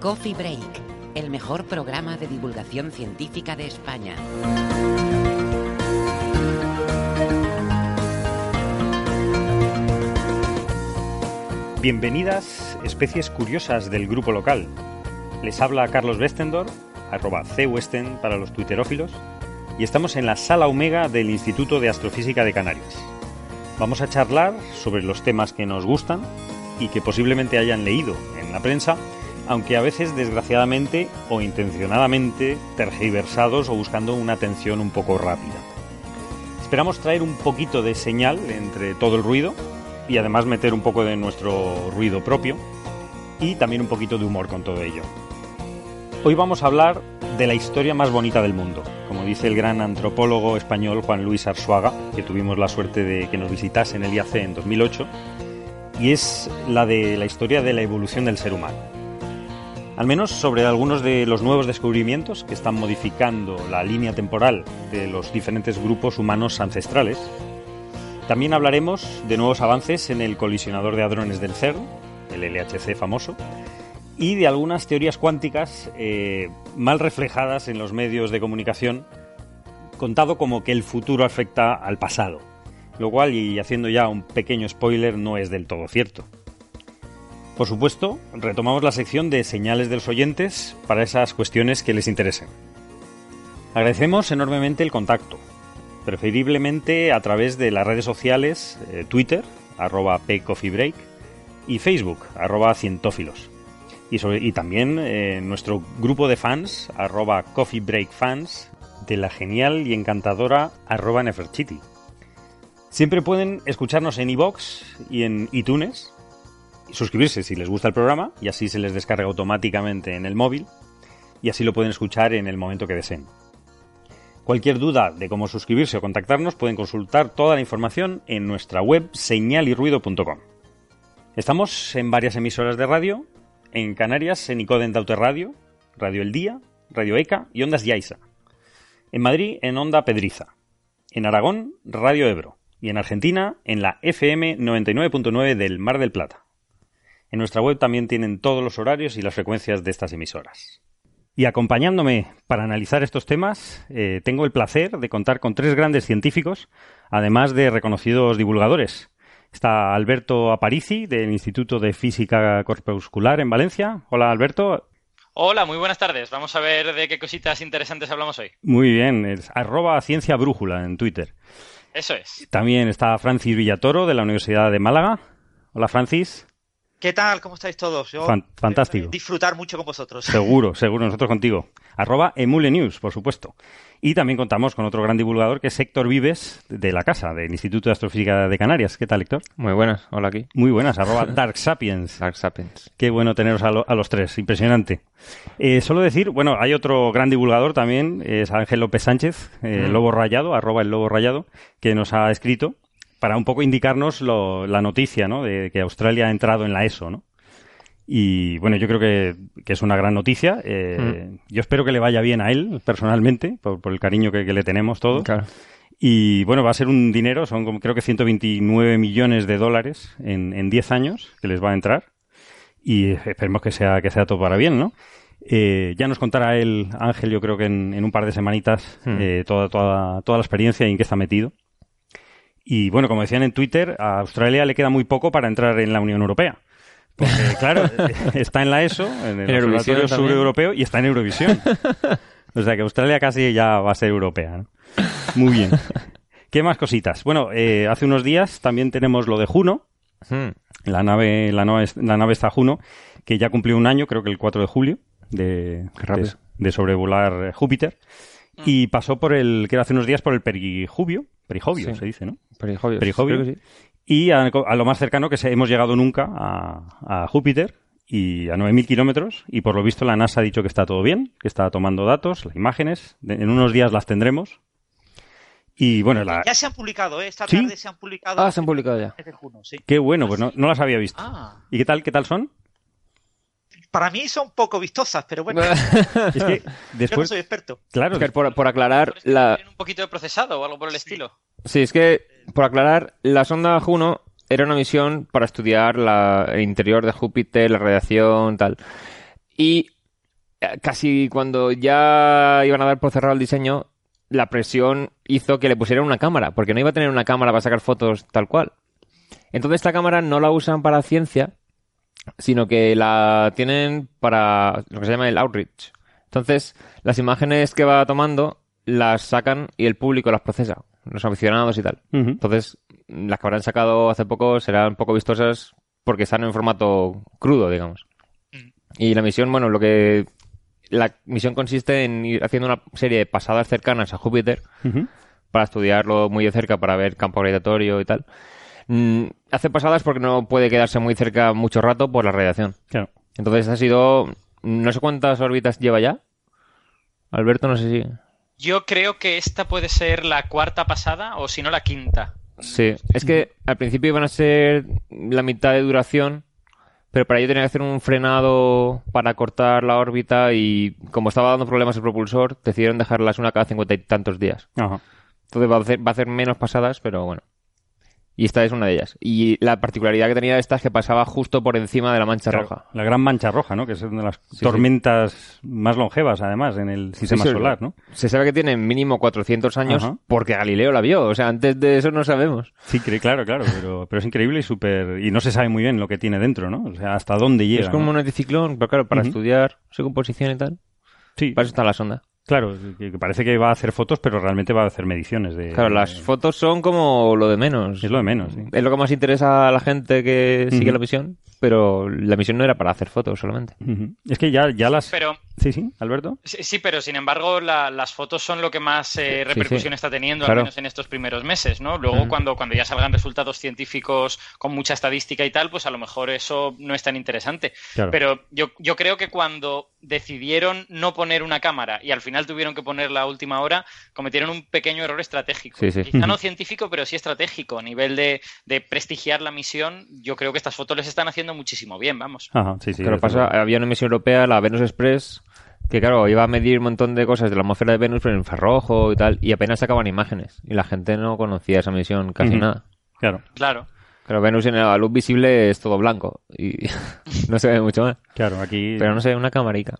Coffee Break, el mejor programa de divulgación científica de España. Bienvenidas, especies curiosas del grupo local. Les habla Carlos Westendor, arroba cwesten para los tuiterófilos, y estamos en la sala Omega del Instituto de Astrofísica de Canarias. Vamos a charlar sobre los temas que nos gustan y que posiblemente hayan leído en la prensa, aunque a veces desgraciadamente o intencionadamente tergiversados o buscando una atención un poco rápida. Esperamos traer un poquito de señal entre todo el ruido y además meter un poco de nuestro ruido propio y también un poquito de humor con todo ello. Hoy vamos a hablar de la historia más bonita del mundo, como dice el gran antropólogo español Juan Luis Arzuaga, que tuvimos la suerte de que nos visitase en el IAC en 2008, y es la de la historia de la evolución del ser humano. Al menos sobre algunos de los nuevos descubrimientos que están modificando la línea temporal de los diferentes grupos humanos ancestrales, también hablaremos de nuevos avances en el colisionador de hadrones del CERN, el LHC famoso, y de algunas teorías cuánticas eh, mal reflejadas en los medios de comunicación, contado como que el futuro afecta al pasado, lo cual, y haciendo ya un pequeño spoiler, no es del todo cierto. Por supuesto, retomamos la sección de señales de los oyentes para esas cuestiones que les interesen. Agradecemos enormemente el contacto, preferiblemente a través de las redes sociales eh, Twitter, arroba pcoffeebreak, y Facebook, arroba cientófilos. Y, sobre- y también eh, nuestro grupo de fans, arroba coffeebreakfans, de la genial y encantadora arroba Neferchiti. Siempre pueden escucharnos en iVoox y en iTunes, suscribirse si les gusta el programa, y así se les descarga automáticamente en el móvil, y así lo pueden escuchar en el momento que deseen. Cualquier duda de cómo suscribirse o contactarnos pueden consultar toda la información en nuestra web señalirruido.com. Estamos en varias emisoras de radio, en Canarias en Icoden Daute Radio, Radio El Día, Radio ECA y Ondas Yaiza. En Madrid en Onda Pedriza. En Aragón, Radio Ebro. Y en Argentina en la FM 99.9 del Mar del Plata. En nuestra web también tienen todos los horarios y las frecuencias de estas emisoras. Y acompañándome para analizar estos temas, eh, tengo el placer de contar con tres grandes científicos, además de reconocidos divulgadores. Está Alberto Aparici, del Instituto de Física Corpuscular en Valencia. Hola, Alberto. Hola, muy buenas tardes. Vamos a ver de qué cositas interesantes hablamos hoy. Muy bien, es arroba ciencia brújula en Twitter. Eso es. También está Francis Villatoro, de la Universidad de Málaga. Hola, Francis. ¿Qué tal? ¿Cómo estáis todos? Yo Fan- fantástico. eh, disfrutar mucho con vosotros. Seguro, seguro, nosotros contigo. Arroba Emule News, por supuesto. Y también contamos con otro gran divulgador que es Héctor Vives, de la casa, del Instituto de Astrofísica de Canarias. ¿Qué tal, Héctor? Muy buenas, hola aquí. Muy buenas, arroba Dark Sapiens. Dark Sapiens. Qué bueno teneros a, lo- a los tres, impresionante. Eh, solo decir, bueno, hay otro gran divulgador también, es Ángel López Sánchez, eh, Mm. Lobo Rayado, arroba el Lobo Rayado, que nos ha escrito para un poco indicarnos lo- la noticia, ¿no? De que Australia ha entrado en la ESO, ¿no? Y bueno, yo creo que, que es una gran noticia. Eh, Yo espero que le vaya bien a él, personalmente, por, por el cariño que, que le tenemos todos. Claro. Y bueno, va a ser un dinero, son como, creo que 129 millones de dólares en, en 10 años que les va a entrar. Y esperemos que sea, que sea todo para bien, ¿no? Eh, ya nos contará el Ángel, yo creo que en, en un par de semanitas, Hmm. eh, toda, toda, toda la experiencia y en qué está metido. Y bueno, como decían en Twitter, a Australia le queda muy poco para entrar en la Unión Europea. Porque, claro, está en la ESO, en el Observatorio. Sureuropeo, y está en Eurovisión. o sea que Australia casi ya va a ser europea. ¿no? Muy bien. ¿Qué más cositas? Bueno, eh, hace unos días también tenemos lo de Juno, Hmm. la nave, la nave, la nave está Juno, que ya cumplió un año, creo que el 4 de julio, de, de, de sobrevolar Júpiter. Y pasó por el, que era hace unos días, por el perihubio, perihobio Sí. se dice, ¿no? Perijobios. Perihobio. Creo que sí. Y a, a lo más cercano que se- hemos llegado nunca a, a Júpiter y a 9.000 kilómetros y por lo visto la NASA ha dicho que está todo bien, que está tomando datos, las imágenes, de- en unos días las tendremos. Y bueno, la... Ya se han publicado, ¿eh? Esta ¿Sí? tarde se han publicado. Ah, se han publicado ya. de Juno, sí. Qué bueno, pues no, no las había visto. Ah, ¿Y qué tal, qué tal son? Para mí son poco vistosas, pero bueno, Es que yo no después, soy experto. claro, Es que por, por aclarar, la... ¿Tienen un poquito de procesado o algo por el estilo? Sí, es que, por aclarar, la sonda Juno era una misión para estudiar la, el interior de Júpiter, la radiación, tal. Y eh, casi cuando ya iban a dar por cerrado el diseño, la presión hizo que le pusieran una cámara, porque no iba a tener una cámara para sacar fotos tal cual. Entonces esta cámara no la usan para ciencia, sino que la tienen para lo que se llama el outreach. Entonces, las imágenes que va tomando las sacan y el público las procesa, los aficionados y tal. Entonces, las que habrán sacado hace poco serán poco vistosas porque están en formato crudo, digamos. Y la misión, bueno, lo que la misión consiste en ir haciendo una serie de pasadas cercanas a Júpiter para estudiarlo muy de cerca, para ver campo gravitatorio y tal. Mm, hace pasadas porque no puede quedarse muy cerca mucho rato por la radiación. Claro. Entonces ha sido, no sé cuántas órbitas lleva ya. Alberto, no sé si. Yo creo que esta puede ser la cuarta pasada o si no la quinta. Sí, es que al principio iban a ser la mitad de duración, pero para ello tenía que hacer un frenado para cortar la órbita y como estaba dando problemas el propulsor, decidieron dejarlas una cada cincuenta y tantos días. Ajá. Entonces va a hacer, va a hacer menos pasadas, pero bueno. Y esta es una de ellas. Y la particularidad que tenía esta es que pasaba justo por encima de la mancha Claro, roja. La gran mancha roja, ¿no? Que es una de las sí. tormentas más longevas, además, en el sistema Sí, solar, ¿no? Se sabe que tiene mínimo 400 años Ajá. porque Galileo la vio. O sea, antes de eso no sabemos. Sí, claro, claro, pero, pero es increíble y súper... Y no se sabe muy bien lo que tiene dentro, ¿no? O sea, hasta dónde llega. es como ¿no? un anticiclón, pero claro, para estudiar su composición y tal. Sí, Para eso está la sonda. Claro, que parece que va a hacer fotos, pero realmente va a hacer mediciones de... Claro, las de- fotos son como lo de menos. Es lo de menos, sí. Es lo que más interesa a la gente que sigue la misión, pero la misión no era para hacer fotos solamente. Es que ya, ya las... Pero Sí, sí, Alberto. sí, sí, pero sin embargo la- las fotos son lo que más eh, repercusión sí. está teniendo, Claro. al menos en estos primeros meses, ¿no? Luego cuando, cuando ya salgan resultados científicos con mucha estadística y tal, pues a lo mejor eso no es tan interesante. Claro. Pero yo, yo creo que cuando decidieron no poner una cámara y al final tuvieron que ponerla a última hora, cometieron un pequeño error estratégico. Sí, sí. Quizá no científico, pero sí estratégico. A nivel de, de prestigiar la misión, yo creo que estas fotos les están haciendo muchísimo bien, vamos. Ajá, sí, sí. Desde pasa, había una misión europea, la Venus Express, que claro, iba a medir un montón de cosas de la atmósfera de Venus, pero en infrarrojo y tal, y apenas sacaban imágenes. Y la gente no conocía esa misión casi nada. Claro, Claro. Claro, Venus en la luz visible es todo blanco y no se ve mucho más. claro, aquí... Pero no sé, una camarica.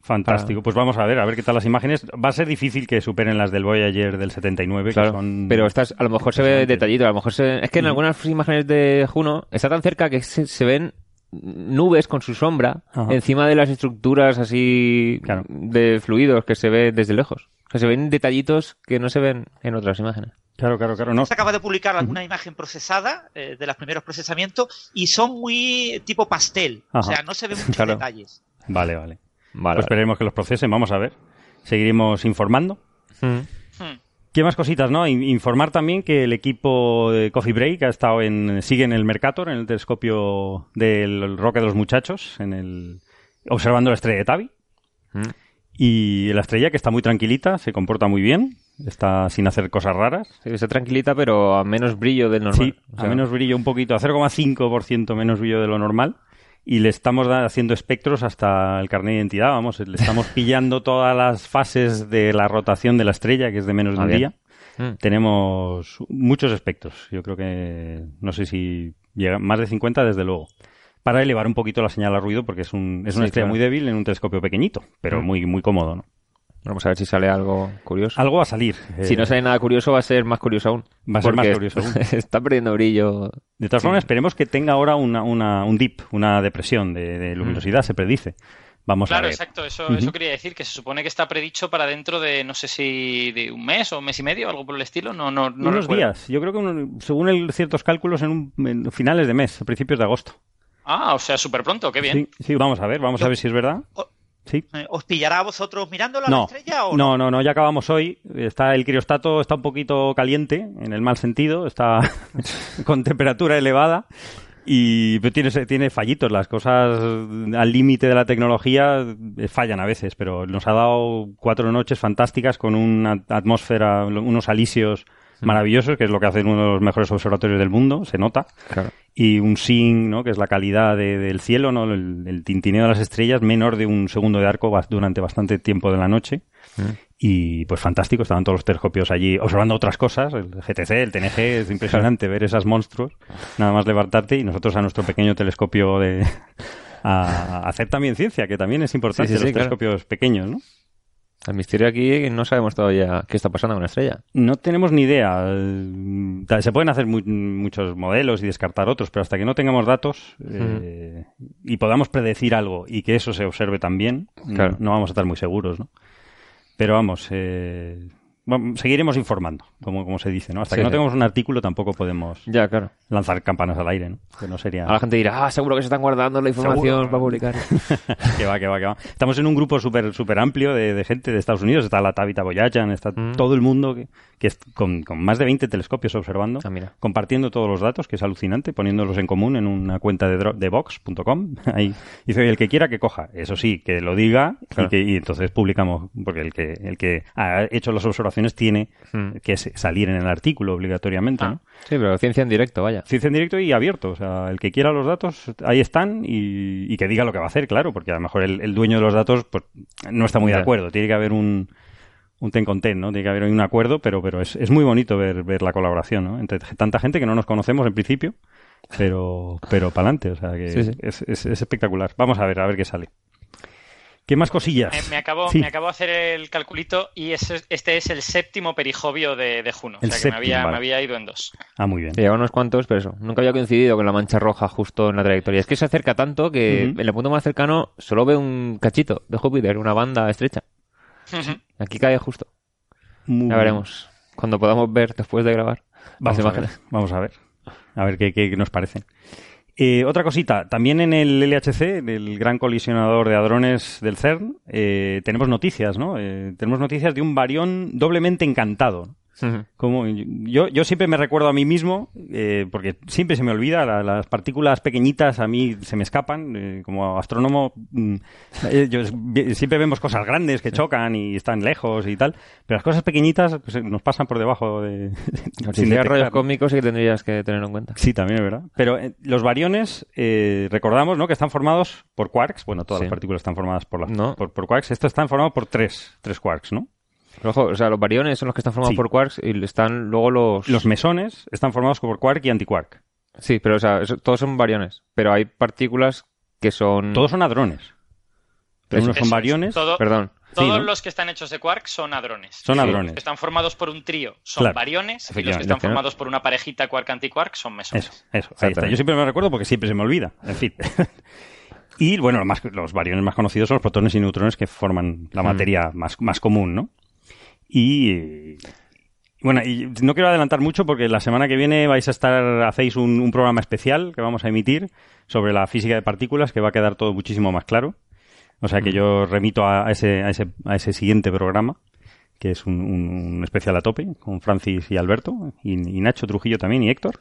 Fantástico. Pues vamos a ver, a ver qué tal las imágenes. Va a ser difícil que superen las del Voyager del 79, Claro, que son... pero estas a lo mejor se ve detallito, a lo mejor se... es que en algunas imágenes de Juno está tan cerca que se, se ven nubes con su sombra Ajá. encima de las estructuras así Claro. de fluidos que se ve desde lejos. O sea, se ven detallitos que no se ven en otras imágenes. Claro, claro, claro. No, Se acaba de publicar alguna imagen procesada eh, de los primeros procesamientos y son muy tipo pastel. O sea, no se ven muchos Claro. detalles. Vale, vale. Vale. Pues esperemos que los procesen, vamos a ver. Seguiremos informando. vale. Mm. ¿Qué más cositas, no? In- Informar también que el equipo de Coffee Break ha estado en, sigue en el Mercator, en el telescopio del Roque de los Muchachos, en el, observando la estrella de Tabi. Mm. Y la estrella que está muy tranquilita, se comporta muy bien, está sin hacer cosas raras. Sí, está tranquilita, pero a menos brillo del normal. Sí, O sea, a menos brillo un poquito, a 0,5% menos brillo de lo normal. Y le estamos haciendo espectros hasta el carnet de identidad, vamos, le estamos pillando todas las fases de la rotación de la estrella, que es de menos de Ah, un bien. día. Mm. Tenemos muchos espectros, yo creo que, no sé si llega más de 50 desde luego. Para elevar un poquito la señal a ruido, porque es, un, es una Sí, estrella claro. muy débil en un telescopio pequeñito, pero Mm. muy, muy cómodo, ¿no? Vamos a ver si sale algo curioso. Algo va a salir. Si Eh, no sale nada curioso, va a ser más curioso aún. Va a ser más curioso aún. está perdiendo brillo. De todas formas, esperemos que tenga ahora una, una- un dip, una depresión de, de luminosidad, se predice. Vamos a Claro, ver. exacto, eso, quería decir, que se supone que está predicho para dentro de, no sé si de un mes o un mes y medio, algo por el estilo, no, no, no Unos recuerdo. días. Yo creo que un- según el- ciertos cálculos en, un- en finales de mes, a principios de agosto. Ah, o sea, súper pronto, qué bien. Sí, sí, vamos a ver, vamos a ver si es verdad. O- Sí. eh, ¿Os pillará a vosotros mirándolo a No, la estrella o no? no, no, no, ya acabamos hoy. Está el criostato está un poquito caliente, en el mal sentido, está con temperatura elevada y tiene, tiene fallitos. Las cosas al límite de la tecnología eh, fallan a veces, pero nos ha dado cuatro noches fantásticas con una atmósfera, unos alisios maravillosos, que es lo que hacen uno de los mejores observatorios del mundo, se nota Claro. Y un SIN, ¿no? que es la calidad de- del cielo, ¿no? el, el tintineo de las estrellas, menor de un segundo de arco durante bastante tiempo de la noche. Y pues fantástico, estaban todos los telescopios allí observando otras cosas, el GTC, el TNG, es impresionante ver esas monstruos, nada más levantarte y nosotros a nuestro pequeño telescopio de... a, a hacer también ciencia, que también es importante, Sí, sí, los sí, claro. telescopios pequeños, ¿no? El misterio aquí no sabemos todavía qué está pasando con la estrella. No tenemos ni idea. Eh, Se pueden hacer mu- muchos modelos y descartar otros, pero hasta que no tengamos datos eh, y podamos predecir algo y que eso se observe también, Claro. no, no vamos a estar muy seguros, ¿no? Pero vamos, eh, seguiremos informando, como, como se dice, ¿no? Hasta Sí, que no sí. tengamos un artículo tampoco podemos Ya, claro. lanzar campanas al aire, ¿no? Que no sería... La gente dirá, ah, seguro que se están guardando la información Seguro. para publicar. que va, que va, que va. Estamos en un grupo súper súper amplio de, de gente de Estados Unidos. Está la Tabitha Boyajan, está Mm. todo el mundo que, que es con, con más de 20 telescopios observando, Ah, mira. compartiendo todos los datos, que es alucinante, poniéndolos en común en una cuenta de, de Vox.com. Ahí dice, "Oye, el que quiera que coja. Eso sí, que lo diga Claro. y, que, y entonces publicamos, porque el que, el que ha hecho las observaciones tiene Mm. que salir en el artículo obligatoriamente, Ah. ¿no? Sí, pero ciencia en directo, vaya. Ciencia en directo y abierto. O sea, el que quiera los datos, ahí están y, y que diga lo que va a hacer, claro, porque a lo mejor el, el dueño de los datos pues, no está muy de acuerdo. Tiene que haber un, un ten con ten, ¿no? Tiene que haber un acuerdo, pero, pero es, es muy bonito ver, ver la colaboración, ¿no? Entre tanta gente que no nos conocemos en principio, pero, pero para adelante. O sea, que Sí, sí. Es, es- es espectacular. Vamos a ver, a ver qué sale. ¿Qué más cosillas? Me, me acabo, Sí. me acabo de hacer el calculito y este es el séptimo perijovio de, de Juno. El o sea que séptimo, me había, vale. me había ido en dos. Ah, muy bien. Lleva unos cuantos, pero eso. Nunca había coincidido con la mancha roja justo en la trayectoria. Es que se acerca tanto que en el punto más cercano solo ve un cachito de Júpiter, una banda estrecha. Aquí cae justo. Muy Ya bien. veremos. Cuando podamos ver después de grabar Vamos las a ver, imágenes. vamos a ver. A ver qué, qué nos parecen. Eh, otra cosita, también en el LHC, el gran colisionador de hadrones del CERN, eh, tenemos noticias, ¿no? Eh, tenemos noticias de un barión doblemente encantado. Yo, yo siempre me recuerdo a mí mismo, eh, porque siempre se me olvida, la- las partículas pequeñitas a mí se me escapan. eh, como astrónomo, mm, eh, yo- siempre vemos cosas grandes que chocan y están lejos y tal, pero las cosas pequeñitas pues, nos pasan por debajo de... Si detectar, rollos sí que tendrías que tenerlo en cuenta. Sí, también es verdad. Pero los bariones, eh, recordamos, ¿no? Que están formados por quarks. Bueno, todas Sí. las partículas están formadas por, las- No. por, por quarks. Estos están formados por tres, tres quarks, ¿no? Pero ojo, o sea, los bariones son los que están formados Sí. por quarks y están luego los... Los mesones están formados por quark y antiquark. Sí, pero o sea, eso- todos son bariones. Pero hay partículas que son... Todos son hadrones. Pero unos son bariones. Todo- Perdón. Todos ¿no? los que están hechos de quark son hadrones. Son hadrones. Los que están formados por un trío son Claro. bariones y los que están formados por una parejita quark-antiquark son mesones. Eso, eso. Ahí está. Yo siempre me recuerdo porque siempre se me olvida. En fin. y bueno, los, más- los bariones más conocidos son los protones y neutrones que forman la materia más, más común, ¿no? Y. Bueno, y no quiero adelantar mucho porque la semana que viene vais a estar, hacéis un, un programa especial que vamos a emitir sobre la física de partículas que va a quedar todo muchísimo más claro. O sea que yo remito a, a ese, a, ese, a ese siguiente programa, que es un, un- un especial a tope, con Francis y Alberto, y, y Nacho Trujillo también, y Héctor.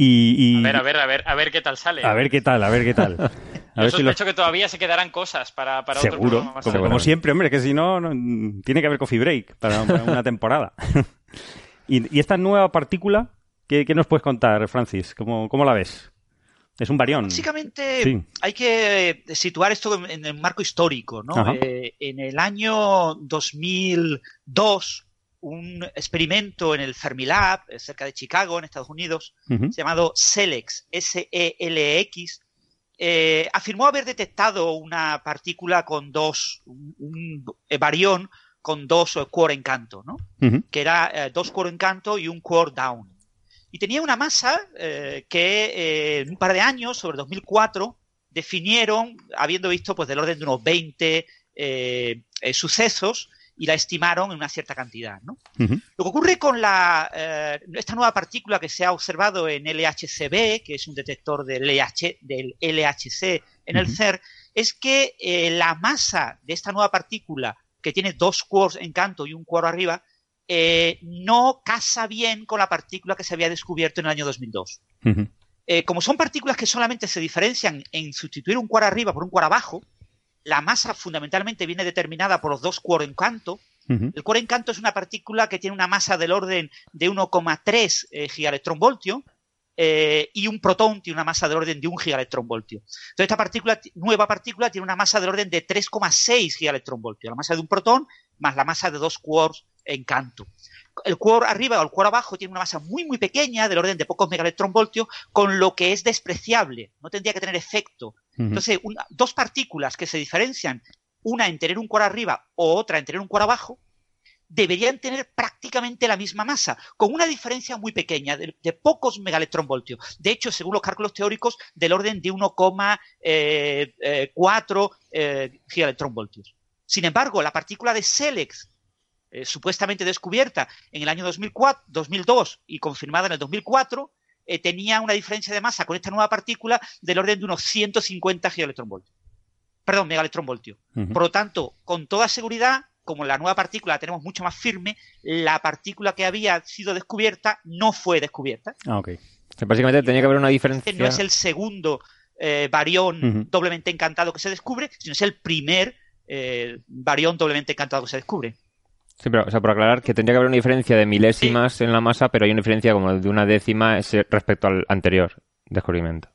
Y, y- A ver, a ver, a ver, a ver qué tal sale. a ver qué tal, a ver qué tal. A Yo ver si los- sospecho que todavía se quedarán cosas para, para otro Seguro, programa más como, siempre, hombre, que si no, no- tiene que haber coffee break para, para una temporada. y, y esta nueva partícula, ¿qué, qué nos puedes contar, Francis? ¿Cómo, cómo la ves? Es un barión. Básicamente Sí. hay que eh, situar esto en, en el marco histórico, ¿no? Eh, en el año 2002, un experimento en el Fermilab, eh, cerca de Chicago, en Estados Unidos, llamado SELEX, S-E-L-X, eh, afirmó haber detectado una partícula con dos, un, un barión con dos eh, core encanto, ¿no? Ujú. que era eh, dos core encanto y un core down. Y tenía una masa eh, que en un par de años, sobre 2004, definieron, habiendo visto pues del orden de unos 20 eh, eh, sucesos, y la estimaron en una cierta cantidad. ¿no? Lo que ocurre con la, eh, esta nueva partícula que se ha observado en LHCb, que es un detector del, LH, del LHC en el Ujú. CER, es que eh, la masa de esta nueva partícula, que tiene dos quarks en canto y un quark arriba, eh, no casa bien con la partícula que se había descubierto en el año 2002. Ujú. Eh, como son partículas que solamente se diferencian en sustituir un quark arriba por un quark abajo, la masa fundamentalmente viene determinada por los dos quarks en canto. Ujú. El quark en canto es una partícula que tiene una masa del orden de 1,3 eh, gigaelectronvoltio eh, y un protón tiene una masa del orden de 1 gigaelectronvoltio. Entonces, esta partícula, nueva partícula tiene una masa del orden de 3,6 gigaelectronvoltios. La masa de un protón más la masa de dos quarks en canto. El quark arriba o el quark abajo tiene una masa muy, muy pequeña, del orden de pocos megaelectronvoltios, con lo que es despreciable. No tendría que tener efecto. Entonces, una- dos partículas que se diferencian, una en tener un quark arriba o otra en tener un quark abajo, deberían tener prácticamente la misma masa, con una diferencia muy pequeña, de, de pocos megaelectronvoltios. De hecho, según los cálculos teóricos, del orden de 1,4 eh, gigaelectronvoltios. Sin embargo, la partícula de Selex, eh, supuestamente descubierta en el año 2004, 2002 y confirmada en el 2004, eh, tenía una diferencia de masa con esta nueva partícula del orden de unos 150 gigaelectronvoltios. Perdón, megaelectronvoltios. Por lo tanto, con toda seguridad, como la nueva partícula la tenemos mucho más firme, la partícula que había sido descubierta no fue descubierta. Ah, ok. O sea, básicamente tenía que haber una diferencia. No es el segundo eh, barión doblemente encantado que se descubre, sino es el primer eh, barión doblemente encantado que se descubre. Sí, pero, o sea, por aclarar que tendría que haber una diferencia de milésimas en la masa, pero hay una diferencia como de una décima respecto al anterior descubrimiento.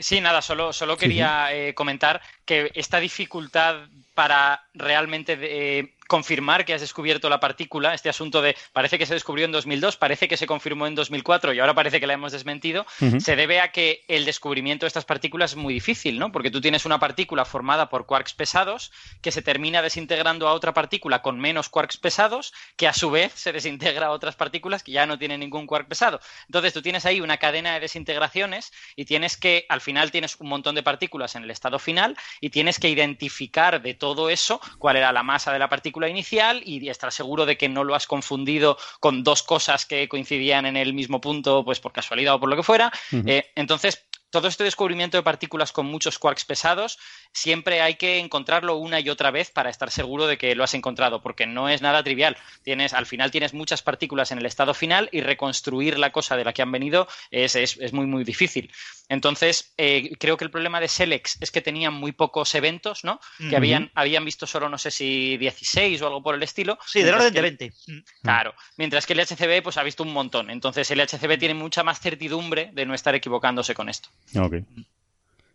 Sí, nada, solo, solo quería eh, comentar que esta dificultad para realmente eh, confirmar que has descubierto la partícula, este asunto de parece que se descubrió en 2002, parece que se confirmó en 2004 y ahora parece que la hemos desmentido, se debe a que el descubrimiento de estas partículas es muy difícil, ¿no? Porque tú tienes una partícula formada por quarks pesados que se termina desintegrando a otra partícula con menos quarks pesados, que a su vez se desintegra a otras partículas que ya no tienen ningún quark pesado. Entonces tú tienes ahí una cadena de desintegraciones y tienes que, al final tienes un montón de partículas en el estado final y tienes que identificar de todo eso cuál era la masa de la partícula inicial y estar seguro de que no lo has confundido con dos cosas que coincidían en el mismo punto, pues por casualidad o por lo que fuera. Eh, entonces, todo este descubrimiento de partículas con muchos quarks pesados, siempre hay que encontrarlo una y otra vez para estar seguro de que lo has encontrado, porque no es nada trivial. Tienes, al final tienes muchas partículas en el estado final y reconstruir la cosa de la que han venido es, es- es muy, muy difícil. Entonces, eh, creo que el problema de Selex es que tenían muy pocos eventos, ¿no? Que habían, habían visto solo, no sé si 16 o algo por el estilo. Sí, del orden de el- 20. Mm. Claro, mientras que el HCB pues ha visto un montón. Entonces el HCB tiene mucha más certidumbre de no estar equivocándose con esto. Ok.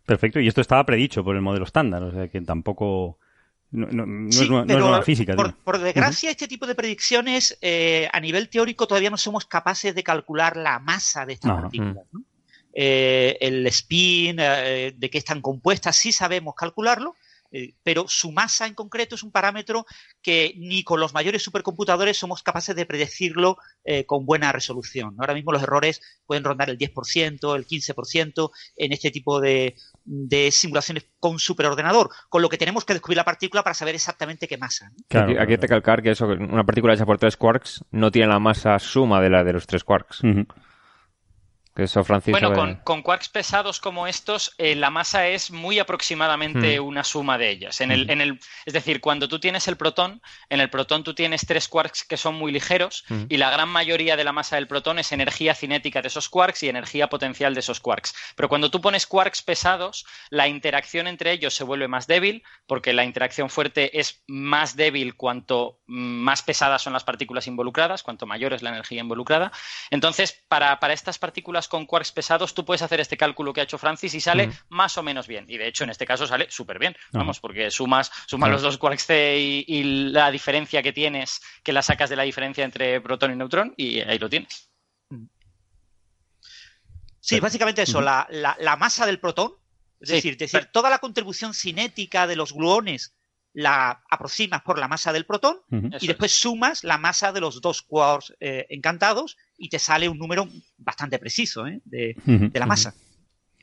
Perfecto. Y esto estaba predicho por el modelo estándar, o sea que tampoco. No, no- no Sí, es, no es nueva física. Por, por desgracia, este tipo de predicciones eh, a nivel teórico todavía no somos capaces de calcular la masa de estas partículas. ¿no? Eh, el spin, eh, de qué están compuestas, sí sabemos calcularlo, eh, pero su masa en concreto es un parámetro que ni con los mayores supercomputadores somos capaces de predecirlo eh, con buena resolución. Ahora mismo los errores pueden rondar el 10%, el 15% en este tipo de, de simulaciones con superordenador, con lo que tenemos que descubrir la partícula para saber exactamente qué masa. ¿no? Claro, aquí, hay que calcar que eso, que una partícula hecha por tres quarks no tiene la masa suma de la de los tres quarks. Eso, Francis. Bueno, con, con quarks pesados como estos, eh, la masa es muy aproximadamente Hmm. una suma de ellas. En el, en el, es decir, cuando tú tienes el protón, en el protón tú tienes tres quarks que son muy ligeros Hmm. y la gran mayoría de la masa del protón es energía cinética de esos quarks y energía potencial de esos quarks. Pero cuando tú pones quarks pesados, la interacción entre ellos se vuelve más débil porque la interacción fuerte es más débil cuanto mm, más pesadas son las partículas involucradas, cuanto mayor es la energía involucrada. Entonces, para, para estas partículas con quarks pesados, tú puedes hacer este cálculo que ha hecho Francis y sale más o menos bien. Y de hecho, en este caso sale súper bien. Vamos, porque sumas, sumas los dos quarks C y, y la diferencia que tienes, que la sacas de la diferencia entre protón y neutrón, y ahí lo tienes. Sí, básicamente eso, la, la- la masa del protón, es Sí, decir, es decir, pero- toda la contribución cinética de los gluones la aproximas por la masa del protón y después sumas la masa de los dos quarks eh, encantados y te sale un número bastante preciso ¿eh? de, la masa.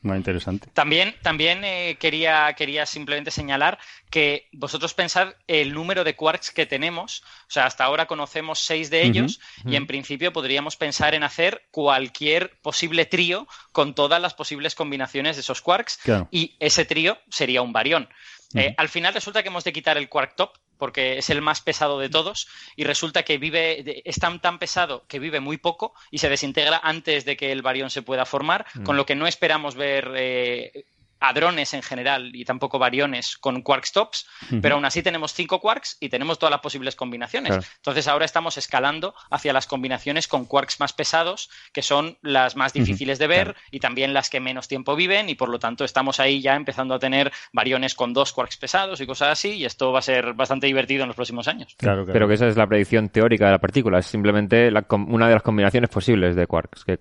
Muy interesante. También, también eh, quería, quería simplemente señalar que vosotros pensad el número de quarks que tenemos. O sea, hasta ahora conocemos seis de ellos y en principio podríamos pensar en hacer cualquier posible trío con todas las posibles combinaciones de esos quarks Claro. y ese trío sería un barión. Eh, al final resulta que hemos de quitar el quark top porque es el más pesado de todos y resulta que vive es tan tan pesado que vive muy poco y se desintegra antes de que el barión se pueda formar, con lo que no esperamos ver eh, hadrones en general y tampoco variones con quarks tops, Ujú. pero aún así tenemos cinco quarks y tenemos todas las posibles combinaciones. Claro. Entonces ahora estamos escalando hacia las combinaciones con quarks más pesados, que son las más difíciles de ver y también las que menos tiempo viven y por lo tanto estamos ahí ya empezando a tener variones con dos quarks pesados y cosas así y esto va a ser bastante divertido en los próximos años. Claro, claro. Pero que esa es la predicción teórica de la partícula, es simplemente la com- una de las combinaciones posibles de quarks. Que,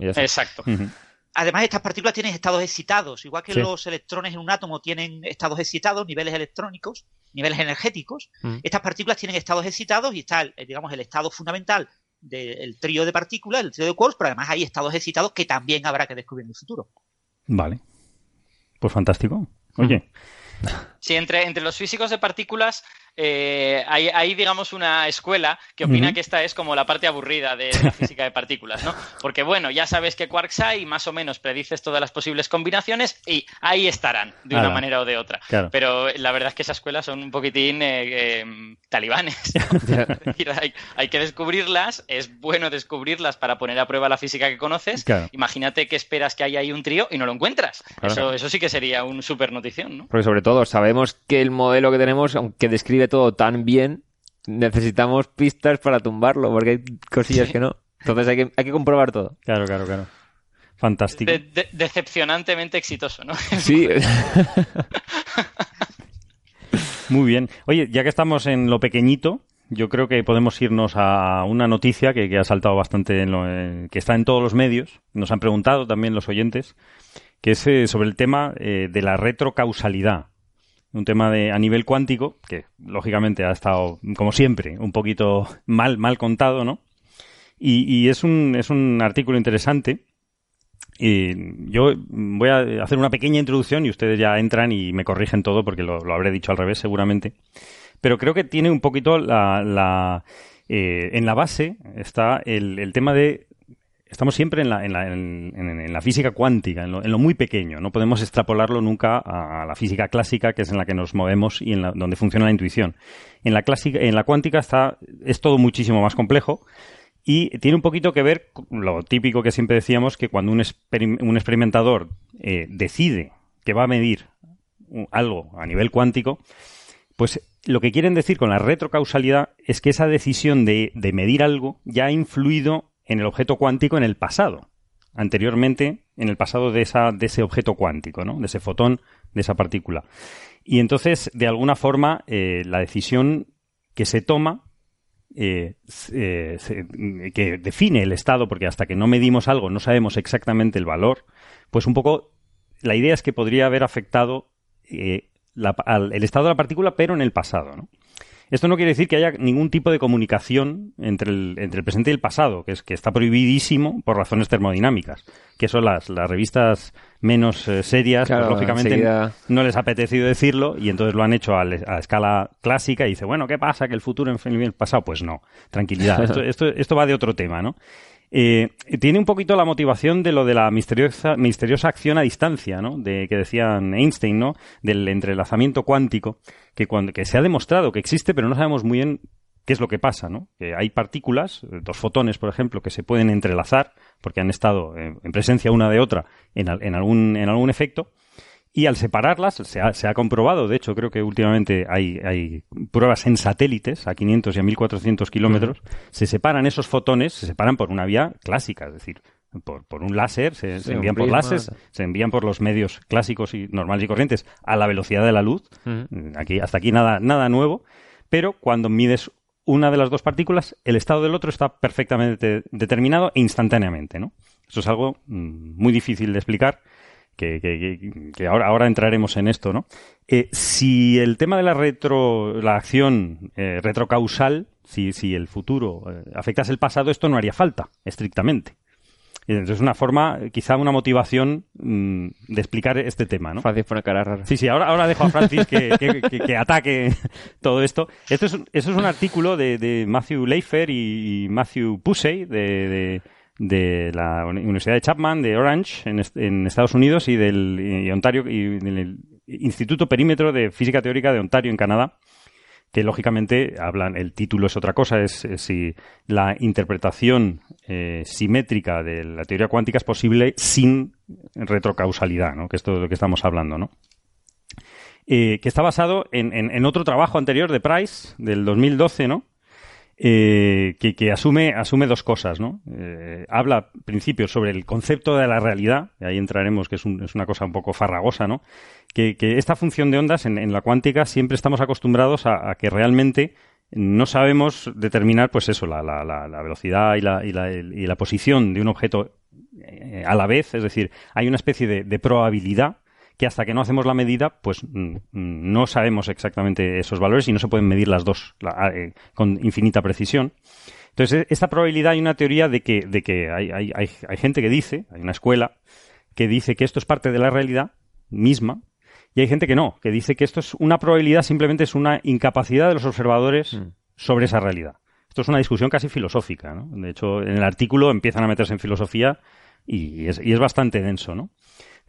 está. Además, estas partículas tienen estados excitados, igual que Sí. los electrones en un átomo tienen estados excitados, niveles electrónicos, niveles energéticos. Mm. Estas partículas tienen estados excitados y está, eh, digamos, el estado fundamental del trío de partículas, el trío de quarks, pero además hay estados excitados que también habrá que descubrir en el futuro. Vale. Pues fantástico. Oye, Sí, entre, entre los físicos de partículas eh, hay, hay, digamos, una escuela que opina que esta es como la parte aburrida de la física de partículas, ¿no? Porque, bueno, ya sabes qué quarks hay, más o menos predices todas las posibles combinaciones y ahí estarán, de una manera o de otra. Claro. Pero la verdad es que esa escuela son un poquitín eh, eh, talibanes. ¿no? Es decir, hay, hay que descubrirlas, es bueno descubrirlas para poner a prueba la física que conoces. Claro. Imagínate que esperas que haya ahí un trío y no lo encuentras. Eso, eso sí que sería un super notición, ¿no? Porque sobre todo sabemos que el modelo que tenemos, aunque describe todo tan bien, necesitamos pistas para tumbarlo, porque hay cosillas Sí. que no. Entonces hay que, hay que comprobar todo. claro, claro, claro. Fantástico. De- de- decepcionantemente exitoso, ¿no? Sí, Muy bien. Oye, ya que estamos en lo pequeñito, yo creo que podemos irnos a una noticia que, que ha saltado bastante, en lo, eh, que está en todos los medios. Nos han preguntado también los oyentes, que es eh, sobre el tema eh, de la retrocausalidad. Un tema de, a nivel cuántico, que lógicamente ha estado, como siempre, un poquito mal, mal contado, ¿no? Y, es, un, es un artículo interesante. Y yo voy a hacer una pequeña introducción y ustedes ya entran y me corrigen todo porque lo, lo habré dicho al revés seguramente. Pero creo que tiene un poquito la... la eh, en la base está el, el tema de... Estamos siempre en la, física cuántica, en lo, muy pequeño. No podemos extrapolarlo nunca a, la física clásica, que es en la que nos movemos y en la, donde funciona la intuición. En la, clásica, en la cuántica está, es todo muchísimo más complejo y tiene un poquito que ver con lo típico que siempre decíamos, que cuando un, experim- un experimentador eh, decide que va a medir algo a nivel cuántico, pues lo que quieren decir con la retrocausalidad es que esa decisión de, de medir algo ya ha influido en el objeto cuántico en el pasado. Anteriormente, en el pasado de, esa, de ese objeto cuántico, ¿no? De ese fotón, de esa partícula. Y entonces, de alguna forma, eh, la decisión que se toma eh, eh, se- que define el estado, porque hasta que no medimos algo no sabemos exactamente el valor, pues un poco la idea es que podría haber afectado el estado de la partícula, pero en el pasado. ¿no? Esto no quiere decir que haya ningún tipo de comunicación entre el, entre el presente y el pasado, que es que está prohibidísimo por razones termodinámicas, que son las, las revistas menos eh, serias, pues, lógicamente enseguida- no les ha apetecido decirlo y entonces lo han hecho a, le- a escala clásica y dice, bueno, ¿qué pasa? ¿Que el futuro en el pasado? Pues no, tranquilidad. Esto, esto, esto va de otro tema, ¿no? Eh, tiene un poquito la motivación de lo de la misteriosa, misteriosa acción a distancia, ¿no? De, que decían Einstein, ¿no? Del entrelazamiento cuántico, que, cuando, que se ha demostrado que existe, pero no sabemos muy bien qué es lo que pasa, ¿no? Que hay partículas, eh, dos fotones, por ejemplo, que se pueden entrelazar porque han estado eh, en presencia una de otra en, en algún, en algún efecto, y al separarlas, se ha, se ha comprobado, de hecho, creo que últimamente hay, hay pruebas en satélites a 500 y a 1400 kilómetros, se separan esos fotones, se separan por una vía clásica, es decir, por, por un láser, se, envían por láseres, se envían por los medios clásicos y normales y corrientes a la velocidad de la luz. Aquí, hasta aquí nada, nada nuevo, pero cuando mides una de las dos partículas, el estado del otro está perfectamente determinado e instantáneamente, ¿no? Eso es algo mm, muy difícil de explicar que, que- que ahora, ahora entraremos en esto, ¿no? Eh, si el tema de la retro, la acción eh, retrocausal, si, si el futuro eh, afectase el pasado, esto no haría falta, estrictamente. Entonces es una forma, quizá una motivación mm, de explicar este tema, ¿no? Francis pone cara rara. Sí, sí, ahora, ahora dejo a Francis que, que- que- que ataque todo esto. Esto es, eso es un artículo de, de Matthew Leifer y, Matthew Pusey de, de- de la Uni- Universidad de Chapman de Orange en, est- en Estados Unidos y del y Ontario y del Instituto Perímetro de Física Teórica de Ontario en Canadá que lógicamente hablan, el título es otra cosa, es, si la interpretación eh, simétrica de la teoría cuántica es posible sin retrocausalidad, ¿no? que es de lo que estamos hablando, ¿no? Eh, que está basado en, en- en otro trabajo anterior de Price, del 2012, ¿no? Eh, que, asume, asume dos cosas, ¿no? Eh, habla, en principio, sobre el concepto de la realidad, y ahí entraremos, que es, un- es una cosa un poco farragosa, ¿no? Que, esta función de ondas en, la cuántica siempre estamos acostumbrados a, que realmente no sabemos determinar, pues eso, la, la- la- velocidad y la, y, y la posición de un objeto eh, a la vez, es decir, hay una especie de probabilidad que hasta que no hacemos la medida, pues mm, mm, no sabemos exactamente esos valores y no se pueden medir las dos la- eh, con infinita precisión. Entonces, e- esta probabilidad hay una teoría de que, de que hay, hay, hay, hay gente que dice, hay una escuela, que dice que esto es parte de la realidad misma, y hay gente que no, que dice que esto es una probabilidad, simplemente es una incapacidad de los observadores sobre esa realidad. Esto es una discusión casi filosófica, ¿no? De hecho, en el artículo empiezan a meterse en filosofía y es, y es bastante denso, ¿no?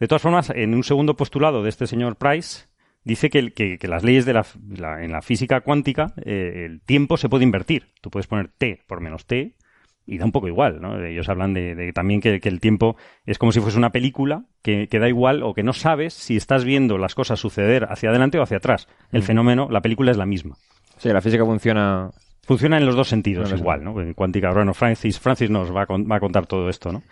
De todas formas, en un segundo postulado de este señor Price, dice que, el- que- que las leyes de la, la- en la física cuántica, eh, el tiempo se puede invertir. Tú puedes poner t por menos t y da un poco igual, ¿no? Ellos hablan de, de también que, que el tiempo es como si fuese una película que, que da igual o que no sabes si estás viendo las cosas suceder hacia adelante o hacia atrás. El Mm. fenómeno, la película es la misma. Sí, la física funciona... Funciona en los dos sentidos igual, ¿no? En cuántica, bueno, Francis, Francis nos va a, con- va a contar todo esto, ¿no?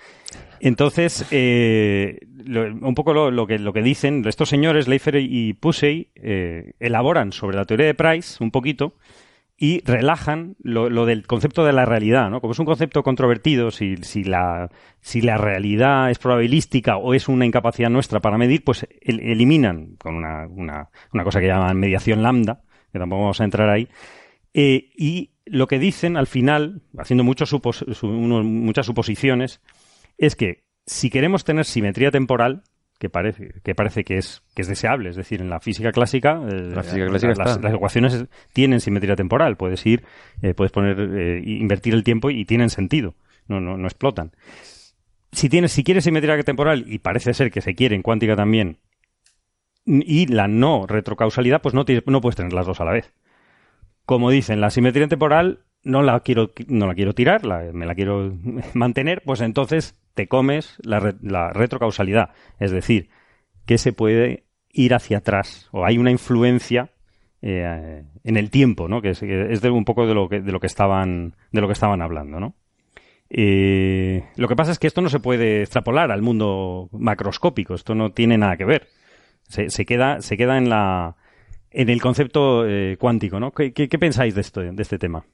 Entonces, eh, lo- un poco lo, lo que, lo que dicen estos señores, Leifer y Pusey, eh, elaboran sobre la teoría de Price un poquito y relajan lo, lo del concepto de la realidad, ¿no? Como es un concepto controvertido, si, si, la, si la realidad es probabilística o es una incapacidad nuestra para medir, pues el- eliminan con una, una, una cosa que llaman mediación lambda, que tampoco vamos a entrar ahí, eh, y lo que dicen al final, haciendo muchos supos- su- muchas suposiciones, es que si queremos tener simetría temporal, que parece que, parece que, es, que es deseable, es decir, en la física clásica, eh, La física clásica las, ecuaciones tienen simetría temporal, puedes ir, eh, puedes poner, invertir el tiempo y tienen sentido, no, no, no explotan. Si tienes, si quieres simetría temporal, y parece ser que se quiere en cuántica también, y la no retrocausalidad, pues no, no puedes tener las dos a la vez como dicen, la simetría temporal no la quiero, no la quiero tirar, me la quiero mantener, pues entonces te comes la, re- la retrocausalidad. Es decir, que se puede ir hacia atrás o hay una influencia eh, en el tiempo, ¿no? Que es, un poco de lo que, de lo que estaban, de lo que estaban hablando, ¿no? Eh, lo que pasa es que esto no se puede extrapolar al mundo macroscópico, esto no tiene nada que ver. Se, se queda, se queda en la, en el concepto eh, cuántico, ¿no? ¿Qué, qué, qué pensáis de esto, de este tema?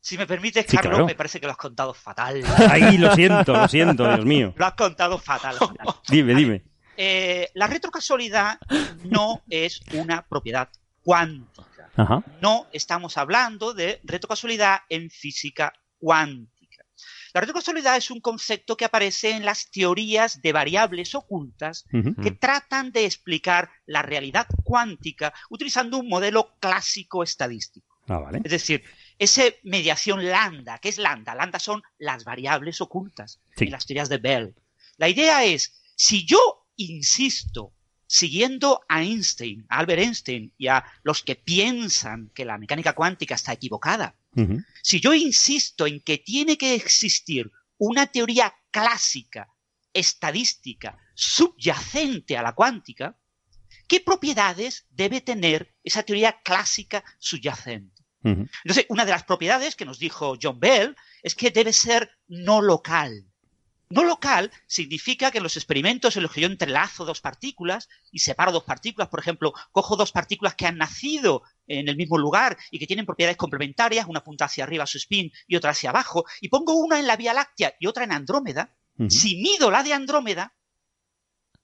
Si me permites, Sí, Carlos, claro. me parece que lo has contado fatal. Ahí lo siento, lo siento, Dios mío. Lo has contado fatal. fatal. Dime, dime. Eh, la retrocasualidad no es una propiedad cuántica. Ajá. No estamos hablando de retrocasualidad en física cuántica. La retrocasualidad es un concepto que aparece en las teorías de variables ocultas que tratan de explicar la realidad cuántica utilizando un modelo clásico estadístico. Ah, vale. Es decir, ese mediación lambda, ¿qué es lambda? Lambda son las variables ocultas Sí. en las teorías de Bell. La idea es, si yo insisto, siguiendo a Einstein, a Albert Einstein y a los que piensan que la mecánica cuántica está equivocada, Si yo insisto en que tiene que existir una teoría clásica, estadística, subyacente a la cuántica, ¿qué propiedades debe tener esa teoría clásica subyacente? Entonces, una de las propiedades que nos dijo John Bell es que debe ser no local. No local significa que en los experimentos en los que yo entrelazo dos partículas y separo dos partículas, por ejemplo, cojo dos partículas que han nacido en el mismo lugar y que tienen propiedades complementarias, una punta hacia arriba su spin y otra hacia abajo, y pongo una en la Vía Láctea y otra en Andrómeda, si mido la de Andrómeda,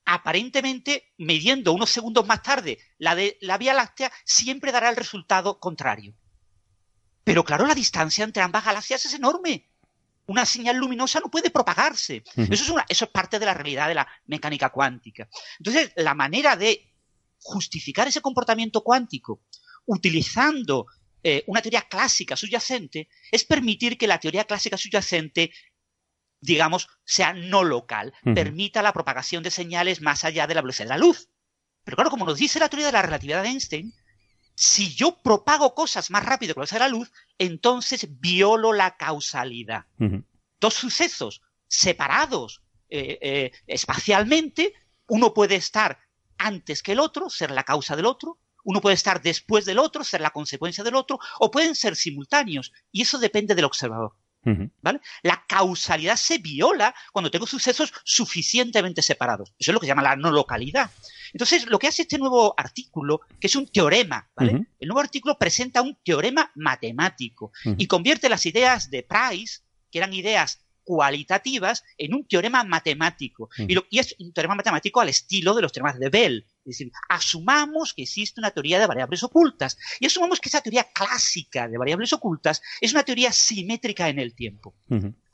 aparentemente, midiendo unos segundos más tarde la de la Vía Láctea, siempre dará el resultado contrario. Pero claro, la distancia entre ambas galaxias es enorme. Una señal luminosa no puede propagarse. Eso, es una- eso es parte de la realidad de la mecánica cuántica. Entonces, la manera de justificar ese comportamiento cuántico utilizando eh, una teoría clásica subyacente es permitir que la teoría clásica subyacente digamos, sea no local, permita la propagación de señales más allá de la velocidad de la luz. Pero claro, como nos dice la teoría de la relatividad de Einstein, si yo propago cosas más rápido que la luz, entonces violo la causalidad. Dos sucesos separados eh, eh, espacialmente, uno puede estar antes que el otro, ser la causa del otro, uno puede estar después del otro, ser la consecuencia del otro, o pueden ser simultáneos, y eso depende del observador. La causalidad se viola cuando tengo sucesos suficientemente separados. Eso es lo que se llama la no localidad. Entonces, lo que hace este nuevo artículo, que es un teorema, ¿vale? El nuevo artículo presenta un teorema matemático y convierte las ideas de Price, que eran ideas cualitativas, en un teorema matemático. Ujú. Y, lo- y es un teorema matemático al estilo de los teoremas de Bell. Es decir, asumamos que existe una teoría de variables ocultas y asumamos que esa teoría clásica de variables ocultas es una teoría simétrica en el tiempo.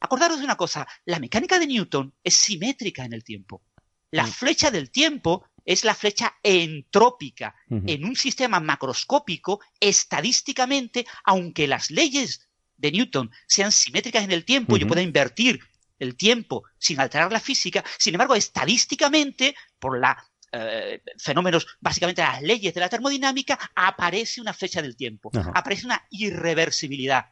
Acordaros de una cosa, la mecánica de Newton es simétrica en el tiempo. La flecha del tiempo es la flecha entrópica. En un sistema macroscópico, estadísticamente, aunque las leyes de Newton sean simétricas en el tiempo, yo Ujú. pueda invertir el tiempo sin alterar la física, sin embargo, estadísticamente, por la eh, fenómenos, básicamente las leyes de la termodinámica, aparece una flecha del tiempo, Ajá. aparece una irreversibilidad.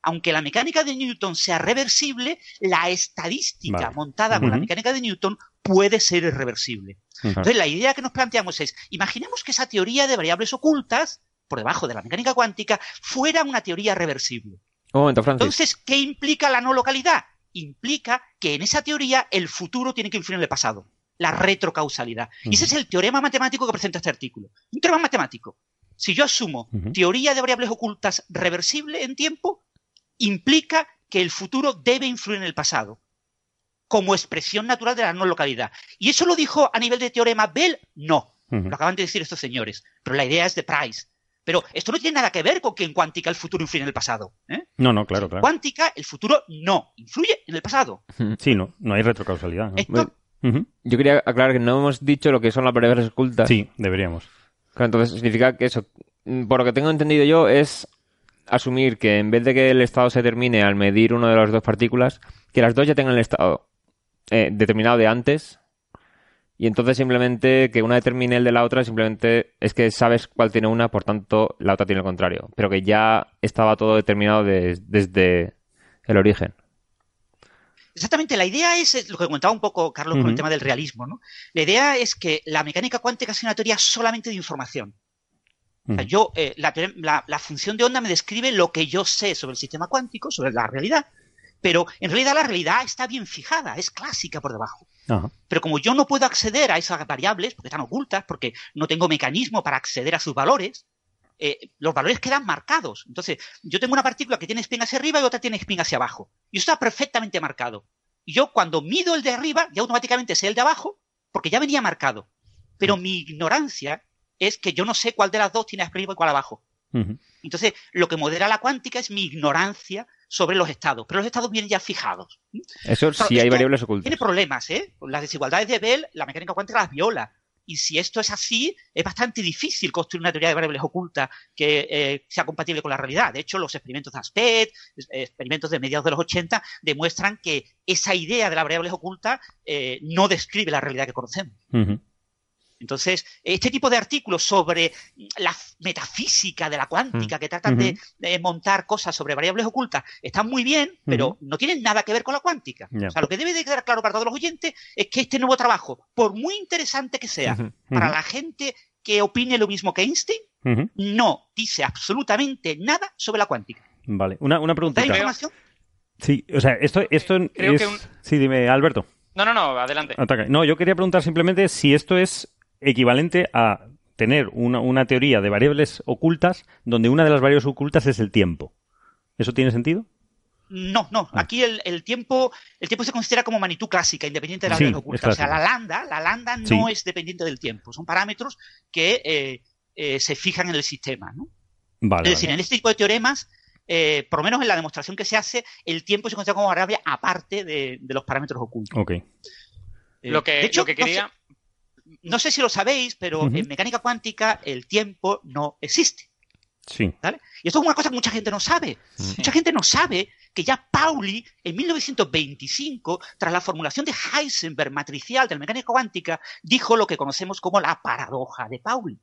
Aunque la mecánica de Newton sea reversible, la estadística Vale. montada con la mecánica de Newton puede ser irreversible. Entonces, la idea que nos planteamos es, imaginemos que esa teoría de variables ocultas, por debajo de la mecánica cuántica, fuera una teoría reversible. Un momento, Francis. Entonces, ¿qué implica la no localidad? Implica que en esa teoría el futuro tiene que influir en el pasado, la retrocausalidad. Y ese es el teorema matemático que presenta este artículo. Un teorema matemático. Si yo asumo teoría de variables ocultas reversible en tiempo, implica que el futuro debe influir en el pasado, como expresión natural de la no localidad. ¿Y eso lo dijo a nivel de teorema Bell? No. Lo acaban de decir estos señores. Pero la idea es de Price. Pero esto no tiene nada que ver con que en cuántica el futuro influye en el pasado. ¿eh? No, no, claro, claro. Cuántica, el futuro no, influye en el pasado. Sí, no, no hay retrocausalidad. ¿no? Esto. Yo quería aclarar que no hemos dicho lo que son las variables ocultas. Sí, deberíamos. Claro, entonces significa que eso, por lo que tengo entendido yo, es asumir que en vez de que el estado se termine al medir una de las dos partículas, que las dos ya tengan el estado eh, determinado de antes, y entonces simplemente que una determine el de la otra, simplemente es que sabes cuál tiene una, por tanto la otra tiene el contrario, pero que ya estaba todo determinado de- desde el origen. exactamente, la idea es, lo que comentaba un poco Carlos con el tema del realismo. ¿no? La idea es que la mecánica cuántica es una teoría solamente de información. O sea, yo, eh, la, la- la función de onda me describe lo que yo sé sobre el sistema cuántico, sobre la realidad, pero en realidad la realidad está bien fijada, es clásica por debajo. Ajá. Pero como yo no puedo acceder a esas variables, porque están ocultas, porque no tengo mecanismo para acceder a sus valores, eh, los valores quedan marcados. Entonces, yo tengo una partícula que tiene spin hacia arriba y otra tiene spin hacia abajo. Y eso está perfectamente marcado. Y yo cuando mido el de arriba, ya automáticamente sé el de abajo, porque ya venía marcado. Pero mi ignorancia es que yo no sé cuál de las dos tiene arriba y cuál abajo. Entonces, lo que modera la cuántica es mi ignorancia sobre los estados, pero los estados vienen ya fijados. Eso Claro, sí hay variables ocultas. Tiene problemas, ¿eh? Las desigualdades de Bell, la mecánica cuántica las viola. Y si esto es así, es bastante difícil construir una teoría de variables ocultas que eh, sea compatible con la realidad. De hecho, los experimentos de Aspect, experimentos de mediados de los 80, demuestran que esa idea de las variables ocultas eh, no describe la realidad que conocemos. Entonces, este tipo de artículos sobre la metafísica de la cuántica, Mm. que tratan de, montar cosas sobre variables ocultas, están muy bien, pero no tienen nada que ver con la cuántica. O sea, lo que debe de quedar claro para todos los oyentes es que este nuevo trabajo, por muy interesante que sea, para la gente que opine lo mismo que Einstein, no dice absolutamente nada sobre la cuántica. Vale, una, una ¿Da preguntita. información? Sí, o sea, esto, esto creo es... que un- Sí, dime, Alberto. No, no, no, adelante. Ataca. No, yo quería preguntar simplemente si esto es equivalente a tener una, una teoría de variables ocultas donde una de las variables ocultas es el tiempo. ¿Eso tiene sentido? No, no. Aquí el, el tiempo el tiempo se considera como magnitud clásica, independiente de la Sí, realidad oculta. O sea, la lambda, la lambda Sí. no es dependiente del tiempo. Son parámetros que eh, eh, se fijan en el sistema. ¿no? Vale, es decir, vale. en este tipo de teoremas, eh, por lo menos en la demostración que se hace, el tiempo se considera como variable aparte de, de los parámetros ocultos. Ok. Eh, Lo que, de hecho, lo que no sé- quería. No sé, si lo sabéis, pero en mecánica cuántica el tiempo no existe. Sí. ¿vale? Y esto es una cosa que mucha gente no sabe. Mucha gente no sabe que ya Pauli, en 1925, tras la formulación de Heisenberg matricial de la mecánica cuántica, dijo lo que conocemos como la paradoja de Pauli.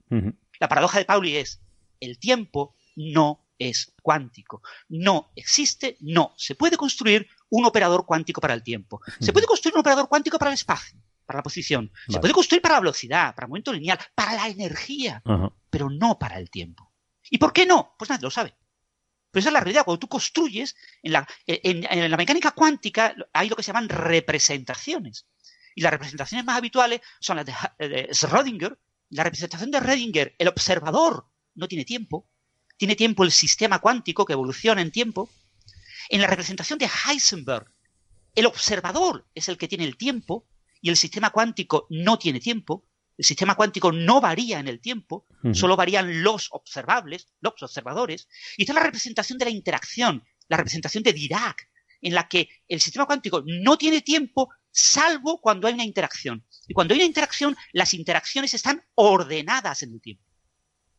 La paradoja de Pauli es, el tiempo no es cuántico. No existe, no se puede construir un operador cuántico para el tiempo. Se puede construir un operador cuántico para el espacio, para la posición. Se puede construir para la velocidad, para el movimiento lineal, para la energía, Ajá. pero no para el tiempo. ¿Y por qué no? Pues nadie lo sabe. Pero esa es la realidad. Cuando tú construyes, en la, en- en la mecánica cuántica hay lo que se llaman representaciones. Y las representaciones más habituales son las de, de Schrödinger. La representación de Schrödinger, el observador no tiene tiempo. Tiene tiempo el sistema cuántico que evoluciona en tiempo. En la representación de Heisenberg, el observador es el que tiene el tiempo y el sistema cuántico no tiene tiempo. El sistema cuántico no varía en el tiempo, solo varían los observables, los observadores. Y está la representación de la interacción, la representación de Dirac, en la que el sistema cuántico no tiene tiempo salvo cuando hay una interacción. Y cuando hay una interacción, las interacciones están ordenadas en el tiempo.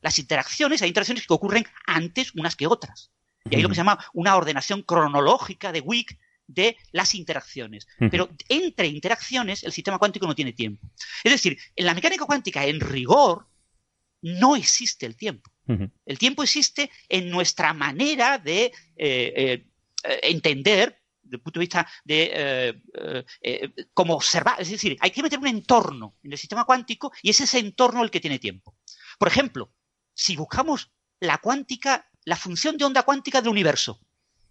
Las interacciones, hay interacciones que ocurren antes unas que otras. Y hay lo que se llama una ordenación cronológica de Wick de las interacciones. Pero entre interacciones el sistema cuántico no tiene tiempo. Es decir, en la mecánica cuántica, en rigor, no existe el tiempo. El tiempo existe en nuestra manera de eh, eh, entender, desde el punto de vista de eh, eh, eh, cómo observar. Es decir, hay que meter un entorno en el sistema cuántico y es ese entorno el que tiene tiempo. Por ejemplo, si buscamos la cuántica, la función de onda cuántica del universo,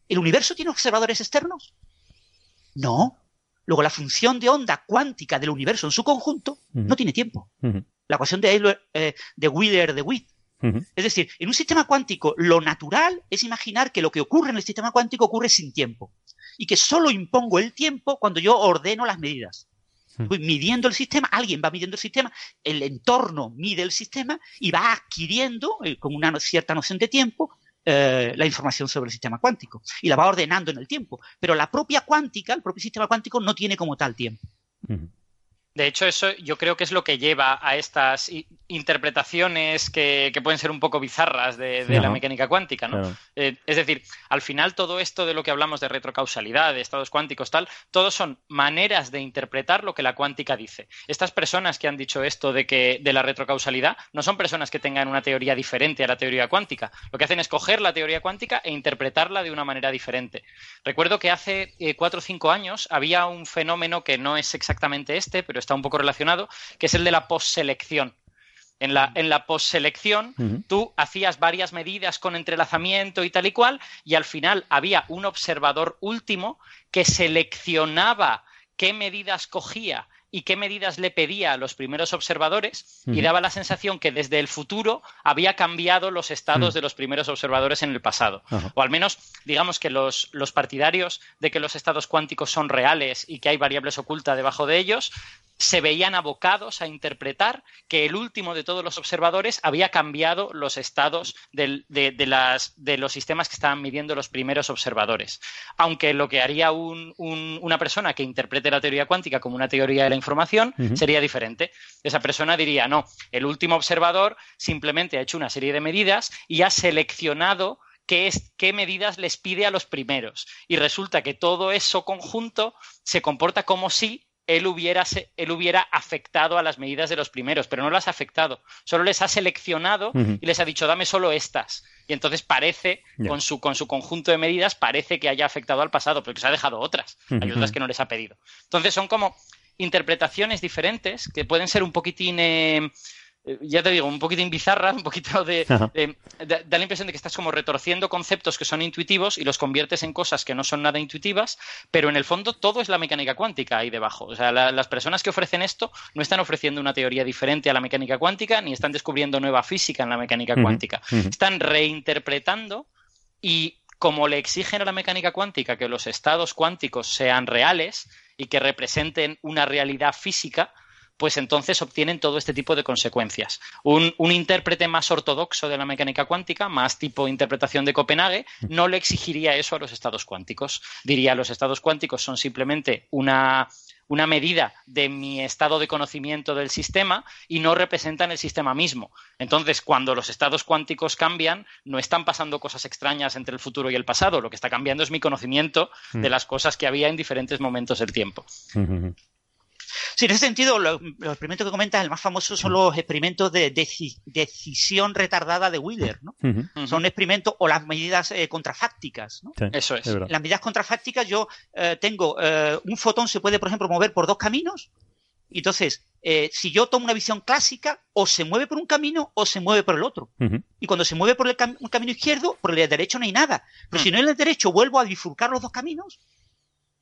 ¿el universo tiene observadores externos? No. Luego, la función de onda cuántica del universo en su conjunto no tiene tiempo. La ecuación de Euler, eh, de Wheeler de Witt. Es decir, en un sistema cuántico, lo natural es imaginar que lo que ocurre en el sistema cuántico ocurre sin tiempo. Y que solo impongo el tiempo cuando yo ordeno las medidas. Voy midiendo el sistema, alguien va midiendo el sistema, el entorno mide el sistema y va adquiriendo, eh, con una cierta noción de tiempo, eh, la información sobre el sistema cuántico. Y la va ordenando en el tiempo. Pero la propia cuántica, el propio sistema cuántico, no tiene como tal tiempo. De hecho, eso yo creo que es lo que lleva a estas interpretaciones que, que pueden ser un poco bizarras de, de la mecánica cuántica, ¿no? Claro. Eh, es decir, al final todo esto de lo que hablamos de retrocausalidad, de estados cuánticos, tal, todos son maneras de interpretar lo que la cuántica dice. Estas personas que han dicho esto de que de la retrocausalidad no son personas que tengan una teoría diferente a la teoría cuántica. Lo que hacen es coger la teoría cuántica e interpretarla de una manera diferente. Recuerdo que hace eh, cuatro o cinco años había un fenómeno que no es exactamente este, pero está un poco relacionado, que es el de la postselección. En la, en la postselección, tú hacías varias medidas con entrelazamiento y tal y cual, y al final había un observador último que seleccionaba qué medidas cogía y qué medidas le pedía a los primeros observadores y daba la sensación que desde el futuro había cambiado los estados Mm. de los primeros observadores en el pasado. O al menos, digamos que los, los partidarios de que los estados cuánticos son reales y que hay variables ocultas debajo de ellos, se veían abocados a interpretar que el último de todos los observadores había cambiado los estados del- de, de las, de los sistemas que estaban midiendo los primeros observadores. Aunque lo que haría un- un- una persona que interprete la teoría cuántica como una teoría la información sería diferente. Esa persona diría, no, el último observador simplemente ha hecho una serie de medidas y ha seleccionado qué, es, qué medidas les pide a los primeros. Y resulta que todo eso conjunto se comporta como si él hubiera, él hubiera afectado a las medidas de los primeros, pero no las ha afectado. Solo les ha seleccionado y les ha dicho, dame solo estas. Y entonces parece, con, su, con su conjunto de medidas, parece que haya afectado al pasado, pero que se ha dejado otras. Hay Ujú. otras que no les ha pedido. Entonces son como interpretaciones diferentes que pueden ser un poquitín, eh, eh, ya te digo, un poquitín bizarras, un poquito de, da, la impresión de que estás como retorciendo conceptos que son intuitivos y los conviertes en cosas que no son nada intuitivas, pero en el fondo todo es la mecánica cuántica ahí debajo. O sea, la- las personas que ofrecen esto no están ofreciendo una teoría diferente a la mecánica cuántica ni están descubriendo nueva física en la mecánica cuántica. Están reinterpretando y como le exigen a la mecánica cuántica que los estados cuánticos sean reales y que representen una realidad física, pues entonces obtienen todo este tipo de consecuencias. Un, un, intérprete más ortodoxo de la mecánica cuántica, más tipo interpretación de Copenhague, no le exigiría eso a los estados cuánticos. Diría, los estados cuánticos son simplemente una, una medida de mi estado de conocimiento del sistema y no representan el sistema mismo. Entonces, cuando los estados cuánticos cambian, no están pasando cosas extrañas entre el futuro y el pasado. Lo que está cambiando es mi conocimiento de las cosas que había en diferentes momentos del tiempo. Sí, en ese sentido, lo- los experimentos que comentas, el más famoso son los experimentos de deci- decisión retardada de Wheeler, ¿no? Ujú. Son experimentos o las medidas eh, contrafácticas, ¿no? Sí, Eso es. En las medidas contrafácticas yo eh, tengo eh, un fotón se puede, por ejemplo, mover por dos caminos. Y entonces, eh, si yo tomo una visión clásica, o se mueve por un camino o se mueve por el otro. Ujú. Y cuando se mueve por el cam- un camino izquierdo, por el derecho no hay nada. Pero Hmm. si no en el derecho vuelvo a bifurcar los dos caminos,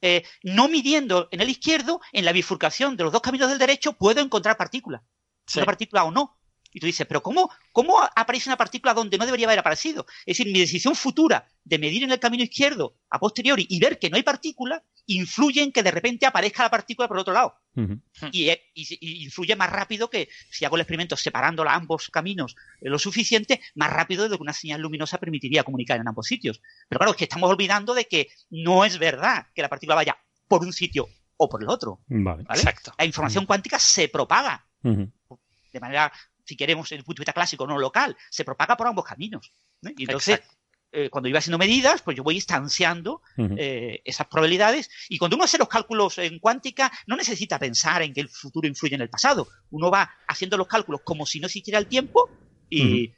eh, no midiendo en el izquierdo, en la bifurcación de los dos caminos del derecho, puedo encontrar partículas. Sí. Una partícula o no. Y tú dices, pero ¿cómo, ¿cómo aparece una partícula donde no debería haber aparecido? Es decir, mi decisión futura de medir en el camino izquierdo a posteriori y ver que no hay partícula, influye en que de repente aparezca la partícula por el otro lado. Y, eh, y- y influye más rápido que si hago el experimento separando ambos caminos eh, lo suficiente, más rápido de lo que una señal luminosa permitiría comunicar en ambos sitios. Pero claro, es que estamos olvidando de que no es verdad que la partícula vaya por un sitio o por el otro. Vale. ¿vale? Exacto. La información cuántica se propaga de manera, si queremos, desde el punto de vista clásico, no local, se propaga por ambos caminos. ¿no? Y entonces, eh, cuando yo voy haciendo medidas, pues yo voy instanciando eh, esas probabilidades. Y cuando uno hace los cálculos en cuántica, no necesita pensar en que el futuro influye en el pasado. Uno va haciendo los cálculos como si no existiera el tiempo y,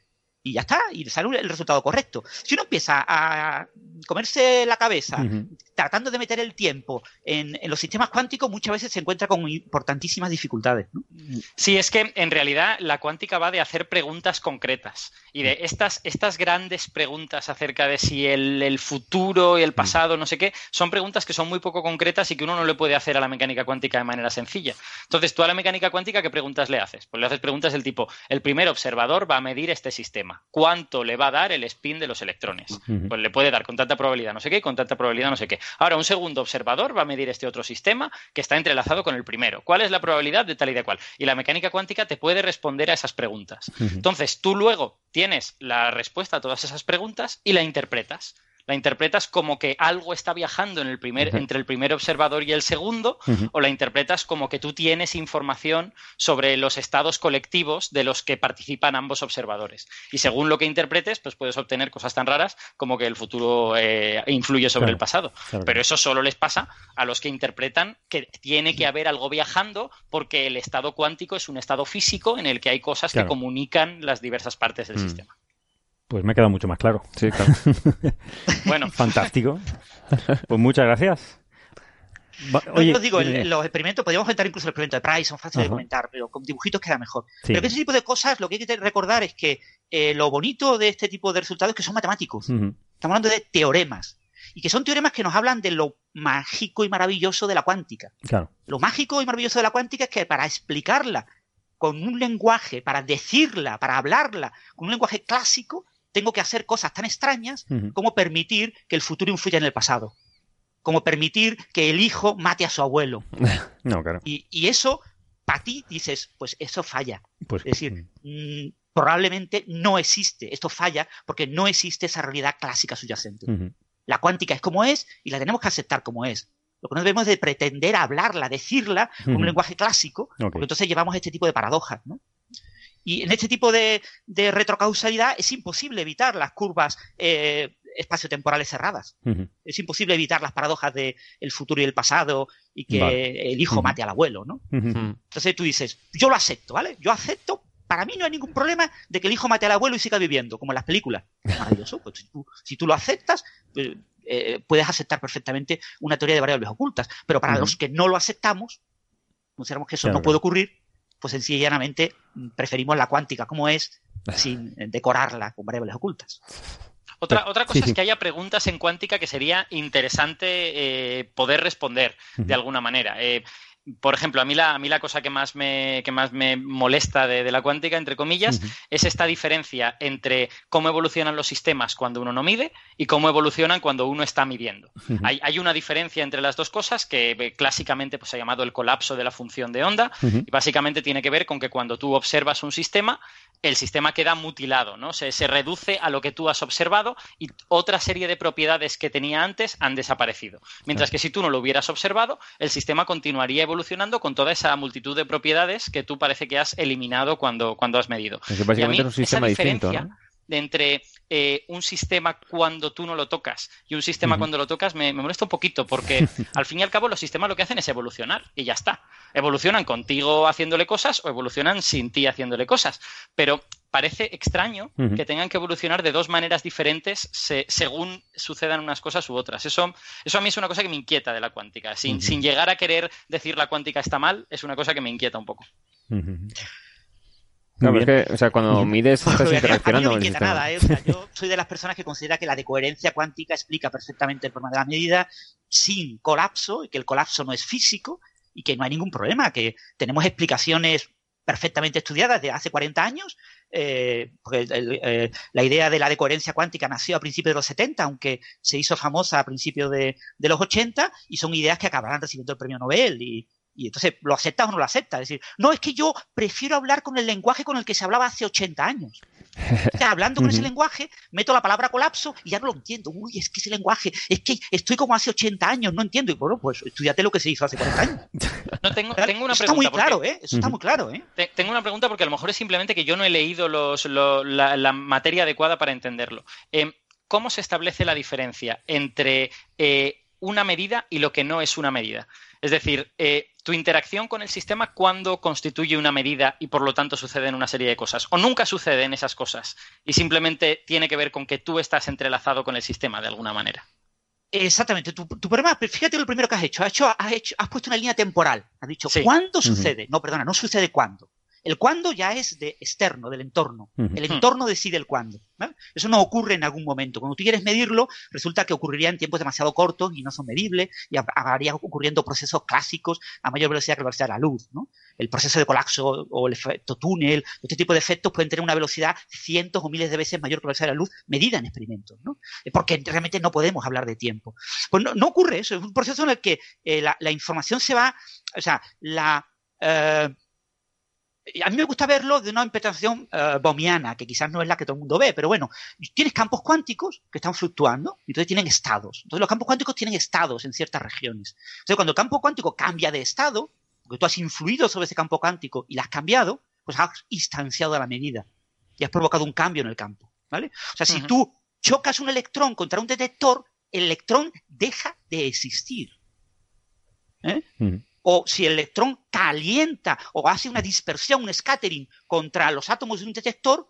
y ya está, y le sale el resultado correcto. Si uno empieza a comerse la cabeza tratando de meter el tiempo en, en los sistemas cuánticos, muchas veces se encuentra con importantísimas dificultades. ¿no? Sí, es que en realidad la cuántica va de hacer preguntas concretas y de estas, estas grandes preguntas acerca de si el, el futuro y el pasado, no sé qué, son preguntas que son muy poco concretas y que uno no le puede hacer a la mecánica cuántica de manera sencilla. Entonces, tú a la mecánica cuántica, ¿qué preguntas le haces? Pues le haces preguntas del tipo, el primer observador va a medir este sistema. ¿Cuánto le va a dar el spin de los electrones? Pues le puede dar con tanta probabilidad no sé qué y con tanta probabilidad no sé qué. Ahora, un segundo observador va a medir este otro sistema que está entrelazado con el primero. ¿Cuál es la probabilidad de tal y de cual? Y la mecánica cuántica te puede responder a esas preguntas. Entonces, tú luego tienes la respuesta a todas esas preguntas y la interpretas. La interpretas como que algo está viajando en el primer, Ujú. entre el primer observador y el segundo, o la interpretas como que tú tienes información sobre los estados colectivos de los que participan ambos observadores. Y según lo que interpretes, pues puedes obtener cosas tan raras como que el futuro eh, influye sobre Claro, el pasado. claro. Pero eso solo les pasa a los que interpretan que tiene que haber algo viajando porque el estado cuántico es un estado físico en el que hay cosas Claro. que comunican las diversas partes del Mm. sistema. Pues me ha quedado mucho más claro. Sí, claro. Bueno, Fantástico. Pues muchas gracias. Va- No, oye, yo digo, el- los experimentos, podríamos comentar incluso el experimento de Price, son fáciles de comentar, pero con dibujitos queda mejor. Sí. Pero que ese tipo de cosas, lo que hay que recordar es que eh, lo bonito de este tipo de resultados es que son matemáticos. Estamos hablando de teoremas. Y que son teoremas que nos hablan de lo mágico y maravilloso de la cuántica. Claro. Lo mágico y maravilloso de la cuántica es que para explicarla con un lenguaje, para decirla, para hablarla con un lenguaje clásico, tengo que hacer cosas tan extrañas Ujú. como permitir que el futuro influya en el pasado. Como permitir que el hijo mate a su abuelo. No, claro. Y, y eso, para ti, dices, pues eso falla. Pues, Es decir, mm, probablemente no existe. Esto falla porque no existe esa realidad clásica subyacente. La cuántica es como es y la tenemos que aceptar como es. Lo que no debemos de pretender hablarla, decirla con un lenguaje clásico, porque entonces llevamos este tipo de paradojas, ¿no? Y en este tipo de, de retrocausalidad es imposible evitar las curvas eh, espaciotemporales cerradas. Es imposible evitar las paradojas de el futuro y el pasado y que Vale. el hijo mate al abuelo, ¿no? Entonces tú dices, yo lo acepto, ¿vale? Yo acepto, para mí no hay ningún problema de que el hijo mate al abuelo y siga viviendo, como en las películas. Maravilloso, pues si tú, si tú lo aceptas, pues, eh, puedes aceptar perfectamente una teoría de variables ocultas. Pero para los que no lo aceptamos, consideramos que eso Claro, no puede ocurrir, pues sencillamente mm, preferimos la cuántica como es, sin eh, decorarla con variables ocultas. Otra, otra cosa sí, sí. es que haya preguntas en cuántica que sería interesante eh, poder responder de alguna manera. Eh, por ejemplo, a mí la, a mí la cosa que más me, que más me molesta de, de la cuántica, entre comillas, es esta diferencia entre cómo evolucionan los sistemas cuando uno no mide y cómo evolucionan cuando uno está midiendo. Hay, hay una diferencia entre las dos cosas que eh, clásicamente pues, se ha llamado el colapso de la función de onda y básicamente tiene que ver con que cuando tú observas un sistema, el sistema queda mutilado, ¿no? Se, se reduce a lo que tú has observado y otra serie de propiedades que tenía antes han desaparecido. Mientras que si tú no lo hubieras observado, el sistema continuaría evolucionando con toda esa multitud de propiedades que tú parece que has eliminado cuando, cuando has medido. Es que Y a básicamente mí es un sistema distinto. De entre eh, un sistema cuando tú no lo tocas y un sistema cuando lo tocas me, me molesta un poquito porque al fin y al cabo los sistemas lo que hacen es evolucionar y ya está. Evolucionan contigo haciéndole cosas o evolucionan sin ti haciéndole cosas. Pero parece extraño que tengan que evolucionar de dos maneras diferentes se- según sucedan unas cosas u otras. Eso, eso a mí es una cosa que me inquieta de la cuántica. Sin, sin llegar a querer decir la cuántica está mal, es una cosa que me inquieta un poco. Claro, Muy es que, o sea, cuando mides estás a mí- interaccionando no me inquieta nada, ¿eh? O sea, yo soy de las personas que considera que la decoherencia cuántica explica perfectamente el problema de la medida sin colapso y que el colapso no es físico y que no hay ningún problema, que tenemos explicaciones perfectamente estudiadas de hace 40 años, eh, porque el- el- eh, la idea de la decoherencia cuántica nació a principios de los 70, aunque se hizo famosa a principios de, de los 80, y son ideas que acabarán recibiendo el premio Nobel. Y, y entonces, ¿lo aceptas o no lo aceptas? Es decir, no, es que yo prefiero hablar con el lenguaje con el que se hablaba hace 80 años. O sea, hablando con ese lenguaje, meto la palabra colapso y ya no lo entiendo. Uy, es que ese lenguaje, es que estoy como hace 80 años, no entiendo. Y bueno, pues estudiate lo que se hizo hace 40 años. No, tengo, tengo una Eso está muy pregunta. porque- claro, ¿eh? Eso está muy claro, ¿eh? Te- Tengo una pregunta porque a lo mejor es simplemente que yo no he leído los, lo- la, la materia adecuada para entenderlo. Em, ¿Cómo se establece la diferencia entre eh, una medida y lo que no es una medida? Es decir, eh, tu interacción con el sistema, ¿cuándo constituye una medida y por lo tanto suceden una serie de cosas? ¿O nunca suceden esas cosas y simplemente tiene que ver con que tú estás entrelazado con el sistema de alguna manera? Exactamente. Tu, tu problema, fíjate lo primero que has hecho. Has, hecho, has, hecho, has puesto una línea temporal. Has dicho, Sí. ¿cuándo sucede? No, perdona, no sucede cuándo. El cuándo ya es de externo, del entorno. El entorno decide el cuándo. ¿vale? Eso no ocurre en algún momento. Cuando tú quieres medirlo, resulta que ocurriría en tiempos demasiado cortos y no son medibles y habría ocurriendo procesos clásicos a mayor velocidad que la velocidad de la luz. ¿no? El proceso de colapso o el efecto túnel, este tipo de efectos pueden tener una velocidad cientos o miles de veces mayor que la velocidad de la luz medida en experimentos. ¿no? Eh, Porque realmente no podemos hablar de tiempo. Pues no, no ocurre eso. Es un proceso en el que eh, la, la información se va, o sea, la... eh, a mí me gusta verlo de una interpretación bohmiana, que quizás no es la que todo el mundo ve, pero bueno, tienes campos cuánticos que están fluctuando, y entonces tienen estados. Entonces los campos cuánticos tienen estados en ciertas regiones. Entonces cuando el campo cuántico cambia de estado, porque tú has influido sobre ese campo cuántico y lo has cambiado, pues has instanciado la medida y has provocado un cambio en el campo. ¿vale? O sea, si tú chocas un electrón contra un detector, el electrón deja de existir. ¿Eh? O si el electrón calienta o hace una dispersión, un scattering contra los átomos de un detector,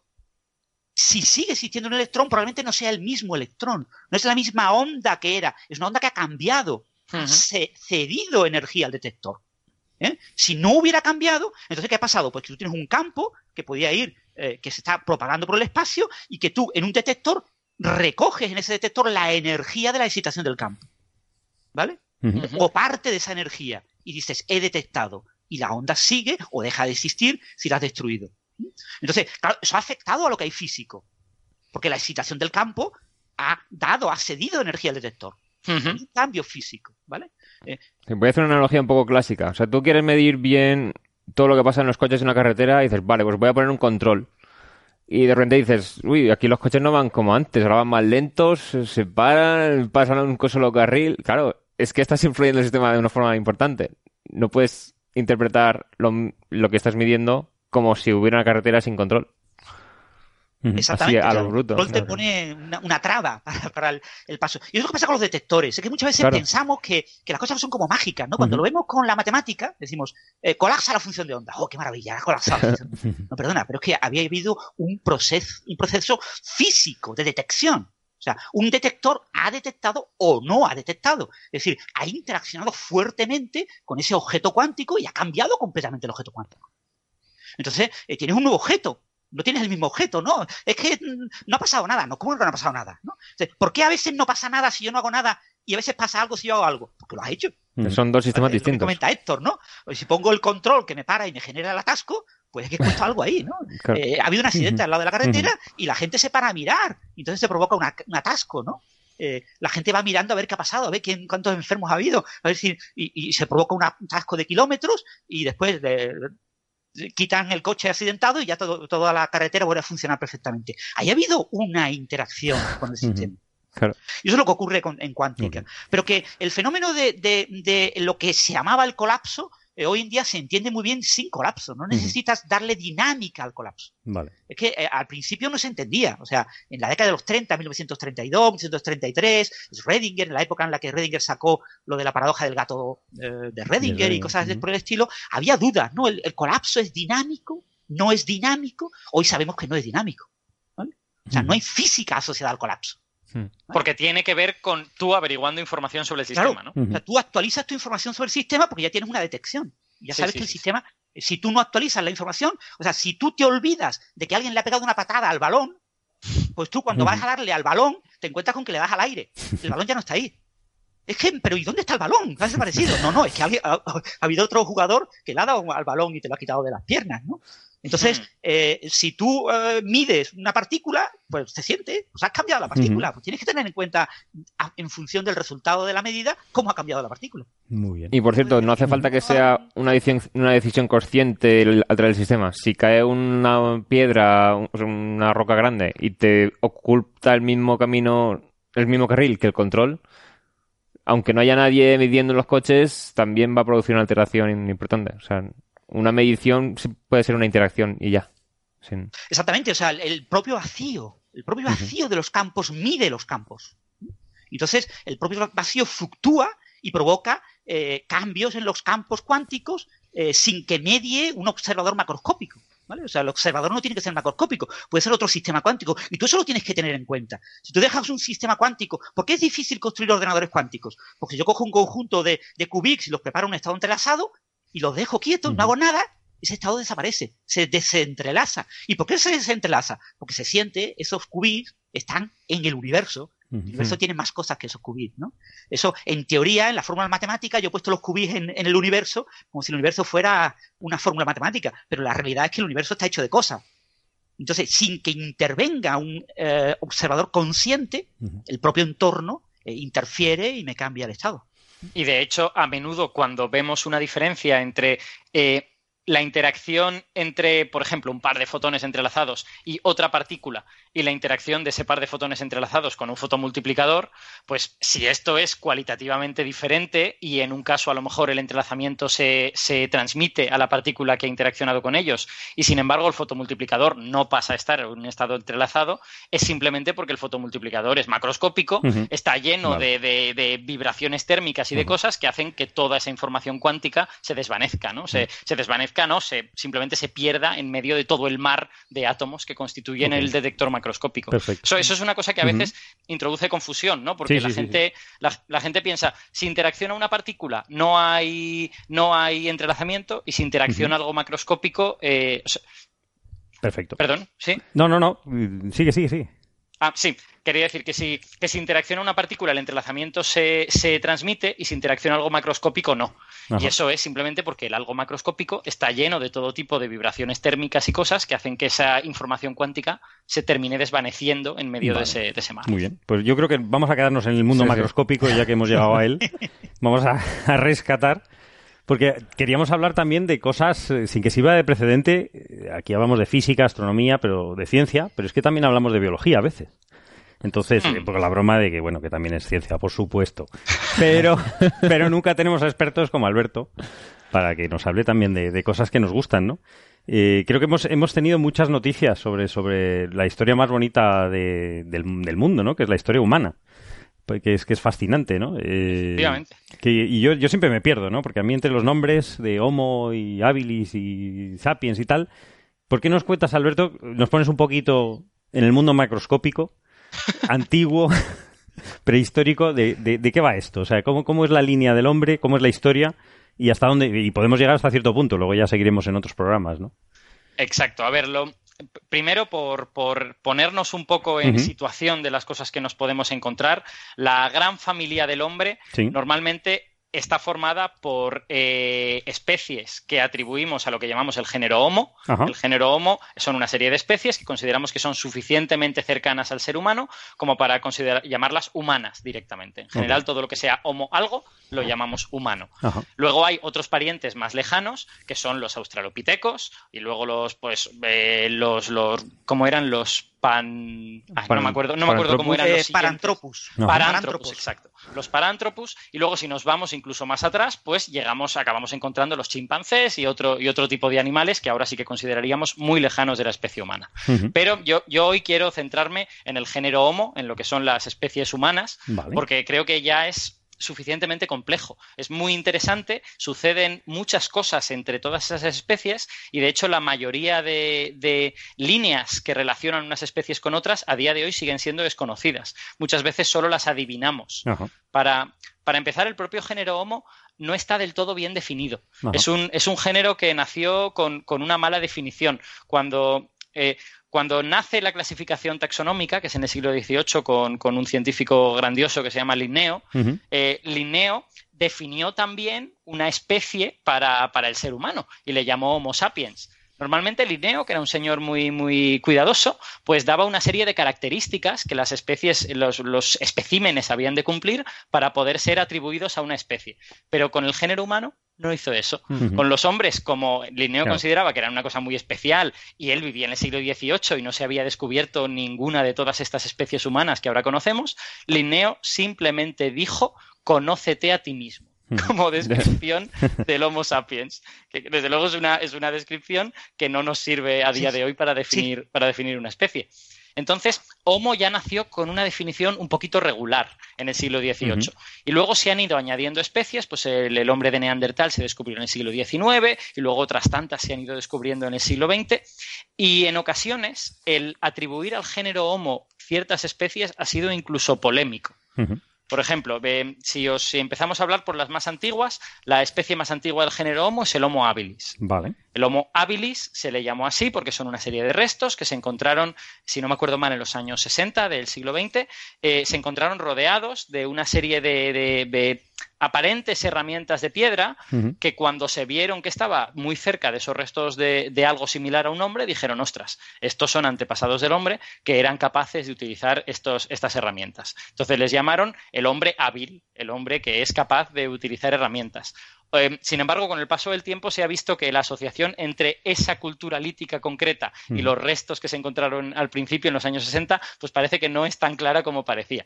si sigue existiendo un electrón, probablemente no sea el mismo electrón, no es la misma onda que era, es una onda que ha cambiado, ha cedido energía al detector. ¿eh? Si no hubiera cambiado, entonces ¿qué ha pasado? Pues que tú tienes un campo que podía ir, eh, que se está propagando por el espacio y que tú en un detector recoges en ese detector la energía de la excitación del campo. ¿Vale? O parte de esa energía y dices, he detectado, y la onda sigue o deja de existir si la has destruido. Entonces, claro, eso ha afectado a lo que hay físico, porque la excitación del campo ha dado, ha cedido energía al detector. Un cambio físico, ¿vale? Voy a hacer una analogía un poco clásica. O sea, tú quieres medir bien todo lo que pasa en los coches en una carretera y dices, vale, pues voy a poner un control. Y de repente dices, uy, aquí los coches no van como antes, ahora van más lentos, se paran, pasan a un solo carril. Claro, es que estás influyendo en el sistema de una forma importante. No puedes interpretar lo, lo que estás midiendo como si hubiera una carretera sin control. Exactamente. Así, a lo bruto. El control te pone una, una traba para, para el, el paso. Y es lo que pasa con los detectores. Es que muchas veces Claro. pensamos que, que las cosas son como mágicas, ¿no? Cuando lo vemos con la matemática, decimos, eh, colapsa la función de onda. ¡Oh, qué maravilla! Ha colapsado la función. No, perdona, pero es que había habido un proceso, un proceso físico de detección. O sea, un detector ha detectado o no ha detectado. Es decir, ha interaccionado fuertemente con ese objeto cuántico y ha cambiado completamente el objeto cuántico. Entonces, eh, tienes un nuevo objeto. No tienes el mismo objeto, ¿no? Es que mm, no ha pasado nada, ¿no? ¿Cómo que no ha pasado nada? ¿no? Entonces, ¿Por qué a veces no pasa nada si yo no hago nada y a veces pasa algo si yo hago algo? Porque lo has hecho. Son dos sistemas Es lo que distintos. comenta Héctor, ¿no? O si pongo el control que me para y me genera el atasco, pues es que he puesto algo ahí, ¿no? Claro. Eh, ha habido un accidente al lado de la carretera y la gente se para a mirar. Y entonces se provoca una- un atasco, ¿no? Eh, la gente va mirando a ver qué ha pasado, a ver quién, cuántos enfermos ha habido, a ver si, y, y se provoca un atasco de kilómetros y después de- de- quitan el coche accidentado y ya todo- toda la carretera vuelve a funcionar perfectamente. Ahí ha habido una interacción con el sistema. Claro. Y eso es lo que ocurre con- en cuántica. Pero que el fenómeno de, de- de lo que se llamaba el colapso, eh, hoy en día se entiende muy bien sin colapso. No necesitas darle dinámica al colapso. Vale. Es que eh, al principio no se entendía. O sea, en la década de los 30, 1932, 1933, Redinger, en la época en la que Redinger sacó lo de la paradoja del gato eh, de Redinger y cosas ujú. por el estilo, había dudas, ¿no? El, el colapso es dinámico, no es dinámico. Hoy sabemos que no es dinámico. ¿vale? O sea, no hay física asociada al colapso. Porque tiene que ver con tú averiguando información sobre el Claro, sistema, ¿no? o sea, tú actualizas tu información sobre el sistema porque ya tienes una detección. Ya sabes sí, que el sí, sistema, si tú no actualizas la información, o sea, si tú te olvidas de que alguien le ha pegado una patada al balón, pues tú cuando vas a darle al balón, te encuentras con que le das al aire. El balón ya no está ahí. Es que, pero ¿y dónde está el balón? ¿Ha desaparecido? No, no, es que alguien- ha, ha habido otro jugador que le ha dado al balón y te lo ha quitado de las piernas, ¿no? Entonces, eh, si tú eh, mides una partícula, pues se siente, pues has cambiado la partícula. Pues tienes que tener en cuenta, a- en función del resultado de la medida, cómo ha cambiado la partícula. Muy bien. Y por cierto, no hace falta que sea una decisión, una decisión consciente el- al traer el sistema. Si cae una piedra, un- una roca grande y te oculta el mismo camino, el mismo carril que el control, aunque no haya nadie midiendo los coches, también va a producir una alteración importante. O sea, una medición puede ser una interacción y ya. Sin- Exactamente, o sea, el, propio vacío, el propio vacío de los campos mide los campos. Entonces, el propio vacío fluctúa y provoca eh, cambios en los campos cuánticos eh, sin que medie un observador macroscópico. ¿vale? O sea, el observador no tiene que ser macroscópico, puede ser otro sistema cuántico. Y tú eso lo tienes que tener en cuenta. Si tú dejas un sistema cuántico, ¿por qué es difícil construir ordenadores cuánticos? Porque yo cojo un conjunto de, de qubits y los preparo en un estado entrelazado y los dejo quietos, no hago nada, ese estado desaparece, se desentrelaza. ¿Y por qué se desentrelaza? Porque se siente, esos qubits están en el universo. El universo tiene más cosas que esos qubits, ¿no? Eso, en teoría, en la fórmula matemática, yo he puesto los qubits en, en el universo como si el universo fuera una fórmula matemática, pero la realidad es que el universo está hecho de cosas. Entonces, sin que intervenga un eh, observador consciente, el propio entorno eh, interfiere y me cambia el estado. Y de hecho, a menudo cuando vemos una diferencia entre eh, la interacción entre, por ejemplo, un par de fotones entrelazados y otra partícula y la interacción de ese par de fotones entrelazados con un fotomultiplicador, pues si esto es cualitativamente diferente y en un caso a lo mejor el entrelazamiento se, se transmite a la partícula que ha interaccionado con ellos y sin embargo el fotomultiplicador no pasa a estar en un estado entrelazado, es simplemente porque el fotomultiplicador es macroscópico, está lleno Vale. de, de- de vibraciones térmicas y de cosas que hacen que toda esa información cuántica se desvanezca, ¿no? Se, se desvanezca, no, se, simplemente se pierda en medio de todo el mar de átomos que constituyen el detector macroscópico. Perfecto. Eso, eso es una cosa que a veces introduce confusión, ¿no? Porque Sí, la sí, sí, gente, La, la gente piensa, si interacciona una partícula, no hay, no hay entrelazamiento, y si interacciona algo macroscópico, eh, o sea, Perfecto. perdón, ¿sí? No, no, no. Sigue, sigue, sigue. Ah, sí, quería decir que si, que si interacciona una partícula, el entrelazamiento se, se transmite y si interacciona algo macroscópico, no. Ajá. Y eso es simplemente porque el algo macroscópico está lleno de todo tipo de vibraciones térmicas y cosas que hacen que esa información cuántica se termine desvaneciendo en medio de, ese, de ese mar. Muy bien. Pues yo creo que vamos a quedarnos en el mundo Sí, sí. macroscópico, ya que hemos llegado a él. Vamos a, a rescatar. Porque queríamos hablar también de cosas eh, sin que sirva de precedente. Eh, Aquí hablamos de física, astronomía, pero de ciencia, pero es que también hablamos de biología a veces. Entonces, eh, porque la broma de que, bueno, que también es ciencia, por supuesto. Pero, pero nunca tenemos a expertos como Alberto para que nos hable también de, de cosas que nos gustan, ¿no? Eh, creo que hemos, hemos tenido muchas noticias sobre, sobre la historia más bonita de- del, del mundo, ¿no? Que es la historia humana. Que es, que es fascinante, ¿no? Eh, Efectivamente. que, y yo, yo siempre me pierdo, ¿no? Porque a mí entre los nombres de Homo y Habilis y Sapiens y tal, ¿por qué nos cuentas, Alberto? Nos pones un poquito en el mundo macroscópico, antiguo, prehistórico, de, de, de qué va esto? O sea, ¿cómo, ¿cómo es la línea del hombre? ¿Cómo es la historia? Y hasta dónde, y podemos llegar hasta cierto punto, luego ya seguiremos en otros programas, ¿no? Exacto, a ver, lo, primero por, por ponernos un poco en situación de las cosas que nos podemos encontrar, la gran familia del hombre Sí. normalmente está formada por eh, especies que atribuimos a lo que llamamos el género Homo. Ajá. El género Homo son una serie de especies que consideramos que son suficientemente cercanas al ser humano como para considerar, llamarlas humanas directamente. En general, todo lo que sea Homo algo lo llamamos humano. Ajá. Luego hay otros parientes más lejanos, que son los australopitecos, y luego los, pues, eh, los, los, ¿cómo eran los pan? Ay, Pan- no me acuerdo, no me acuerdo cómo eran Eh, los siguientes. Paranthropus. Ajá. Parántropos, exacto. Los parántropos, y luego si nos vamos incluso más atrás, pues llegamos, acabamos encontrando los chimpancés y otro, y otro tipo de animales que ahora sí que consideraríamos muy lejanos de la especie humana. Pero yo, yo hoy quiero centrarme en el género Homo, en lo que son las especies humanas, Vale. porque creo que ya es suficientemente complejo. Es muy interesante, suceden muchas cosas entre todas esas especies y de hecho la mayoría de, de líneas que relacionan unas especies con otras a día de hoy siguen siendo desconocidas. Muchas veces solo las adivinamos. Para, para empezar, el propio género Homo no está del todo bien definido. Es un, es un género que nació con, con una mala definición. Cuando, eh, cuando nace la clasificación taxonómica, que es en el siglo XVIII con, con un científico grandioso que se llama Linneo, eh, Linneo definió también una especie para, para el ser humano y le llamó Homo sapiens. Normalmente Linneo, que era un señor muy, muy cuidadoso, pues daba una serie de características que las especies, los, los especímenes habían de cumplir para poder ser atribuidos a una especie. Pero con el género humano no hizo eso. Con los hombres, como Linneo Claro. consideraba que era una cosa muy especial y él vivía en el siglo XVIII y no se había descubierto ninguna de todas estas especies humanas que ahora conocemos, Linneo simplemente dijo, conócete a ti mismo como descripción del Homo sapiens, que desde luego es una, es una descripción que no nos sirve a día de hoy para definir, para definir una especie. Entonces, Homo ya nació con una definición un poquito regular en el siglo XVIII. Y luego se han ido añadiendo especies, pues el, el hombre de Neandertal se descubrió en el siglo XIX y luego otras tantas se han ido descubriendo en el siglo XX. Y en ocasiones el atribuir al género Homo ciertas especies ha sido incluso polémico. Por ejemplo, si, os, si empezamos a hablar por las más antiguas, la especie más antigua del género Homo es el Homo habilis. Vale. El Homo habilis se le llamó así porque son una serie de restos que se encontraron, si no me acuerdo mal, en los años 60 del siglo XX, eh, se encontraron rodeados de una serie de, de- de aparentes herramientas de piedra que cuando se vieron que estaba muy cerca de esos restos de, de algo similar a un hombre, dijeron, ostras, estos son antepasados del hombre que eran capaces de utilizar estos, estas herramientas. Entonces les llamaron el hombre hábil, el hombre que es capaz de utilizar herramientas. Eh, sin embargo, con el paso del tiempo se ha visto que la asociación entre esa cultura lítica concreta y los restos que se encontraron al principio en los años 60, pues parece que no es tan clara como parecía.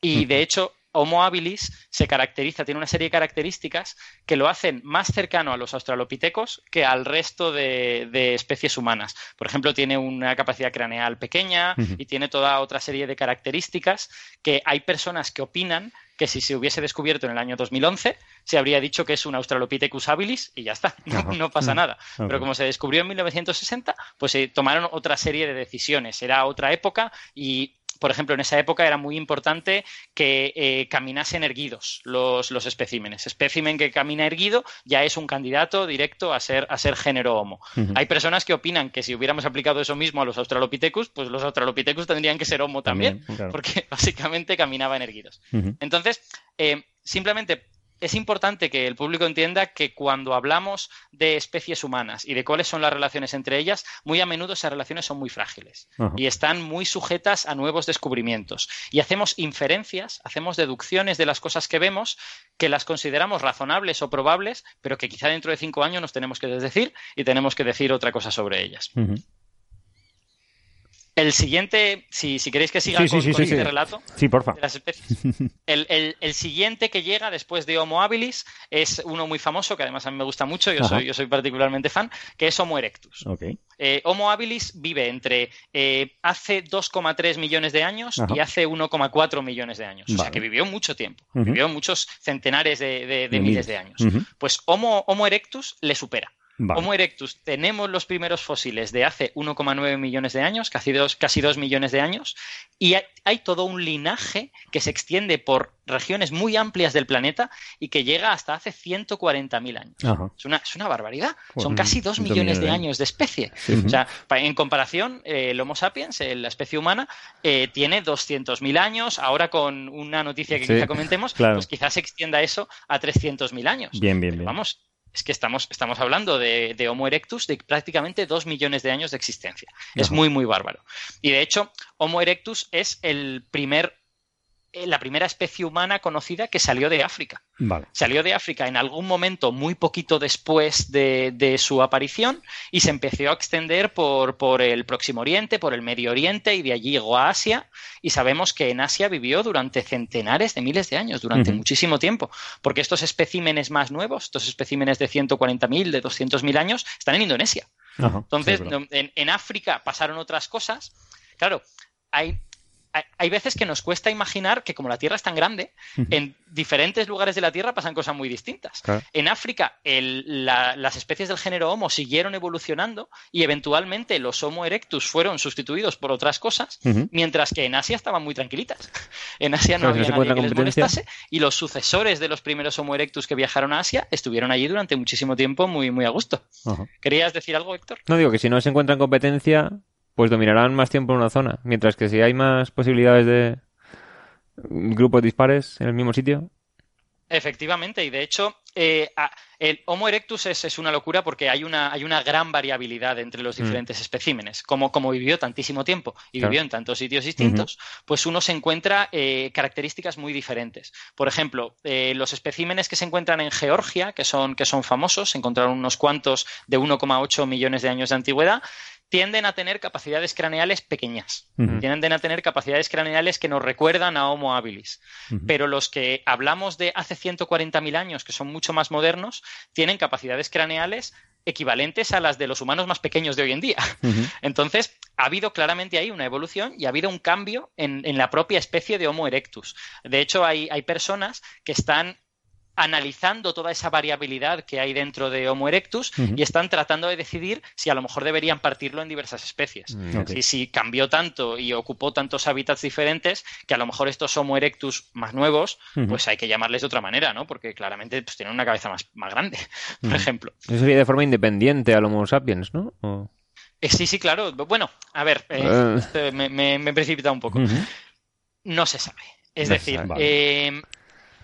Y de hecho, Homo habilis se caracteriza, tiene una serie de características que lo hacen más cercano a los australopitecos que al resto de, de especies humanas. Por ejemplo, tiene una capacidad craneal pequeña y tiene toda otra serie de características que hay personas que opinan que si se hubiese descubierto en el año 2011 se habría dicho que es un Australopithecus habilis y ya está, no, pasa nada. Pero como se descubrió en 1960, pues se tomaron otra serie de decisiones. Era otra época y por ejemplo, en esa época era muy importante que eh, caminasen erguidos los, los especímenes. Espécimen que camina erguido ya es un candidato directo a ser, a ser género homo. Hay personas que opinan que si hubiéramos aplicado eso mismo a los Australopithecus, pues los Australopithecus tendrían que ser homo también, También, claro. porque básicamente caminaban erguidos. Entonces, eh, simplemente es importante que el público entienda que cuando hablamos de especies humanas y de cuáles son las relaciones entre ellas, muy a menudo esas relaciones son muy frágiles Ajá. y están muy sujetas a nuevos descubrimientos. Y hacemos inferencias, hacemos deducciones de las cosas que vemos que las consideramos razonables o probables, pero que quizá dentro de cinco años nos tenemos que desdecir y tenemos que decir otra cosa sobre ellas. El siguiente, si, si queréis que siga Sí, con, sí, con sí, este relato, Sí, porfa. de las especies. El, el- el siguiente que llega después de Homo habilis es uno muy famoso, que además a mí me gusta mucho, yo, Ajá. soy, yo soy particularmente fan, que es Homo erectus. Eh, Homo habilis vive entre eh, hace 2,3 millones de años Ajá. y hace 1,4 millones de años. O sea que vivió mucho tiempo, vivió muchos centenares de, de- de De miles de años. Pues Homo, Homo erectus le supera. Vale. Homo erectus, tenemos los primeros fósiles de hace 1,9 millones de años, casi 2, casi 2 millones de años, y hay, hay todo un linaje que se extiende por regiones muy amplias del planeta y que llega hasta hace 140.000 años. Es una, es una barbaridad. Joder, Son casi 2 ciento millones millones de años de especie. Sí. O sea, en comparación, eh, el Homo sapiens, eh, la especie humana, eh, tiene 200.000 años. Ahora con una noticia que Sí, quizá comentemos, claro. pues quizás se extienda eso a 300.000 años. Bien, bien, Pero bien. Vamos, es que estamos, estamos hablando de, de Homo erectus de prácticamente 2 millones de años de existencia. Es muy, muy bárbaro. Y de hecho, Homo erectus es el primer, la primera especie humana conocida que salió de África Vale. salió de África en algún momento muy poquito después de, de su aparición y se empezó a extender por, por el Próximo Oriente, por el Medio Oriente y de allí llegó a Asia y sabemos que en Asia vivió durante centenares de miles de años, durante muchísimo tiempo, porque estos especímenes más nuevos, estos especímenes de 140.000, de 200.000 años, están en Indonesia. Entonces, Sí, en África pasaron otras cosas. Claro, hay, hay, veces que nos cuesta imaginar que como la Tierra es tan grande, en diferentes lugares de la Tierra pasan cosas muy distintas. Claro. En África, el- la- las especies del género Homo siguieron evolucionando y eventualmente los Homo erectus fueron sustituidos por otras cosas, mientras que en Asia estaban muy tranquilitas. En Asia no Claro, si había se nadie que les molestase y los sucesores de los primeros Homo erectus que viajaron a Asia estuvieron allí durante muchísimo tiempo muy, muy a gusto. ¿Querías decir algo, Héctor? No digo que si no se encuentran competencia, pues dominarán más tiempo en una zona. Mientras que si hay más posibilidades de grupos dispares en el mismo sitio. Efectivamente, y de hecho, eh, a- el Homo erectus es, es una locura porque hay una, hay una gran variabilidad entre los Mm. diferentes especímenes. Como, como vivió tantísimo tiempo y Claro. vivió en tantos sitios distintos, pues uno se encuentra eh, características muy diferentes. Por ejemplo, eh, los especímenes que se encuentran en Georgia, que son, que son famosos, se encontraron unos cuantos de 1,8 millones de años de antigüedad, tienden a tener capacidades craneales pequeñas. Tienden a tener capacidades craneales que nos recuerdan a Homo habilis. Pero los que hablamos de hace 140.000 años, que son mucho más modernos, tienen capacidades craneales equivalentes a las de los humanos más pequeños de hoy en día. Entonces, ha habido claramente ahí una evolución y ha habido un cambio en, en la propia especie de Homo erectus. De hecho, hay, hay personas que están analizando toda esa variabilidad que hay dentro de Homo erectus y están tratando de decidir si a lo mejor deberían partirlo en diversas especies. Mm, ok. Si, si cambió tanto y ocupó tantos hábitats diferentes que a lo mejor estos Homo erectus más nuevos, pues hay que llamarles de otra manera, ¿no? Porque claramente pues, tienen una cabeza más, más grande, por ejemplo. Eso sería de forma independiente al Homo sapiens, ¿no? O- Eh, sí, sí, claro. Bueno, a ver, eh, esto me, me, me he precipitado un poco. No se sabe. Es No decir, sabe. Vale. eh,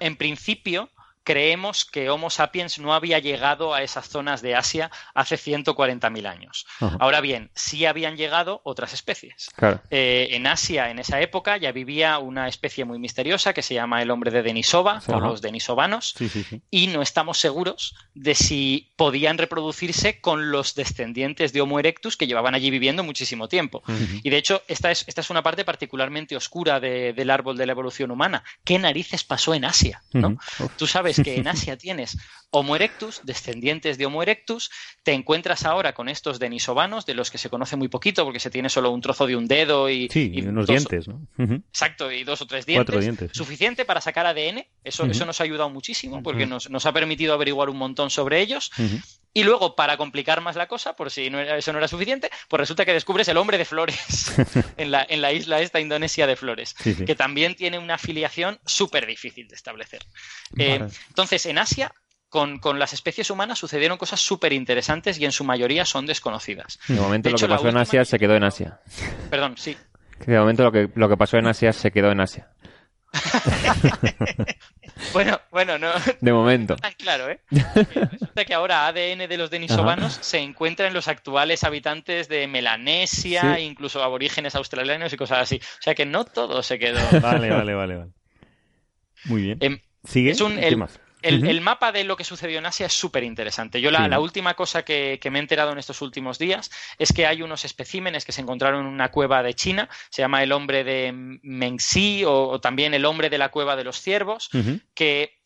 en principio creemos que Homo sapiens no había llegado a esas zonas de Asia hace 140.000 años. Ahora bien, sí habían llegado otras especies. Claro. Eh, en Asia, en esa época, ya vivía una especie muy misteriosa que se llama el hombre de Denisova o los denisovanos Sí, sí, sí. y no estamos seguros de si podían reproducirse con los descendientes de Homo erectus que llevaban allí viviendo muchísimo tiempo. Y de hecho, esta es, esta es una parte particularmente oscura de- del árbol de la evolución humana. ¿Qué narices pasó en Asia? ¿no? Tú sabes que en Asia tienes Homo erectus, descendientes de Homo erectus, te encuentras ahora con estos denisovanos, de los que se conoce muy poquito porque se tiene solo un trozo de un dedo y, Sí, y y unos dos- dientes, ¿no? Exacto, y dos o tres dientes. Cuatro dientes. Suficiente para sacar ADN. Eso, eso nos ha ayudado muchísimo porque nos, nos ha permitido averiguar un montón sobre ellos. Y luego, para complicar más la cosa, por si no era- eso no era suficiente, pues resulta que descubres el hombre de flores en la, en la isla esta Indonesia de Flores, Sí, sí. que también tiene una afiliación súper difícil de establecer. Eh, entonces, en Asia, con, con las especies humanas sucedieron cosas súper interesantes y en su mayoría son desconocidas. De momento De lo hecho, que pasó en Asia que- se quedó en Asia. Perdón, sí. De momento lo que, lo que pasó en Asia se quedó en Asia. Bueno, bueno, no, De momento. claro, ¿eh? Resulta que ahora ADN de los denisovanos se encuentra en los actuales habitantes de Melanesia, Sí. incluso aborígenes australianos y cosas así. O sea que no todo se quedó. Vale, vale, vale, vale. Muy bien. Em, ¿Sigue? es un- ¿Qué el- más? El, mapa de lo que sucedió en Asia es súper interesante. Yo la, Sí. la última cosa que, que me he enterado en estos últimos días es que hay unos especímenes que se encontraron en una cueva de China, se llama el hombre de Mengxi o, o también el hombre de la cueva de los ciervos, que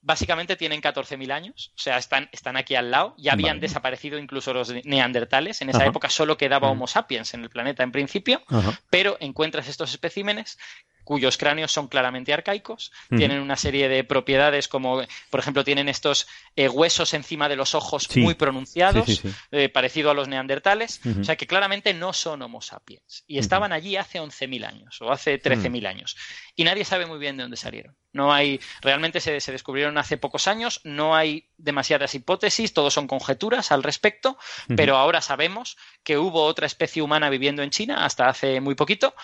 básicamente tienen 14.000 años, o sea, están, están aquí al lado, ya habían Vale. desaparecido incluso los neandertales, en esa Ajá. época solo quedaba. Homo sapiens en el planeta en principio, Ajá. pero encuentras estos especímenes cuyos cráneos son claramente arcaicos, tienen una serie de propiedades como, por ejemplo, tienen estos eh, huesos encima de los ojos Sí. muy pronunciados, Sí, sí, sí. eh, parecido a los neandertales, o sea que claramente no son Homo sapiens. Y estaban allí hace 11.000 años o hace 13.000 años. Y nadie sabe muy bien de dónde salieron. No hay, realmente se, se descubrieron hace pocos años, no hay demasiadas hipótesis, todos son conjeturas al respecto, pero ahora sabemos que hubo otra especie humana viviendo en China hasta hace muy poquito.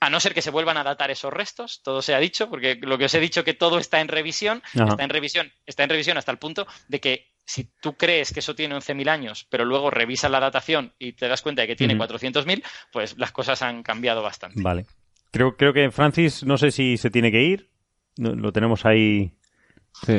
A no ser que se vuelvan a datar esos restos, todo se ha dicho, porque lo que os he dicho que todo está en revisión, Ajá. está en revisión, está en revisión hasta el punto de que si tú crees que eso tiene 11.000 años, pero luego revisas la datación y te das cuenta de que tiene Ujú. 400.000, pues las cosas han cambiado bastante. Vale. Creo, creo que Francis, no sé si se tiene que ir. No- Lo tenemos ahí. Sí.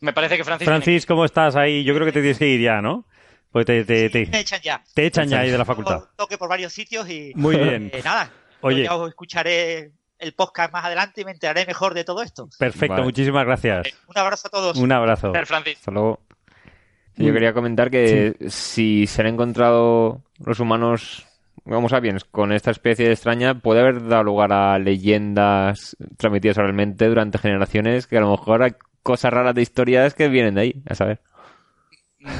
Me parece que Francis, Francis, ¿cómo estás ahí? Yo creo que te tienes que ir ya, ¿no? Porque te, te, te- Me echan ya. te echan ya ahí de la facultad. Toque por varios sitios y Muy bien. eh, nada. Yo Oye. ya os escucharé el podcast más adelante y me enteraré mejor de todo esto. Perfecto, Vale. muchísimas gracias. Un abrazo a todos. Un abrazo. tiene- Francis. Hasta luego. Yo quería comentar que si se han encontrado los humanos, vamos a bien, con esta especie extraña, puede haber dado lugar a leyendas transmitidas oralmente durante generaciones que a lo mejor hay cosas raras de historias que vienen de ahí, a saber.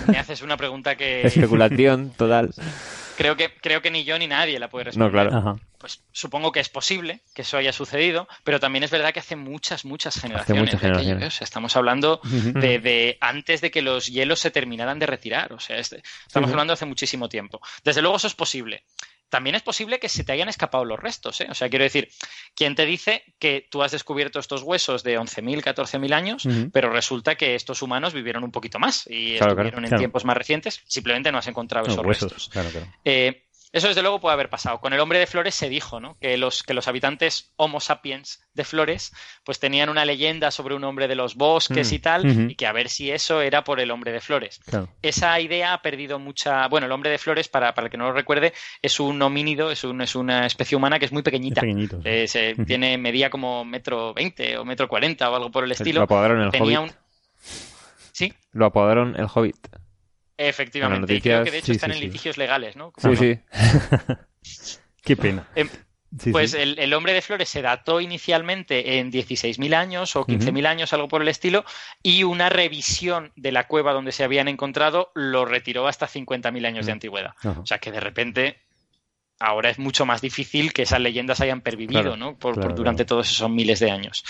Me haces una pregunta que Especulación total. creo que, creo que ni yo ni nadie la puede responder. No, claro. Ajá. Pues supongo que es posible que eso haya sucedido, pero también es verdad que hace muchas, muchas generaciones. muchas de aquello, generaciones. O sea, estamos hablando de, de antes de que los hielos se terminaran de retirar. O sea, este- estamos Sí, sí. hablando hace muchísimo tiempo. Desde luego eso es posible. También es posible que se te hayan escapado los restos. ¿eh? O sea, quiero decir, ¿quién te dice que tú has descubierto estos huesos de 11.000, 14.000 años, Ujú. pero resulta que estos humanos vivieron un poquito más y Claro, claro, estuvieron en claro. tiempos más recientes? Simplemente no has encontrado No, esos huesos. restos. Claro, claro. Eh, eso desde luego puede haber pasado. Con el hombre de Flores se dijo, ¿no? Que los, que los habitantes Homo sapiens de Flores, pues tenían una leyenda sobre un hombre de los bosques Mm. y tal, y que a ver si eso era por el hombre de Flores. Claro. Esa idea ha perdido mucha. Bueno, el hombre de Flores, para, para el que no lo recuerde, es un homínido, es, un- es una especie humana que es muy pequeñita. Es. Eh, se- tiene, medía como metro veinte o metro cuarenta o algo por el estilo. Lo apodaron el Tenía Hobbit. un. Sí, Lo apodaron el Hobbit. Efectivamente. Y creo que de hecho sí, están sí, en sí. litigios legales, ¿no? Sí, sí. Qué pena. Em, Sí, Pues sí. El, el hombre de flores se dató inicialmente en 16.000 años o 15.000 años, algo por el estilo, y una revisión de la cueva donde se habían encontrado lo retiró hasta 50.000 años de antigüedad. O sea que de repente ahora es mucho más difícil que esas leyendas hayan pervivido Claro, ¿no? por, durante claro. todos esos miles de años.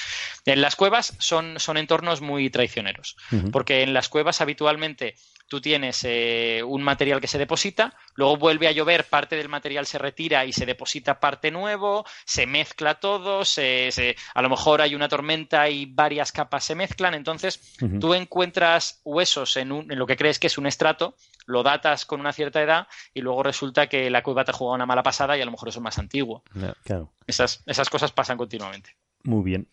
En las cuevas son, son entornos muy traicioneros, porque en las cuevas habitualmente tú tienes eh, un material que se deposita, luego vuelve a llover, parte del material se retira y se deposita parte nuevo, se mezcla todo, se, se- a lo mejor hay una tormenta y varias capas se mezclan, entonces tú encuentras huesos en, un- en lo que crees que es un estrato, lo datas con una cierta edad y luego resulta que la cueva te ha jugado una mala pasada y a lo mejor eso es más antiguo. Claro. Esas, esas cosas pasan continuamente. Muy bien.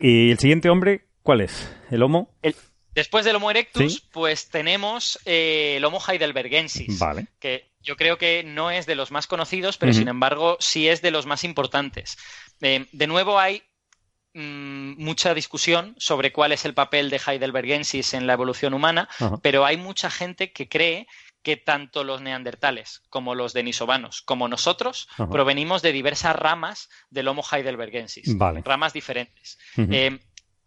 ¿Y el siguiente hombre cuál es? ¿El Homo? El- después del Homo erectus, Sí. pues tenemos eh, el Homo heidelbergensis. Vale. que yo creo que no es de los más conocidos, pero sin embargo sí es de los más importantes. Eh, de nuevo hay mm, mucha discusión sobre cuál es el papel de Heidelbergensis en la evolución humana, pero hay mucha gente que cree que tanto los neandertales como los denisovanos como nosotros Ajá. provenimos de diversas ramas del Homo heidelbergensis, Vale. ramas diferentes. Eh,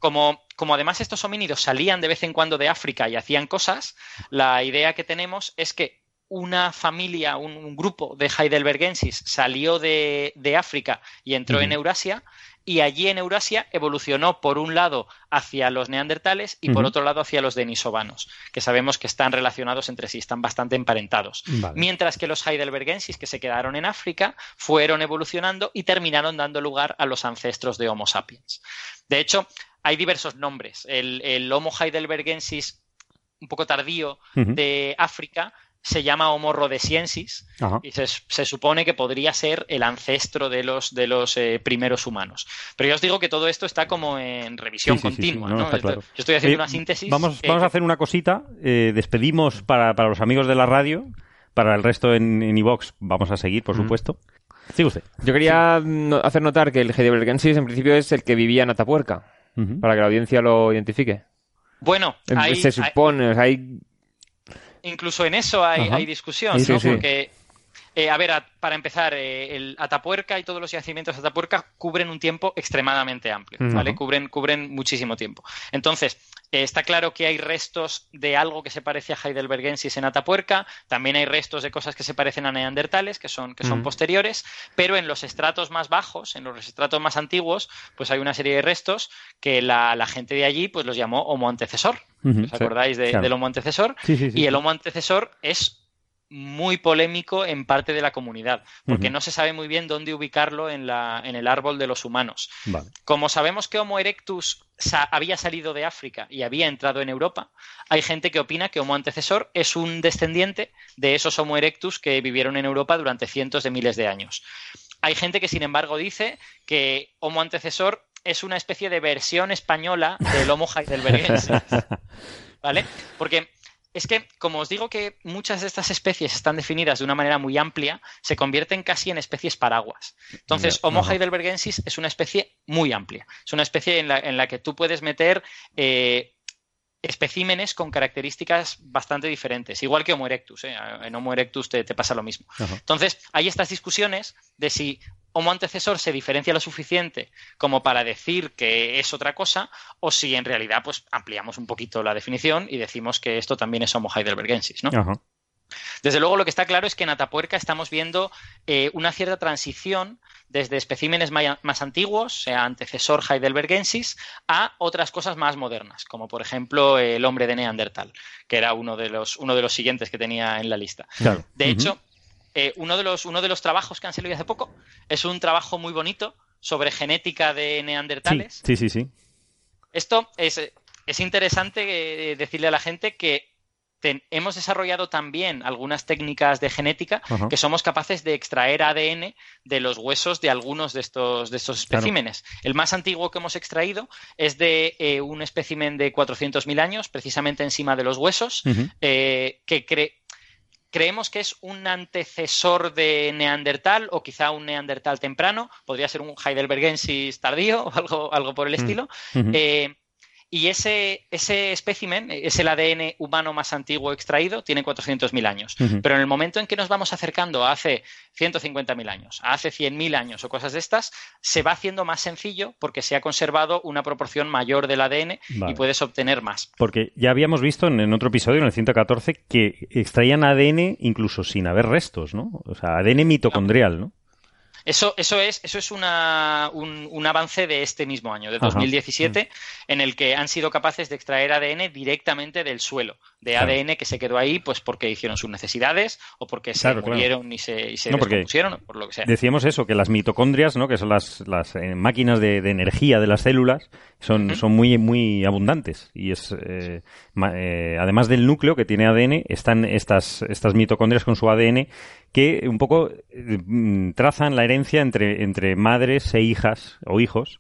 como, como además estos homínidos salían de vez en cuando de África y hacían cosas, la idea que tenemos es que una familia, un, un grupo de Heidelbergensis salió de, de África y entró en. Eurasia, y allí en Eurasia evolucionó por un lado hacia los neandertales y por otro lado hacia los denisovanos, que sabemos que están relacionados entre sí, están bastante emparentados. Vale. Mientras que los Heidelbergensis que se quedaron en África fueron evolucionando y terminaron dando lugar a los ancestros de Homo sapiens. De hecho, hay diversos nombres. El, el Homo heidelbergensis, un poco tardío, de África, se llama Homo rhodesiensis Ajá. y se, se supone que podría ser el ancestro de los, de los eh, primeros humanos. Pero ya os digo que todo esto está como en revisión Sí, sí, sí, sí. continua. No, ¿no? está Esto- claro. Yo estoy haciendo Oye, una síntesis. Vamos, a hacer una cosita. Eh, despedimos para, para los amigos de la radio. Para el resto en, en iVox vamos a seguir, por supuesto. Sigue usted. Yo quería no- hacer notar que el Heidelbergensis en principio es el que vivía en Atapuerca, Para que la audiencia lo identifique. Bueno, hay, Se supone, hay... incluso en eso hay, discusión, Sí, ¿no? sí, sí. Eh, a ver, a- para empezar, eh, el Atapuerca y todos los yacimientos de Atapuerca cubren un tiempo extremadamente amplio. ¿vale? Cubren, cubren muchísimo tiempo. Entonces, eh, está claro que hay restos de algo que se parece a Heidelbergensis en Atapuerca, también hay restos de cosas que se parecen a neandertales, que son, que son posteriores, pero en los estratos más bajos, en los estratos más antiguos, pues hay una serie de restos que la, la gente de allí pues los llamó Homo antecesor. ¿Os sí, acordáis de- claro. del Homo antecesor? Sí, sí, sí, y el. Homo antecesor es muy polémico en parte de la comunidad, porque no se sabe muy bien dónde ubicarlo en, la, en el árbol de los humanos. Vale. Como sabemos que Homo erectus sa- había salido de África y había entrado en Europa, hay gente que opina que Homo antecesor es un descendiente de esos Homo erectus que vivieron en Europa durante cientos de miles de años. Hay gente que, sin embargo, dice que Homo antecesor es una especie de versión española del Homo heidelbergensis. ¿Vale? Porque es que, como os digo que muchas de estas especies están definidas de una manera muy amplia, se convierten casi en especies paraguas. Entonces, Homo ajá. heidelbergensis es una especie muy amplia. Es una especie en la, en la que tú puedes meter eh, especímenes con características bastante diferentes, igual que Homo erectus. ¿eh? En Homo erectus te, te pasa lo mismo. Ajá. Entonces, hay estas discusiones de si Homo antecesor se diferencia lo suficiente como para decir que es otra cosa, o si en realidad pues ampliamos un poquito la definición y decimos que esto también es Homo heidelbergensis, ¿no? Ajá. Desde luego, lo que está claro es que en Atapuerca estamos viendo eh, una cierta transición desde especímenes más antiguos, sea, antecesor heidelbergensis, a otras cosas más modernas, como por ejemplo el hombre de Neandertal, que era uno de los, uno de los siguientes que tenía en la lista. Claro. De hecho, eh, uno, de los, uno de los trabajos que han salido hace poco es un trabajo muy bonito sobre genética de Sí, neandertales. sí, sí, sí. Esto es, es interesante eh, decirle a la gente que ten- hemos desarrollado también algunas técnicas de genética que somos capaces de extraer ADN de los huesos de algunos de estos, de estos Claro. especímenes. El más antiguo que hemos extraído es de eh, un espécimen de 400.000 años, precisamente encima de los huesos, eh, que cre- creemos que es un antecesor de Neandertal o quizá un Neandertal temprano, podría ser un Heidelbergensis tardío o algo, algo por el estilo. Eh, y ese, ese espécimen es el ADN humano más antiguo extraído, tiene 400.000 años. Pero en el momento en que nos vamos acercando a hace 150.000 años, a hace 100.000 años o cosas de estas, se va haciendo más sencillo porque se ha conservado una proporción mayor del ADN Vale. y puedes obtener más. Porque ya habíamos visto en, en otro episodio, en el 114, que extraían ADN incluso sin haber restos, ¿no? O sea, ADN mitocondrial, ¿no? Eso, eso es, eso es una- un, un avance de este mismo año, de Ajá. 2017, en el que han sido capaces de extraer ADN directamente del suelo, de Claro. ADN que se quedó ahí pues porque hicieron sus necesidades o porque se Claro, claro. murieron y se, y se No, o por lo que sea. Decíamos eso, que las mitocondrias, ¿no? que son las, las eh, máquinas de, de energía de las células, son, son muy, muy abundantes. Y es eh, ma- eh, además del núcleo que tiene ADN, están estas, estas mitocondrias con su ADN que un poco mm, trazan la herencia entre, entre madres e hijas o hijos.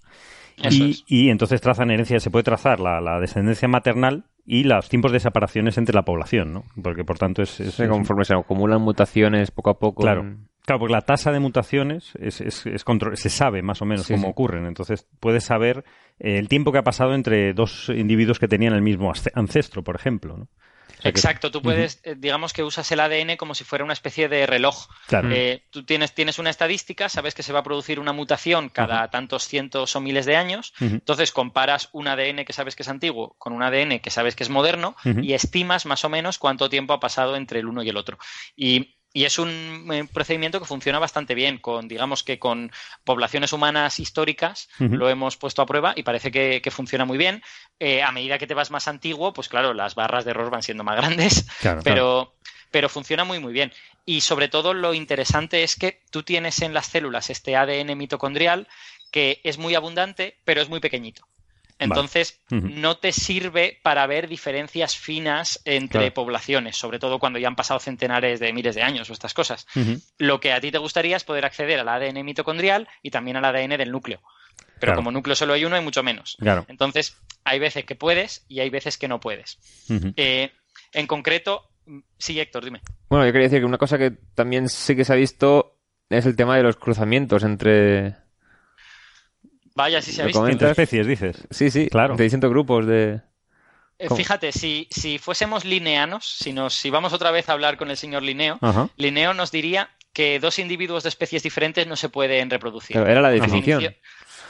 Eso Y, es. y entonces trazan herencia, se puede trazar la, la descendencia maternal y los tiempos de separaciones entre la población, ¿no? Porque por tanto es, es- Sí, conforme se acumulan mutaciones poco a poco. Claro. en- Claro, porque la tasa de mutaciones es, es, es contro- se sabe más o menos Sí, cómo sí. ocurren. Entonces, puedes saber eh, el tiempo que ha pasado entre dos individuos que tenían el mismo ancestro, por ejemplo. ¿no? Que- Exacto, tú puedes, eh, digamos que usas el ADN como si fuera una especie de reloj. Claro. Eh, tú tienes, tienes una estadística, sabes que se va a producir una mutación cada tantos cientos o miles de años, entonces comparas un ADN que sabes que es antiguo con un ADN que sabes que es moderno y estimas más o menos cuánto tiempo ha pasado entre el uno y el otro. Y, y es un eh, procedimiento que funciona bastante bien, con, digamos que con poblaciones humanas históricas lo hemos puesto a prueba y parece que, que funciona muy bien. Eh, a medida que te vas más antiguo, pues claro, las barras de error van siendo más grandes, Claro, pero, pero funciona muy muy bien. Y sobre todo lo interesante es que tú tienes en las células este ADN mitocondrial que es muy abundante, pero es muy pequeñito. Entonces, no te sirve para ver diferencias finas entre Claro. poblaciones, sobre todo cuando ya han pasado centenares de miles de años o estas cosas. Lo que a ti te gustaría es poder acceder al ADN mitocondrial y también al ADN del núcleo. Pero Claro. como núcleo solo hay uno, hay mucho menos. Claro. Entonces, hay veces que puedes y hay veces que no puedes. Eh, en concreto, mm, sí, Héctor, dime. Bueno, yo quería decir que una cosa que también sí que se ha visto es el tema de los cruzamientos entre... Vaya, si se ha ¿Lo visto. comentas? Entre especies, dices. Sí, sí, Claro. entre distintos grupos de... Eh, ¿Cómo? Fíjate, si, si fuésemos lineanos, si, nos, si vamos otra vez a hablar con el señor Linneo, Ajá. Linneo nos diría que dos individuos de especies diferentes no se pueden reproducir. Era la definición.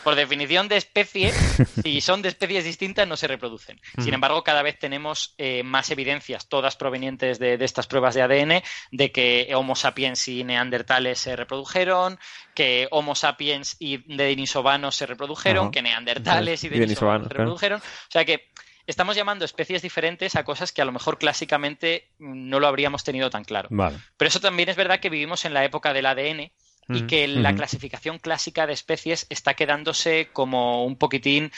Por definición de especie, si son de especies distintas, no se reproducen. Sin embargo, cada vez tenemos eh, más evidencias, todas provenientes de, de estas pruebas de ADN, de que Homo sapiens y neandertales se reprodujeron, que Homo sapiens y denisovanos se reprodujeron, que neandertales y Y denisovanos se claro. reprodujeron. O sea que estamos llamando especies diferentes a cosas que a lo mejor clásicamente mm, no lo habríamos tenido tan claro. Vale. Pero eso también es verdad que vivimos en la época del ADN y Ujú, que la clasificación clásica de especies está quedándose como un poquitín,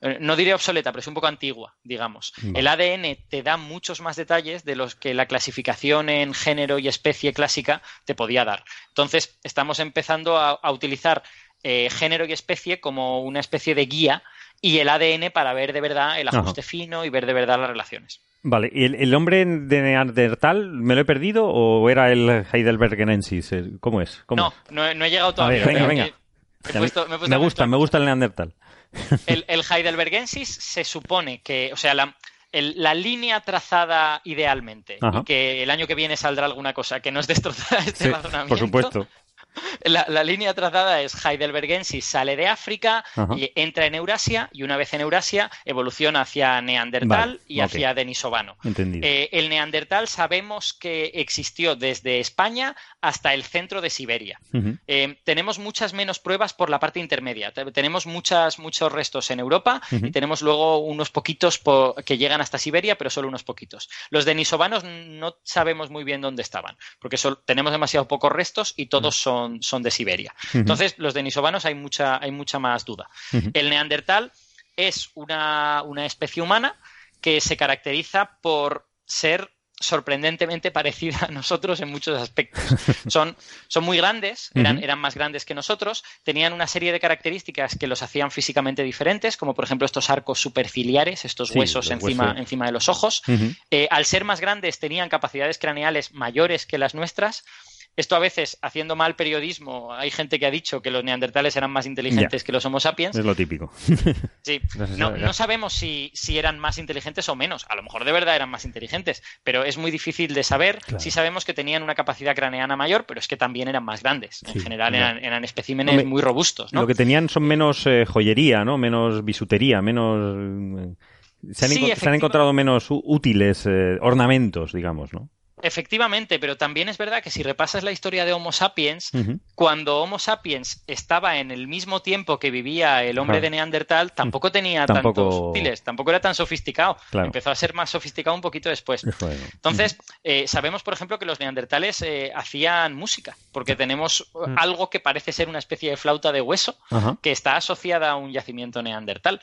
eh, no diré obsoleta, pero es un poco antigua, digamos. El ADN te da muchos más detalles de los que la clasificación en género y especie clásica te podía dar. Entonces, estamos empezando a, a utilizar eh, género y especie como una especie de guía y el ADN para ver de verdad el Ajá. ajuste fino y ver de verdad las relaciones. Vale, ¿y el, el hombre de Neandertal me lo he perdido o era el Heidelbergenensis? Eh, ¿Cómo es? ¿Cómo No, es? no, he- no he llegado A todavía. ver, venga, pero venga. he puesto- me he gusta, me gusta el Neandertal. El, el Heidelbergensis se supone que, o sea, la, el- la línea trazada idealmente, Ajá. y que el año que viene saldrá alguna cosa que nos destrozará este Sí, razonamiento. por supuesto. La, la línea trazada es Heidelbergensis sale de África Ajá. y entra en Eurasia y una vez en Eurasia evoluciona hacia Neandertal Vale, y hacia Denisovano. Entendido. Eh, el Neandertal sabemos que existió desde España hasta el centro de Siberia. Eh, tenemos muchas menos pruebas por la parte intermedia. Te- Tenemos muchas, muchos restos en Europa y tenemos luego unos poquitos po- que llegan hasta Siberia, pero solo unos poquitos. Los denisovanos no sabemos muy bien dónde estaban, porque tenemos demasiado pocos restos y todos son, son de Siberia. Entonces, los denisovanos hay mucha, hay mucha más duda. El neandertal es una, una especie humana que se caracteriza por ser sorprendentemente parecida a nosotros en muchos aspectos. Son, son muy grandes, eran, eran más grandes que nosotros, tenían una serie de características que los hacían físicamente diferentes, como por ejemplo estos arcos superciliares, estos Sí, huesos encima, huesos. encima de los ojos. Eh, al ser más grandes tenían capacidades craneales mayores que las nuestras. Esto a veces, haciendo mal periodismo, hay gente que ha dicho que los neandertales eran más inteligentes que los homo sapiens. Es lo típico. Sí, No sabemos si, si eran más inteligentes o menos. A lo mejor de verdad eran más inteligentes, pero es muy difícil de saber. Claro. Sí sabemos que tenían una capacidad craneana mayor, pero es que también eran más grandes. Sí, en general eran, eran especímenes Hombre, muy robustos, ¿no? Lo que tenían son menos eh, joyería, ¿no? Menos bisutería, menos... eh, Se han, Sí, se han encontrado menos útiles eh, ornamentos, digamos, ¿no? Efectivamente, pero también es verdad que si repasas la historia de Homo sapiens, cuando Homo sapiens estaba en el mismo tiempo que vivía el hombre Claro. de Neandertal, tampoco tenía Tampoco- tantos útiles, tampoco era tan sofisticado. Claro. Empezó a ser más sofisticado un poquito después. Bueno. Entonces, eh, sabemos, por ejemplo, que los neandertales eh, hacían música, porque tenemos eh, algo que parece ser una especie de flauta de hueso que está asociada a un yacimiento neandertal.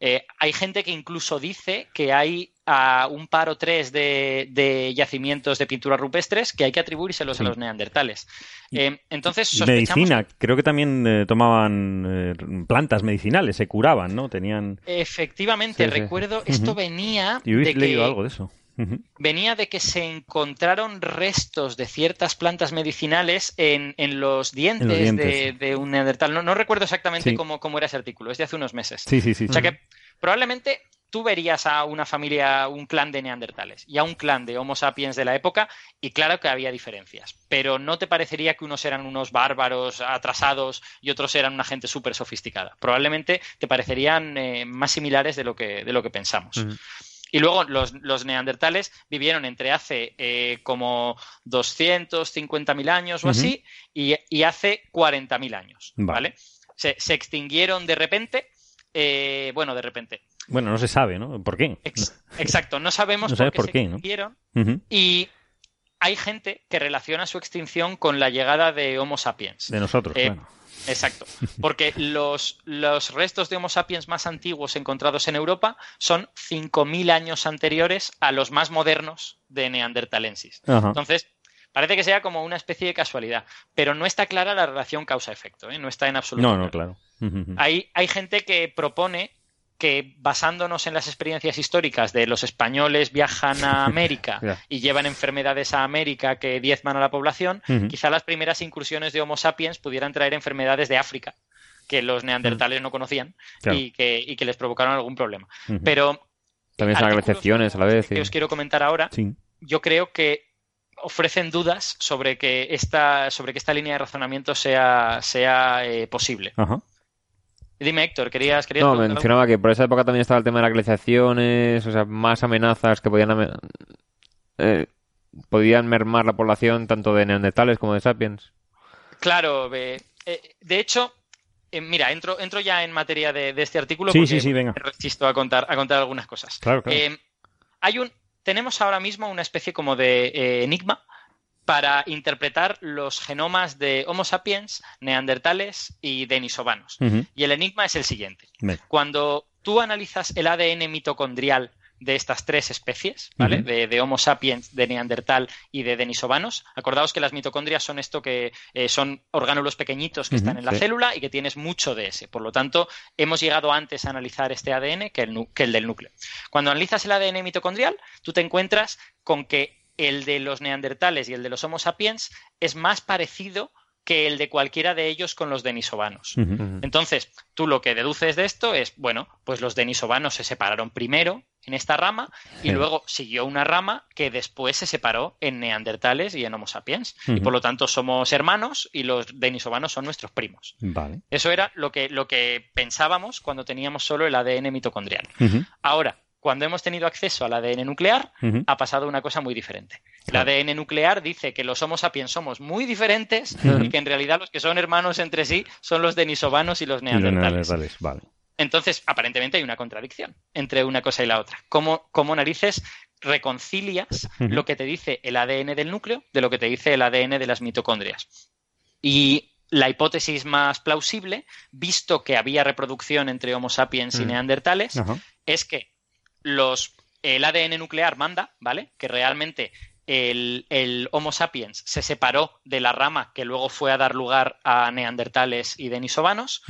Eh, hay gente que incluso dice que hay a un par o tres de, de yacimientos de pinturas rupestres que hay que atribuírselos Sí. a los neandertales. Eh, entonces, sospechamos Medicina, creo que también eh, tomaban eh, plantas medicinales, se curaban, ¿no? Tenían... Efectivamente, Sí, sí. recuerdo, esto venía Yo de leído que algo de eso. Ujú. venía de que se encontraron restos de ciertas plantas medicinales en, en los dientes, En los dientes, de, un neandertal. No, no recuerdo exactamente Sí. cómo, cómo era ese artículo, es de hace unos meses. Sí, sí, sí. O sea que probablemente tú verías a una familia, un clan de neandertales y a un clan de Homo sapiens de la época y claro que había diferencias, pero no te parecería que unos eran unos bárbaros atrasados y otros eran una gente súper sofisticada. Probablemente te parecerían eh, más similares de lo que, de lo que pensamos. Y luego los, los neandertales vivieron entre hace eh, como 250.000 años o así y, y hace 40.000 años, Vale. ¿vale? Se, se extinguieron de repente, eh, bueno, de repente. Bueno, no se sabe, ¿no? ¿Por qué? Ex- exacto, no sabemos No por qué por se qué, ¿no? Ujú. y hay gente que relaciona su extinción con la llegada de Homo sapiens. De nosotros, Eh, claro. Exacto, porque los, los restos de Homo sapiens más antiguos encontrados en Europa son 5.000 años anteriores a los más modernos de Neandertalensis. Entonces, parece que sea como una especie de casualidad, pero no está clara la relación causa-efecto, ¿eh? no está en absoluto. No, no, claro. Hay, hay gente que propone que basándonos en las experiencias históricas de los españoles viajan a América y llevan enfermedades a América que diezman a la población, Ujú. quizá las primeras incursiones de Homo sapiens pudieran traer enfermedades de África que los neandertales no conocían Claro. y, que, y que les provocaron algún problema. Pero También son excepciones a la vez. que sí. os quiero comentar ahora, Sí. yo creo que ofrecen dudas sobre que esta, sobre que esta línea de razonamiento sea, sea eh, posible. Ajá. Dime, Héctor, ¿querías, querías No, algo? mencionaba que por esa época también estaba el tema de las glaciaciones, o sea, más amenazas que podían eh, podían mermar la población tanto de neandertales como de sapiens. Claro, eh, eh, de hecho, eh, mira, entro, entro ya en materia de, de este artículo Sí, porque sí, sí, venga. me resisto a contar, a contar algunas cosas. Claro, claro. Eh, hay un, tenemos ahora mismo una especie como de eh, enigma para interpretar los genomas de Homo sapiens, neandertales y denisovanos. Y el enigma es el siguiente. Cuando tú analizas el ADN mitocondrial de estas tres especies, ¿vale? De, de Homo sapiens, de Neandertal y de Denisovanos, acordaos que las mitocondrias son esto que eh, son orgánulos pequeñitos que están en la sí. célula y que tienes mucho de ese. Por lo tanto, hemos llegado antes a analizar este ADN que el, nu- que el del núcleo. Cuando analizas el ADN mitocondrial, tú te encuentras con que el de los neandertales y el de los Homo sapiens es más parecido que el de cualquiera de ellos con los denisovanos. Entonces, tú lo que deduces de esto es, bueno, pues los denisovanos se separaron primero en esta rama y Sí. luego siguió una rama que después se separó en neandertales y en Homo sapiens. Y por lo tanto somos hermanos y los denisovanos son nuestros primos. Vale. Eso era lo que, lo que pensábamos cuando teníamos solo el ADN mitocondrial. Ahora, cuando hemos tenido acceso al ADN nuclear, ha pasado una cosa muy diferente. El Claro. ADN nuclear dice que los Homo sapiens somos muy diferentes Ujú. y que en realidad los que son hermanos entre sí son los denisovanos y los Y los neandertales. vale. Entonces, aparentemente hay una contradicción entre una cosa y la otra. ¿Cómo, cómo narices reconcilias lo que te dice el ADN del núcleo de lo que te dice el ADN de las mitocondrias? Y la hipótesis más plausible, visto que había reproducción entre Homo sapiens y neandertales, es que los, el ADN nuclear manda, ¿vale? Que realmente el, el Homo sapiens se separó de la rama que luego fue a dar lugar a neandertales y denisovanos,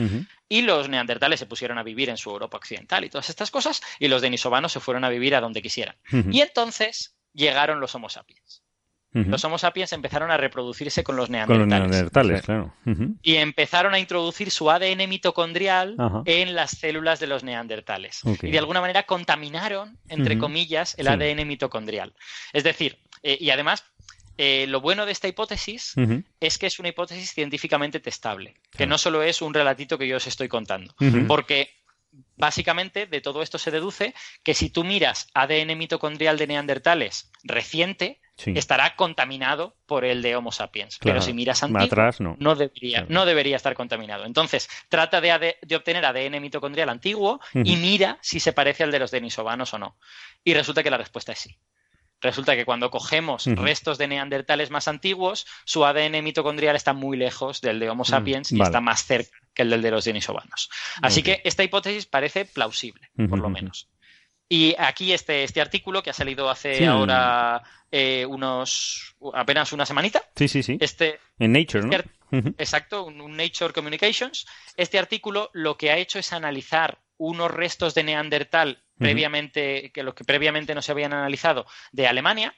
y los neandertales se pusieron a vivir en su Europa occidental y todas estas cosas, y los denisovanos se fueron a vivir a donde quisieran. Y entonces llegaron los Homo sapiens. Los Homo sapiens empezaron a reproducirse con los Con neandertales. los neandertales, Sí. claro. Y empezaron a introducir su ADN mitocondrial en las células de los neandertales. Y de alguna manera contaminaron, entre comillas, el Sí. ADN mitocondrial. Es decir, eh, y además, eh, lo bueno de esta hipótesis es que es una hipótesis científicamente testable, que Claro. no solo es un relatito que yo os estoy contando. Porque básicamente de todo esto se deduce que si tú miras ADN mitocondrial de neandertales reciente, Sí. estará contaminado por el de Homo sapiens. Claro. Pero si miras antiguo, Atrás, no. no debería, Claro. no debería estar contaminado. Entonces, trata de, AD de obtener ADN mitocondrial antiguo y mira si se parece al de los denisovanos o no. Y resulta que la respuesta es sí. Resulta que cuando cogemos restos de neandertales más antiguos, su ADN mitocondrial está muy lejos del de Homo sapiens y Mm, vale. está más cerca que el del de los denisovanos. Así que esta hipótesis parece plausible, por lo menos. Y aquí este, este artículo que ha salido hace Sí, ahora eh, unos apenas una semanita, Sí, sí, sí. este, En Nature, ¿no? Ujú. Exacto, un, un Nature Communications. Este artículo lo que ha hecho es analizar unos restos de Neandertal previamente, que los que previamente no se habían analizado de Alemania,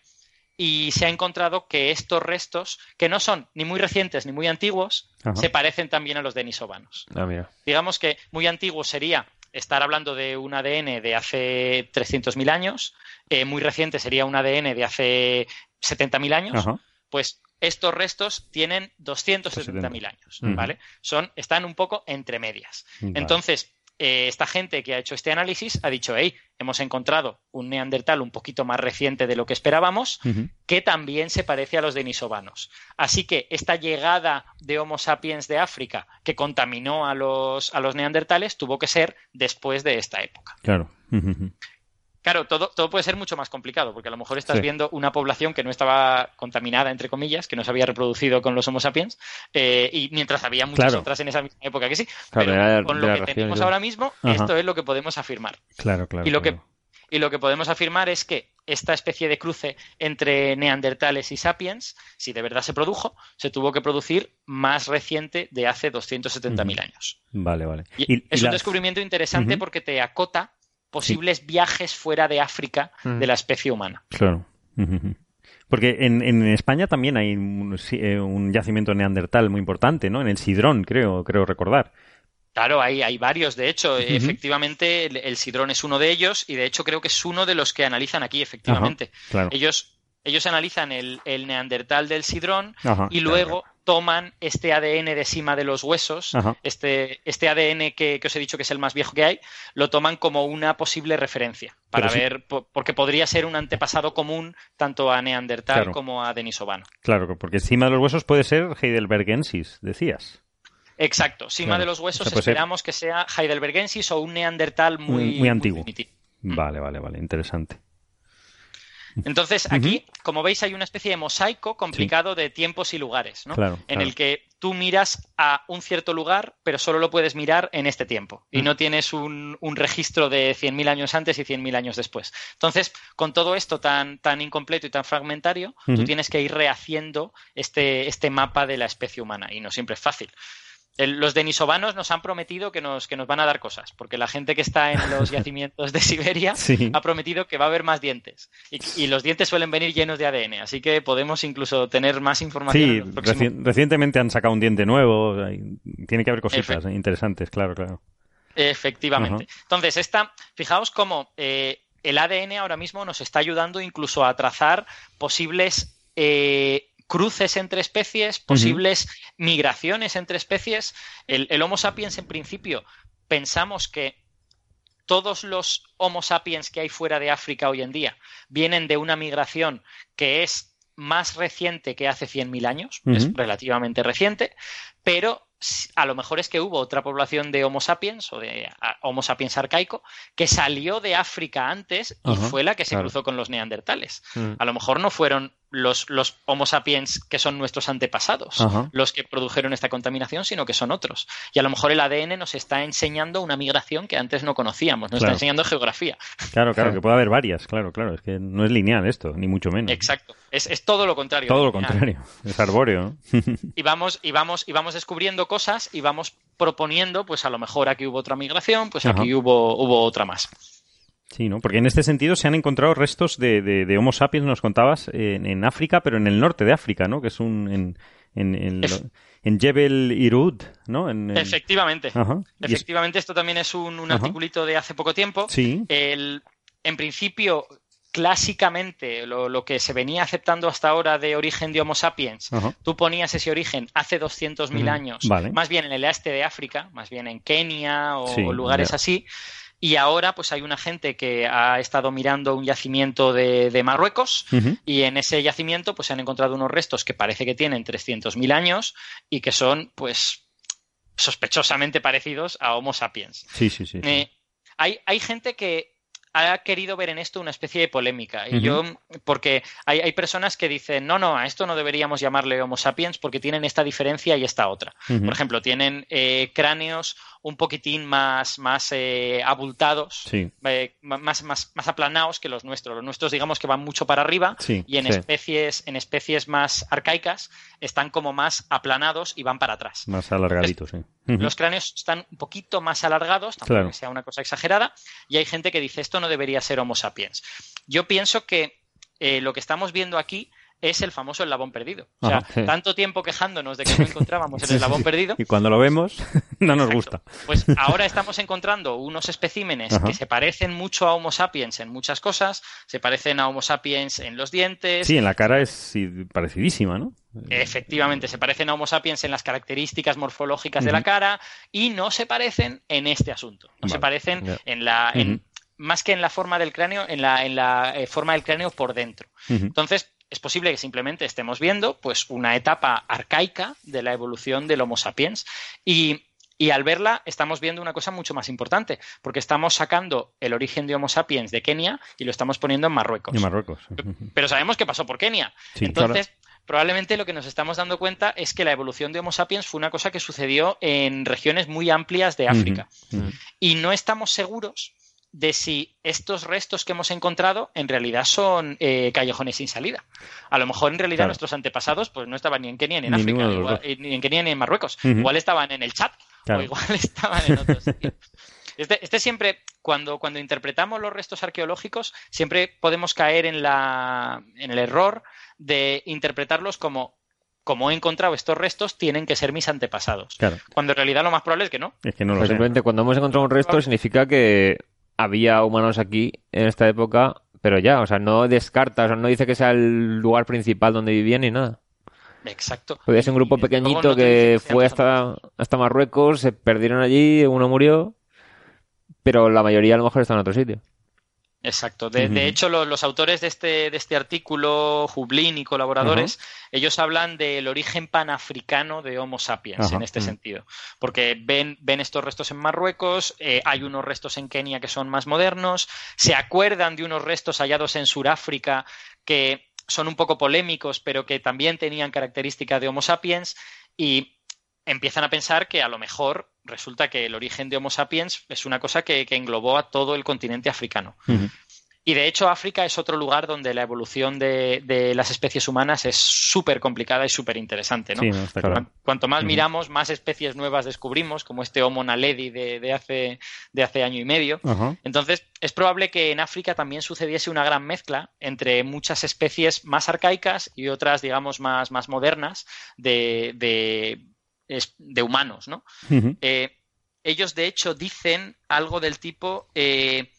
y se ha encontrado que estos restos, que no son ni muy recientes ni muy antiguos, Ajá. se parecen también a los denisovanos. Ah, mira. Digamos que muy antiguo sería estar hablando de un ADN de hace 300.000 años, eh, muy reciente sería un ADN de hace 70.000 años, Ajá. pues estos restos tienen 270.000 años. ¿vale? Son, están un poco entre medias. Vale. Entonces, eh, esta gente que ha hecho este análisis ha dicho, hey, hemos encontrado un neandertal un poquito más reciente de lo que esperábamos, que también se parece a los denisovanos. Así que esta llegada de Homo sapiens de África que contaminó a los, a los neandertales tuvo que ser después de esta época. Claro. Claro, todo, todo puede ser mucho más complicado, porque a lo mejor estás Sí. viendo una población que no estaba contaminada, entre comillas, que no se había reproducido con los Homo sapiens, eh, y mientras había muchas Claro. otras en esa misma época que sí. Claro, pero con de lo que tenemos ahora mismo, Ajá. esto es lo que podemos afirmar. Claro, claro. Y lo que, y lo que podemos afirmar es que esta especie de cruce entre neandertales y sapiens, si de verdad se produjo, se tuvo que producir más reciente de hace 270.000 Ujú. años. Vale, vale. Y Y- es y un las- descubrimiento interesante porque te acota posibles viajes fuera de África de la especie humana. Claro. Porque en, en España también hay un, eh, un yacimiento neandertal muy importante, ¿no? En el Sidrón, creo, creo recordar. Claro, hay, hay varios, de hecho, efectivamente el, el sidrón es uno de ellos y de hecho creo que es uno de los que analizan aquí, efectivamente. Ajá, claro. Ellos Ellos analizan el, el neandertal del sidrón Ajá, y luego toman este ADN de cima de los huesos, Ajá. este, este ADN que, que os he dicho que es el más viejo que hay, lo toman como una posible referencia para Pero sí- ver, po- porque podría ser un antepasado común tanto a neandertal Claro. como a denisovano. Claro, porque encima de los huesos puede ser heidelbergensis, decías. Exacto, cima Claro, de los huesos o sea, puede ser- esperamos que sea heidelbergensis o un neandertal muy, Muy- muy antiguo. Vale, vale, vale, interesante. Entonces, aquí, como veis, hay una especie de mosaico complicado de tiempos y lugares, ¿no? Claro, en claro. el que tú miras a un cierto lugar, pero solo lo puedes mirar en este tiempo. Mm. Y no tienes un, un registro de 100.000 años antes y 100.000 años después. Entonces, con todo esto tan, tan incompleto y tan fragmentario, tú tienes que ir rehaciendo este, este mapa de la especie humana. Y no siempre es fácil. El- los denisovanos nos han prometido que nos, que nos van a dar cosas, porque la gente que está en los yacimientos de Siberia Sí. ha prometido que va a haber más dientes. Y, y los dientes suelen venir llenos de ADN, así que podemos incluso tener más información. Sí, reci- recientemente han sacado un diente nuevo. Tiene que haber cositas eh, interesantes, claro, claro. Efectivamente. Entonces, esta, fijaos cómo eh, el ADN ahora mismo nos está ayudando incluso a trazar posibles eh, cruces entre especies, posibles migraciones entre especies. El, el Homo sapiens, en principio, pensamos que todos los Homo sapiens que hay fuera de África hoy en día vienen de una migración que es más reciente que hace 100.000 años, es relativamente reciente, pero a lo mejor es que hubo otra población de Homo sapiens o de Homo sapiens arcaico que salió de África antes y fue la que se claro. cruzó con los neandertales. Mm. A lo mejor no fueron los, los Homo sapiens que son nuestros antepasados Ajá. los que produjeron esta contaminación, sino que son otros. Y a lo mejor el ADN nos está enseñando una migración que antes no conocíamos, nos Claro. está enseñando geografía. Claro, claro, que puede haber varias, claro, claro. Es que no es lineal esto, ni mucho menos. Exacto. Es, es todo lo contrario. Todo lo contrario. Es arbóreo. ¿no? Y vamos, y vamos, y vamos descubriendo cosas y vamos proponiendo, pues a lo mejor aquí hubo otra migración, pues aquí Ajá. hubo, hubo otra más. Sí, ¿no? Porque en este sentido se han encontrado restos de, de- de Homo sapiens, nos contabas, en, en África, pero en el norte de África, ¿no? Que es un... En, en, en, Jebel Irud, ¿no? En- en- Efectivamente. Ajá. Y es- Efectivamente, esto también es un, un articulito de hace poco tiempo. Sí. El, en principio, clásicamente, lo, lo que se venía aceptando hasta ahora de origen de Homo sapiens, Ajá. tú ponías ese origen hace 200.000 Ujú. años, Vale. más bien en el este de África, más bien en Kenia o, Sí, lugares así. Y ahora, pues hay una gente que ha estado mirando un yacimiento de, de Marruecos y en ese yacimiento pues se han encontrado unos restos que parece que tienen 300.000 años y que son pues sospechosamente parecidos a Homo sapiens. Sí, sí, sí. sí. Eh, hay, hay gente que ha querido ver en esto una especie de polémica. Y yo, porque hay, hay personas que dicen, no, no, a esto no deberíamos llamarle Homo sapiens porque tienen esta diferencia y esta otra. Por ejemplo, tienen eh, cráneos un poquitín más, más eh, abultados, Sí. eh, más, más, más aplanados que los nuestros. Los nuestros, digamos que van mucho para arriba Sí, y en sí. especies, en especies más arcaicas están como más aplanados y van para atrás. Más alargadito, sí. Los cráneos están un poquito más alargados, tampoco Claro. que sea una cosa exagerada, y hay gente que dice esto no debería ser Homo sapiens. Yo pienso que eh, lo que estamos viendo aquí es el famoso eslabón perdido. O sea, Ajá, sí. tanto tiempo quejándonos de que no encontrábamos el eslabón perdido, Y cuando lo vemos, no nos Exacto. gusta. Pues ahora estamos encontrando unos especímenes Ajá. que se parecen mucho a Homo sapiens en muchas cosas, se parecen a Homo sapiens en los dientes, Sí, en la cara es parecidísima, ¿no? Efectivamente, se parecen a Homo sapiens en las características morfológicas de la cara y no se parecen en este asunto. No se parecen en la, en- más que en la forma del cráneo, en la, en la eh, forma del cráneo por dentro. Entonces, es posible que simplemente estemos viendo pues una etapa arcaica de la evolución del Homo sapiens y, y al verla estamos viendo una cosa mucho más importante, porque estamos sacando el origen de Homo sapiens de Kenia y lo estamos poniendo en Marruecos. En Marruecos. Pero sabemos que pasó por Kenia. Sí, Entonces, probablemente lo que nos estamos dando cuenta es que la evolución de Homo sapiens fue una cosa que sucedió en regiones muy amplias de África. Y no estamos seguros de si estos restos que hemos encontrado en realidad son eh, callejones sin salida. A lo mejor en realidad Claro. nuestros antepasados pues no estaban ni en Kenia ni en Ni África, igual- eh, ni en Kenia ni en Marruecos. Igual estaban en el chat Claro. o igual estaban en otro sitio. Este, este siempre, cuando, cuando interpretamos los restos arqueológicos, siempre podemos caer en, la, en el error de interpretarlos como, como he encontrado estos restos, tienen que ser mis antepasados. Claro, Cuando en realidad lo más probable es que no. es que no lo Pues sé. simplemente cuando hemos encontrado un resto significa que había humanos aquí en esta época pero ya, o sea, no descarta, o sea, no dice que sea el lugar principal donde vivían ni nada. Exacto. Podría ser un grupo pequeñito no que fue hasta, hasta Marruecos, se perdieron allí, uno murió, pero la mayoría a lo mejor está en otro sitio. Exacto. De, hecho, lo- los autores de este, de este artículo, Jublin y colaboradores, ellos hablan del origen panafricano de Homo sapiens en este Mm. sentido. Porque ven, ven estos restos en Marruecos, eh, hay unos restos en Kenia que son más modernos, se acuerdan de unos restos hallados en Sudáfrica que son un poco polémicos, pero que también tenían características de Homo sapiens y empiezan a pensar que a lo mejor resulta que el origen de Homo sapiens es una cosa que, que englobó a todo el continente africano. Y de hecho, África es otro lugar donde la evolución de, de las especies humanas es súper complicada y súper interesante. ¿no? Sí, no, claro. Cuanto más miramos, más especies nuevas descubrimos, como este Homo naledi de, de hace, de hace año y medio. Entonces, es probable que en África también sucediese una gran mezcla entre muchas especies más arcaicas y otras, digamos, más, más modernas de, de, es- de humanos, ¿no? Eh, ellos, de hecho, dicen algo del tipo. eh,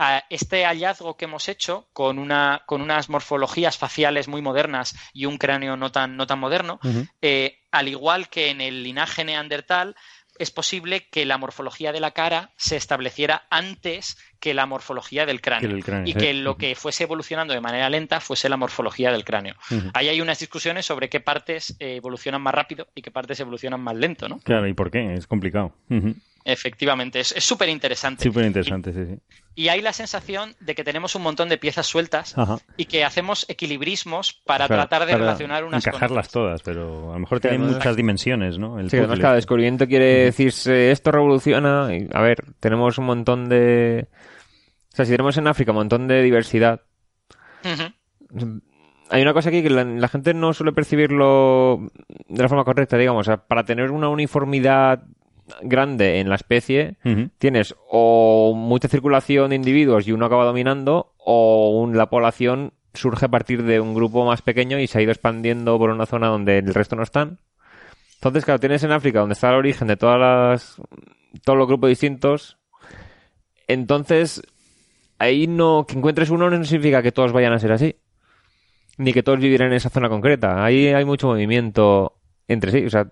a este hallazgo que hemos hecho con, una, con unas morfologías faciales muy modernas y un cráneo no tan, no tan moderno, eh, al igual que en el linaje neandertal, es posible que la morfología de la cara se estableciera antes que la morfología del cráneo. Que el cráneo, y que lo que fuese evolucionando de manera lenta fuese la morfología del cráneo. Ahí hay unas discusiones sobre qué partes eh, evolucionan más rápido y qué partes evolucionan más lento, ¿no? Claro, ¿y por qué? Es complicado. Efectivamente, es es súper interesante. Súper interesante, sí, sí. Y hay la sensación de que tenemos un montón de piezas sueltas Ajá. y que hacemos equilibrismos para Claro, tratar de para relacionar unas con encajarlas todas, pero a lo mejor Sí, tienen muchas dimensiones, ¿no? El Sí, además cada descubrimiento quiere decirse esto revoluciona. Y, a ver, tenemos un montón de. O sea, si tenemos en África un montón de diversidad, hay una cosa aquí que la, la gente no suele percibirlo de la forma correcta, digamos. O sea, para tener una uniformidad grande en la especie, tienes o mucha circulación de individuos y uno acaba dominando, o un- la población surge a partir de un grupo más pequeño y se ha ido expandiendo por una zona donde el resto no están. Entonces, claro, tienes en África donde está el origen de todas las todos los grupos distintos. Entonces, ahí no que encuentres uno no significa que todos vayan a ser así. Ni que todos vivieran en esa zona concreta. Ahí hay mucho movimiento entre sí. O sea,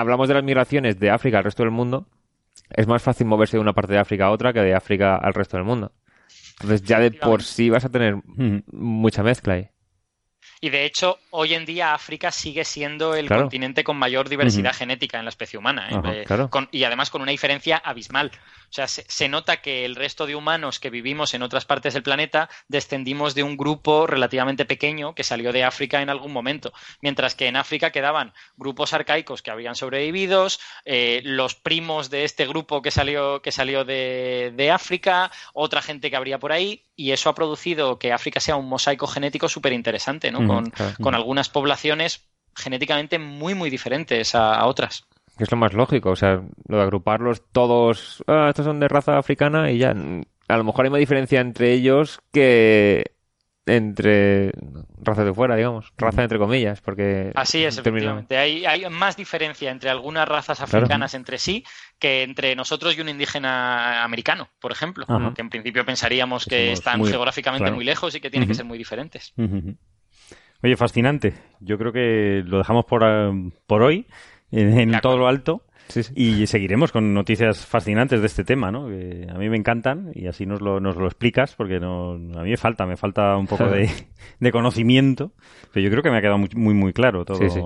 hablamos de las migraciones de África al resto del mundo. Es más fácil moverse de una parte de África a otra que de África al resto del mundo. Entonces ya de por sí vas a tener mucha mezcla ahí. Y de hecho, hoy en día África sigue siendo el Claro. continente con mayor diversidad genética en la especie humana. ¿eh? Ajá, Eh, claro. con- y además con una diferencia abismal. O sea, se, se nota que el resto de humanos que vivimos en otras partes del planeta descendimos de un grupo relativamente pequeño que salió de África en algún momento. Mientras que en África quedaban grupos arcaicos que habían sobrevivido, eh, los primos de este grupo que salió, que salió de, de África, otra gente que habría por ahí, y eso ha producido que África sea un mosaico genético súper interesante, ¿no? Con, claro. con algunas poblaciones genéticamente muy, muy diferentes a, a otras. Que es lo más lógico. O sea, lo de agruparlos todos. Ah, estos son de raza africana y ya. A lo mejor hay más diferencia entre ellos que entre razas de fuera, digamos. Raza entre comillas, porque. Así es, efectivamente. Hay, hay más diferencia entre algunas razas africanas entre sí que entre nosotros y un indígena americano, por ejemplo, Ajá. que en principio pensaríamos Que están muy- geográficamente claro. muy lejos y que tienen que ser muy diferentes. Oye, fascinante. Yo creo que lo dejamos por, eh, por hoy en, todo lo alto Sí, sí. y seguiremos con noticias fascinantes de este tema, ¿no? Que a mí me encantan y así nos lo, nos lo explicas porque no, a mí me falta, me falta un poco de, de conocimiento, pero yo creo que me ha quedado muy, muy, muy claro todo. Sí.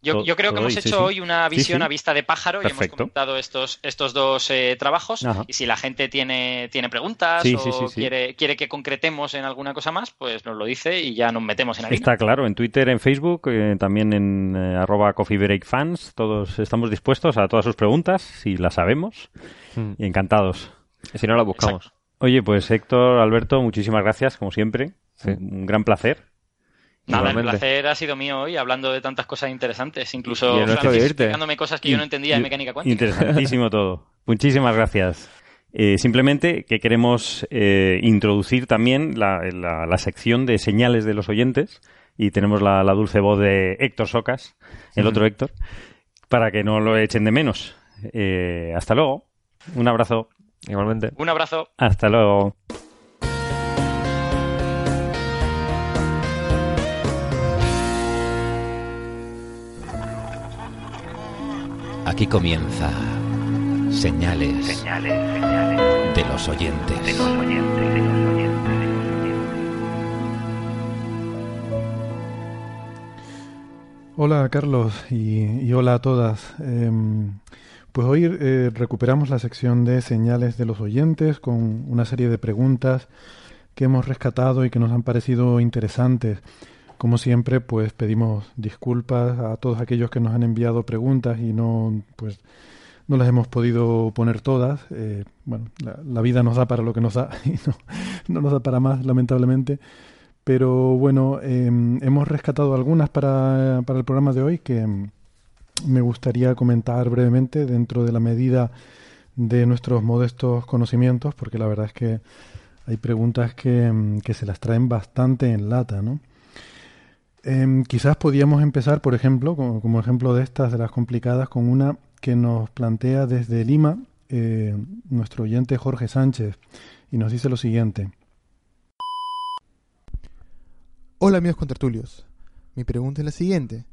Yo, yo creo que hemos hecho sí. hoy una visión sí. a vista de pájaro y hemos comentado estos, estos dos eh, trabajos. Ajá. Y si la gente tiene, tiene preguntas Sí, o sí, sí, sí. Quiere, quiere que concretemos en alguna cosa más, pues nos lo dice y ya nos metemos en harina. Está claro, en Twitter, en Facebook, eh, también en eh, arroba Coffee Break Fans, todos estamos dispuestos a todas sus preguntas, si las sabemos, Mm. y encantados. Si no, la buscamos. Oye, pues Héctor, Alberto, muchísimas gracias, como siempre. Sí. Un gran placer. Nada, el placer ha sido mío hoy hablando de tantas cosas interesantes, incluso explicándome cosas que yo no entendía de mecánica cuántica. Interesantísimo todo. Muchísimas gracias. Eh, simplemente que queremos eh, introducir también la, la- la sección de señales de los oyentes y tenemos la, la dulce voz de Héctor Socas, el otro Héctor, para que no lo echen de menos. Eh, hasta luego. Un abrazo. Igualmente. Un abrazo. Hasta luego. Aquí comienza Señales, de los oyentes. Hola Carlos y, y hola a todas. Em, pues hoy eh, recuperamos la sección de señales de los oyentes con una serie de preguntas que hemos rescatado y que nos han parecido interesantes. Como siempre, pues pedimos disculpas a todos aquellos que nos han enviado preguntas y no, pues, no las hemos podido poner todas. Eh, bueno, la, vida nos da para lo que nos da y no, no nos da para más, lamentablemente. Pero bueno, em, hemos rescatado algunas para, para, el programa de hoy que me gustaría comentar brevemente dentro de la medida de nuestros modestos conocimientos, porque la verdad es que hay preguntas que, em, que se las traen bastante en lata, ¿no? Quizás podíamos empezar, por ejemplo, como, ejemplo de estas, de las complicadas, con una que nos plantea desde Lima eh, nuestro oyente Jorge Sánchez y nos dice lo siguiente. Hola amigos contertulios. Mi pregunta es la siguiente.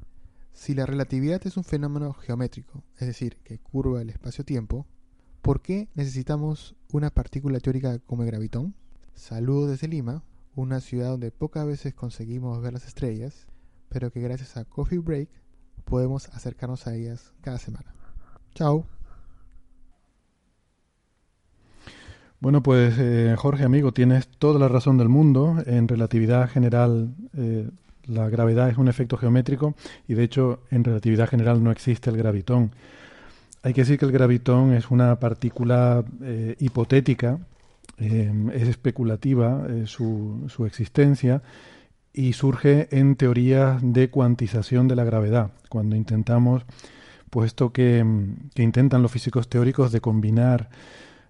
Si la relatividad es un fenómeno geométrico, es decir, que curva el espacio-tiempo, ¿por qué necesitamos una partícula teórica como el gravitón? Saludo desde Lima, una ciudad donde pocas veces conseguimos ver las estrellas, pero que gracias a Coffee Break podemos acercarnos a ellas cada semana. Chao. Bueno, pues eh, Jorge, amigo, tienes toda la razón del mundo. En relatividad general, eh, la gravedad es un efecto geométrico y de hecho en relatividad general no existe el gravitón. Hay que decir que el gravitón es una partícula eh, hipotética, es especulativa su, su existencia y surge en teorías de cuantización de la gravedad, cuando intentamos, puesto que, que intentan los físicos teóricos de combinar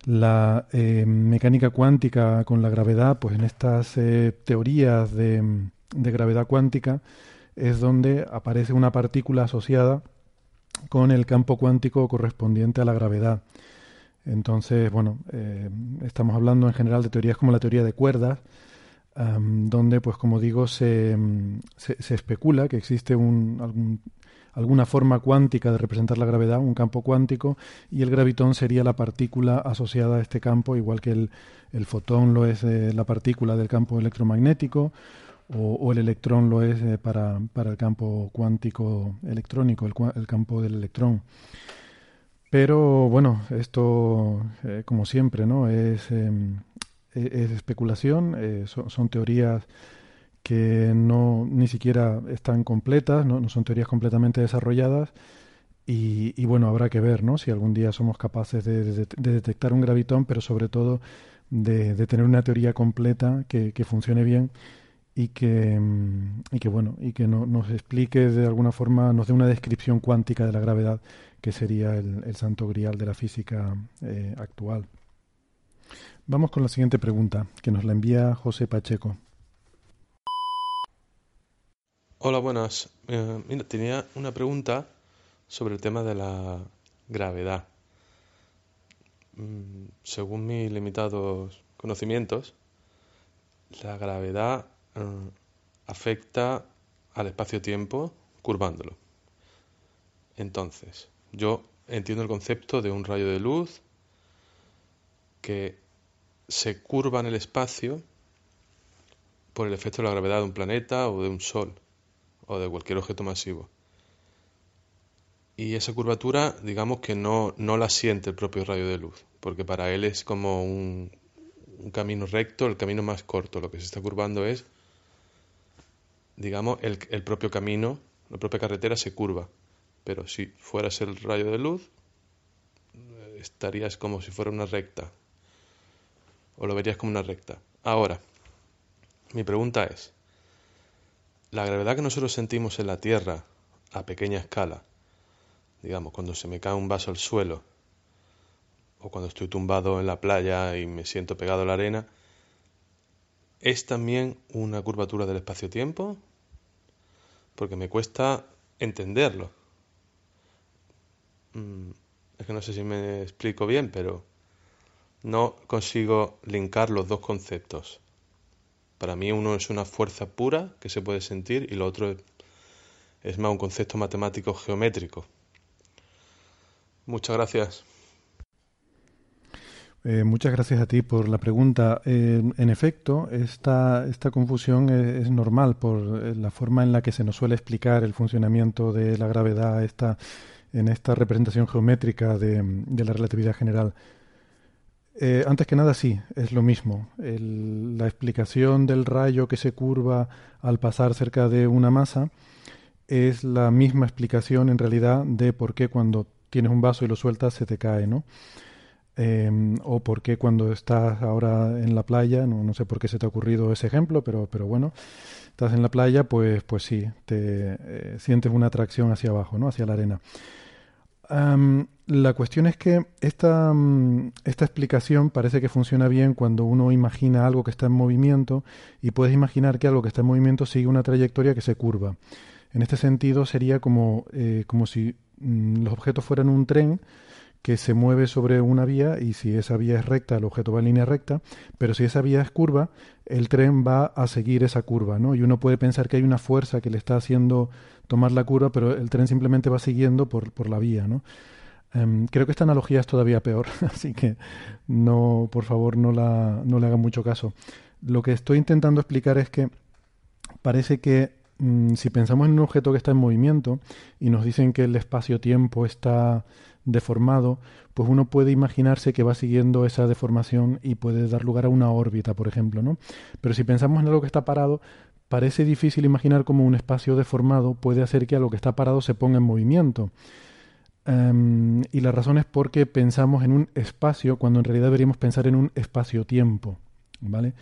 la eh, mecánica cuántica con la gravedad, pues en estas eh, teorías de, gravedad cuántica es donde aparece una partícula asociada con el campo cuántico correspondiente a la gravedad. Entonces, bueno, eh, estamos hablando en general de teorías como la teoría de cuerdas, donde, pues como digo, se, se, especula que existe un, algún alguna forma cuántica de representar la gravedad, un campo cuántico, y el gravitón sería la partícula asociada a este campo, igual que el, el fotón lo es eh, la partícula del campo electromagnético, o, el electrón lo es eh, para, para, el campo cuántico electrónico, el, campo del electrón. Pero bueno, esto, eh, como siempre, ¿no? es, em, e, es especulación, son, son teorías que no ni siquiera están completas, no, son teorías completamente desarrolladas. Y, bueno, habrá que ver ¿no? si algún día somos capaces de, detectar un gravitón, pero sobre todo de, tener una teoría completa que, funcione bien y que, y que bueno y que nos explique de alguna forma, nos dé una descripción cuántica de la gravedad, que sería el, santo grial de la física eh, actual. Vamos con la siguiente pregunta, que nos la envía José Pacheco. Hola, buenas. Eh, tenía una pregunta sobre el tema de la gravedad. Mm, según mis limitados conocimientos, la gravedad eh, afecta al espacio-tiempo curvándolo. Entonces, yo entiendo el concepto de un rayo de luz que se curva en el espacio por el efecto de la gravedad de un planeta o de un sol o de cualquier objeto masivo. Y esa curvatura, digamos que no, no la siente el propio rayo de luz, porque para él es como un, un camino recto, el camino más corto. Lo que se está curvando es, digamos, el, el propio camino, la propia carretera se curva. Pero si fueras el rayo de luz, estarías como si fuera una recta. O lo verías como una recta. Ahora, mi pregunta es, la gravedad que nosotros sentimos en la Tierra a pequeña escala, digamos, cuando se me cae un vaso al suelo, o cuando estoy tumbado en la playa y me siento pegado a la arena, ¿es también una curvatura del espacio-tiempo? Porque me cuesta entenderlo. Mm, es que no sé si me explico bien, pero no consigo linkar los dos conceptos. Para mí uno es una fuerza pura que se puede sentir y lo otro es, más un concepto matemático geométrico. Muchas gracias. Eh, muchas gracias a ti por la pregunta. Eh, en efecto, esta, confusión es, normal por eh, la forma en la que se nos suele explicar el funcionamiento de la gravedad esta, en esta representación geométrica de, la relatividad general. Antes que nada, sí, es lo mismo. La explicación del rayo que se curva al pasar cerca de una masa es la misma explicación en realidad de por qué cuando tienes un vaso y lo sueltas se te cae, ¿no? Eh, o por qué cuando estás ahora en la playa, no, no, sé por qué se te ha ocurrido ese ejemplo, pero, pero bueno, estás en la playa, pues, pues sí, te eh, sientes una atracción hacia abajo, ¿no? hacia la arena. La cuestión es que esta, um, esta explicación parece que funciona bien cuando uno imagina algo que está en movimiento y puedes imaginar que algo que está en movimiento sigue una trayectoria que se curva. En este sentido sería como, eh, como si mm, los objetos fueran un tren que se mueve sobre una vía y si esa vía es recta, el objeto va en línea recta, pero si esa vía es curva, el tren va a seguir esa curva, ¿no? Y uno puede pensar que hay una fuerza que le está haciendo tomar la curva, pero el tren simplemente va siguiendo por, por la vía, ¿no? Um, creo que esta analogía es todavía peor, así que no, por favor, no, la, no le hagan mucho caso. Lo que estoy intentando explicar es que parece que um, si pensamos en un objeto que está en movimiento y nos dicen que el espacio-tiempo está deformado, pues uno puede imaginarse que va siguiendo esa deformación y puede dar lugar a una órbita, por ejemplo, ¿no? Pero si pensamos en algo que está parado, parece difícil imaginar cómo un espacio deformado puede hacer que algo que está parado se ponga en movimiento. Um, y la razón es porque pensamos en un espacio cuando en realidad deberíamos pensar en un espacio-tiempo, ¿vale?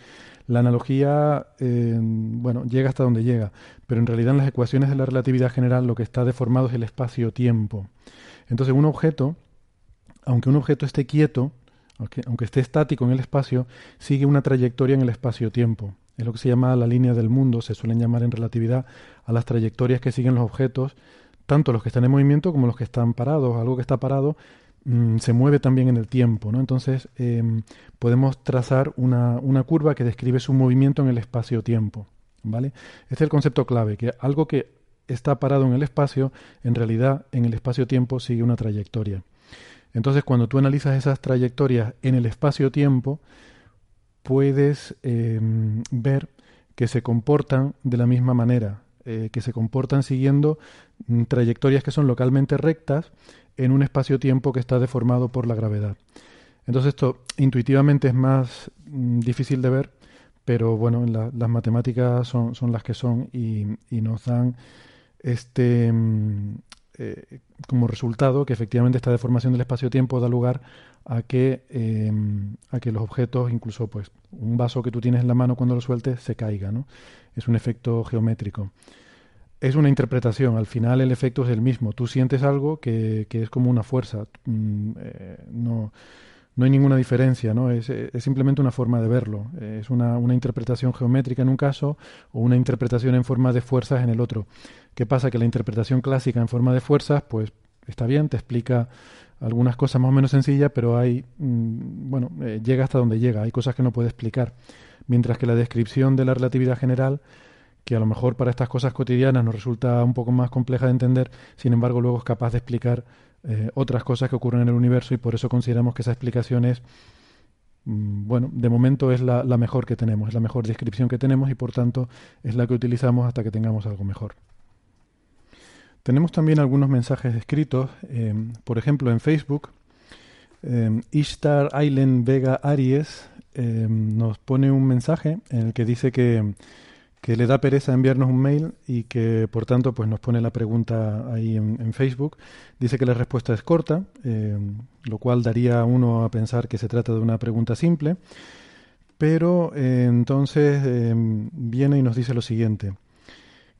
La analogía, eh, bueno, llega hasta donde llega, pero en realidad en las ecuaciones de la relatividad general lo que está deformado es el espacio-tiempo. Entonces un objeto, aunque un objeto esté quieto, aunque, esté estático en el espacio, sigue una trayectoria en el espacio-tiempo. Es lo que se llama la línea del mundo, se suelen llamar en relatividad a las trayectorias que siguen los objetos, tanto los que están en movimiento como los que están parados. Algo que está parado mmm, se mueve también en el tiempo, ¿no? Entonces eh, podemos trazar una, una curva que describe su movimiento en el espacio-tiempo, ¿vale? Este es el concepto clave, que algo que está parado en el espacio, en realidad en el espacio-tiempo sigue una trayectoria. Entonces, cuando tú analizas esas trayectorias en el espacio-tiempo, puedes eh, ver que se comportan de la misma manera, eh, que se comportan siguiendo mm, trayectorias que son localmente rectas en un espacio-tiempo que está deformado por la gravedad. Entonces esto intuitivamente es más mm, difícil de ver, pero bueno, la, las matemáticas son, son, las que son y, y nos dan este mm, eh, como resultado que efectivamente esta deformación del espacio-tiempo da lugar a que eh, a que los objetos, incluso pues un vaso que tú tienes en la mano cuando lo sueltes se caiga, ¿no? Es un efecto geométrico. Es una interpretación, al final el efecto es el mismo. Tú sientes algo que, que es como una fuerza. Mm, eh, no, no hay ninguna diferencia, ¿no? Es, es, simplemente una forma de verlo. Es una, una interpretación geométrica en un caso o una interpretación en forma de fuerzas en el otro. ¿Qué pasa? Que la interpretación clásica en forma de fuerzas, pues está bien, te explica algunas cosas más o menos sencillas, pero hay, mmm, bueno, eh, llega hasta donde llega, hay cosas que no puede explicar. Mientras que la descripción de la relatividad general, que a lo mejor para estas cosas cotidianas nos resulta un poco más compleja de entender, sin embargo luego es capaz de explicar eh, otras cosas que ocurren en el universo y por eso consideramos que esa explicación es, mmm, bueno, de momento es la mejor que tenemos, es la mejor descripción que tenemos y por tanto es la que utilizamos hasta que tengamos algo mejor. Tenemos también algunos mensajes escritos, eh, por ejemplo en Facebook. Eh, Ishtar Island Vega Aries eh, nos pone un mensaje en el que dice que, que, le da pereza enviarnos un mail y que por tanto pues nos pone la pregunta ahí en, en Facebook. Dice que la respuesta es corta, eh, lo cual daría a uno a pensar que se trata de una pregunta simple. Pero entonces viene y nos dice lo siguiente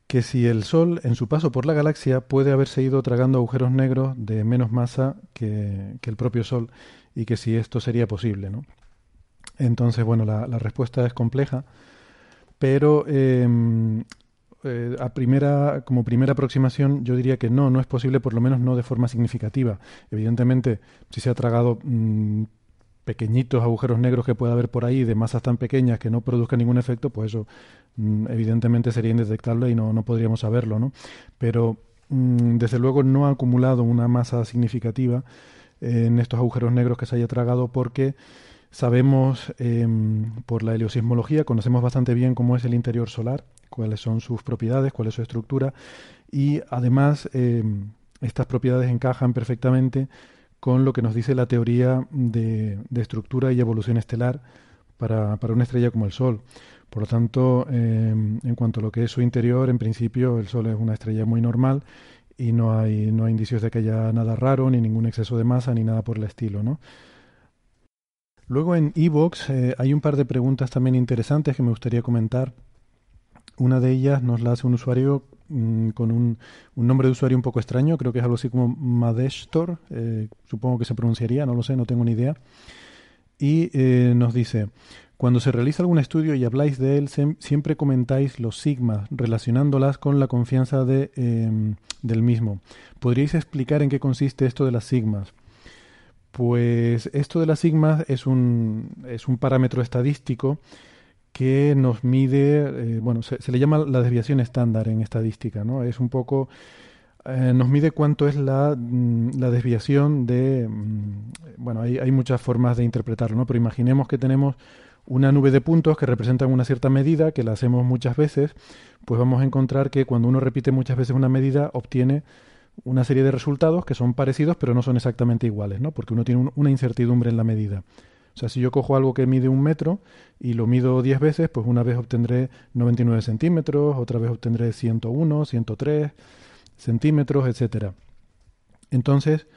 que si el Sol en su paso por la galaxia puede haberse ido tragando agujeros negros de menos masa que, el propio Sol y que si esto sería posible, ¿no? Entonces, bueno, la, respuesta es compleja, pero eh, eh, a primera, como primera aproximación yo diría que no, no es posible, por lo menos no de forma significativa. Evidentemente, si se ha tragado mmm, pequeñitos agujeros negros que pueda haber por ahí de masas tan pequeñas que no produzcan ningún efecto, pues eso mmm, evidentemente sería indetectable y no, no podríamos saberlo, ¿no? Pero mm, desde luego no ha acumulado una masa significativa en estos agujeros negros que se haya tragado porque sabemos em, por la heliosismología, conocemos bastante bien cómo es el interior solar, cuáles son sus propiedades, cuál es su estructura y además em, estas propiedades encajan perfectamente con lo que nos dice la teoría de, estructura y evolución estelar para, una estrella como el Sol. Por lo tanto, em, en cuanto a lo que es su interior, en principio el Sol es una estrella muy normal y no hay, no hay indicios de que haya nada raro, ni ningún exceso de masa, ni nada por el estilo, ¿no? Luego en Evox eh, hay un par de preguntas también interesantes que me gustaría comentar. Una de ellas nos la hace un usuario mm, con un, un, nombre de usuario un poco extraño, creo que es algo así como Madeshtor, eh, supongo que se pronunciaría, no lo sé, no tengo ni idea. Y eh, nos dice, cuando se realiza algún estudio y habláis de él, siempre comentáis los sigmas, relacionándolas con la confianza de, em, del mismo. ¿Podríais explicar en qué consiste esto de las sigmas? Pues esto de las sigmas es un, es un parámetro estadístico que nos mide, eh, bueno, se, le llama la desviación estándar en estadística, ¿no? Es un poco, eh, nos mide cuánto es la, mm, la desviación de, mm, bueno, hay, hay, muchas formas de interpretarlo, ¿no? Pero imaginemos que tenemos una nube de puntos que representan una cierta medida, que la hacemos muchas veces, pues vamos a encontrar que cuando uno repite muchas veces una medida, obtiene una serie de resultados que son parecidos, pero no son exactamente iguales, ¿no? Porque uno tiene una incertidumbre en la medida. O sea, si yo cojo algo que mide un metro y lo mido 10 veces, pues una vez obtendré 99 centímetros, otra vez obtendré 101, 103 centímetros, etcétera. Entonces,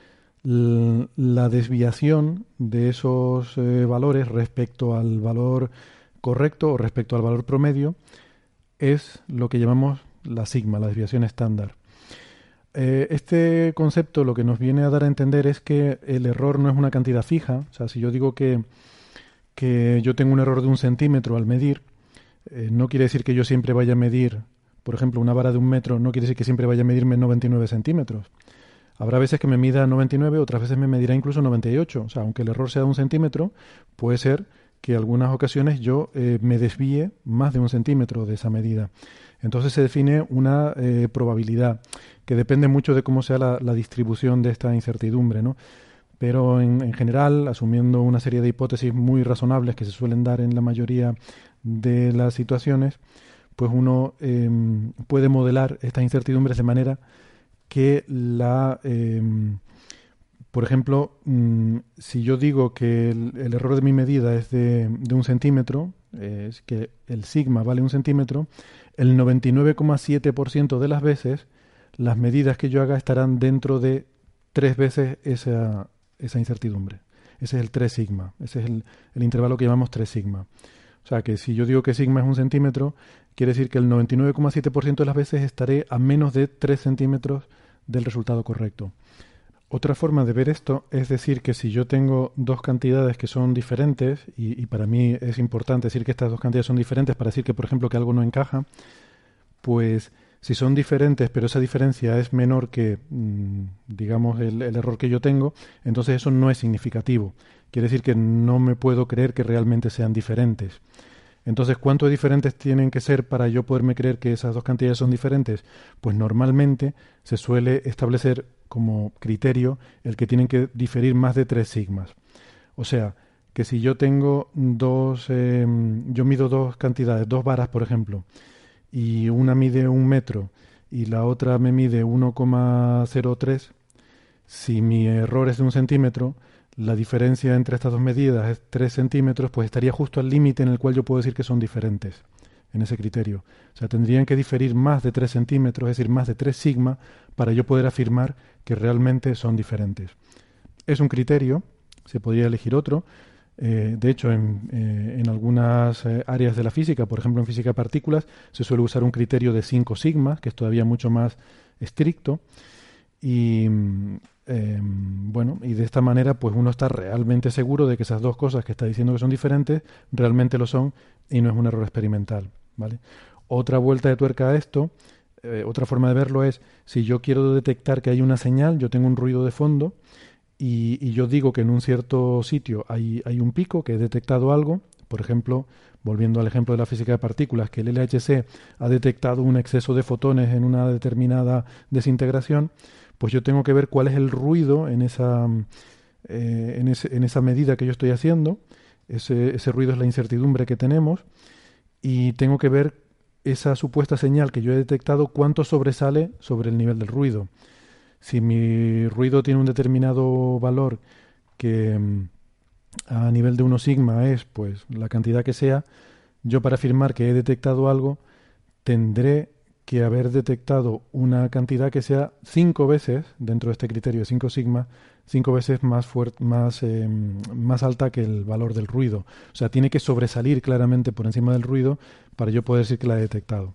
la desviación de esos eh, valores respecto al valor correcto o respecto al valor promedio es lo que llamamos la sigma, la desviación estándar. Eh, este concepto lo que nos viene a dar a entender es que el error no es una cantidad fija. O sea, si yo digo que, que yo tengo un error de un centímetro al medir, eh, no quiere decir que yo siempre vaya a medir, por ejemplo, una vara de un metro, no quiere decir que siempre vaya a medirme 99 centímetros. Habrá veces que me mida 99, otras veces me medirá incluso 98. O sea, aunque el error sea de un centímetro, puede ser que algunas ocasiones yo eh, me desvíe más de un centímetro de esa medida. Entonces se define una probabilidad que depende mucho de cómo sea la, distribución de esta incertidumbre, ¿no? Pero en, general, asumiendo una serie de hipótesis muy razonables que se suelen dar en la mayoría de las situaciones, pues uno em, puede modelar estas incertidumbres de manera que la... Em, por ejemplo, mm, si yo digo que el, error de mi medida es de, un centímetro, es que el sigma vale un centímetro, el 99,7% de las veces las medidas que yo haga estarán dentro de tres veces esa, esa incertidumbre. Ese es el 3 sigma, ese es el, el intervalo que llamamos 3 sigma. O sea que si yo digo que sigma es un centímetro, quiere decir que el 99,7% de las veces estaré a menos de 3 centímetros del resultado correcto. Otra forma de ver esto es decir que si yo tengo dos cantidades que son diferentes, y, para mí es importante decir que estas dos cantidades son diferentes para decir que, por ejemplo, que algo no encaja, pues si son diferentes, pero esa diferencia es menor que, mm, digamos, el, error que yo tengo, entonces eso no es significativo. Quiere decir que no me puedo creer que realmente sean diferentes. Entonces, ¿cuánto diferentes tienen que ser para yo poderme creer que esas dos cantidades son diferentes? Pues normalmente se suele establecer como criterio el que tienen que diferir más de tres sigmas. O sea, que si yo tengo dos, em, yo mido dos cantidades, dos varas, por ejemplo, y una mide un metro y la otra me mide 1,03, si mi error es de un centímetro, la diferencia entre estas dos medidas es 3 centímetros, pues estaría justo al límite en el cual yo puedo decir que son diferentes en ese criterio. O sea, tendrían que diferir más de 3 centímetros, es decir, más de 3 sigma, para yo poder afirmar que realmente son diferentes. Es un criterio, se podría elegir otro. Eh, de hecho, en, eh, en algunas eh, áreas de la física, por ejemplo en física de partículas, se suele usar un criterio de 5 sigma, que es todavía mucho más estricto. Y, Em, bueno, y de esta manera pues uno está realmente seguro de que esas dos cosas que está diciendo que son diferentes realmente lo son y no es un error experimental, ¿vale? Otra vuelta de tuerca a esto, otra forma de verlo es si yo quiero detectar que hay una señal, yo tengo un ruido de fondo y, yo digo que en un cierto sitio hay, un pico, que he detectado algo, Por ejemplo, volviendo al ejemplo de la física de partículas, que el LHC ha detectado un exceso de fotones en una determinada desintegración, pues yo tengo que ver cuál es el ruido en esa, eh, en, esa medida que yo estoy haciendo. Ese ruido es la incertidumbre que tenemos y tengo que ver esa supuesta señal que yo he detectado cuánto sobresale sobre el nivel del ruido. Si mi ruido tiene un determinado valor que mm, a nivel de 1 sigma es pues la cantidad que sea, yo para afirmar que he detectado algo tendré que haber detectado una cantidad que sea cinco veces, dentro de este criterio de 5 sigma, cinco veces más, más, eh, más alta que el valor del ruido. O sea, tiene que sobresalir claramente por encima del ruido para yo poder decir que la he detectado.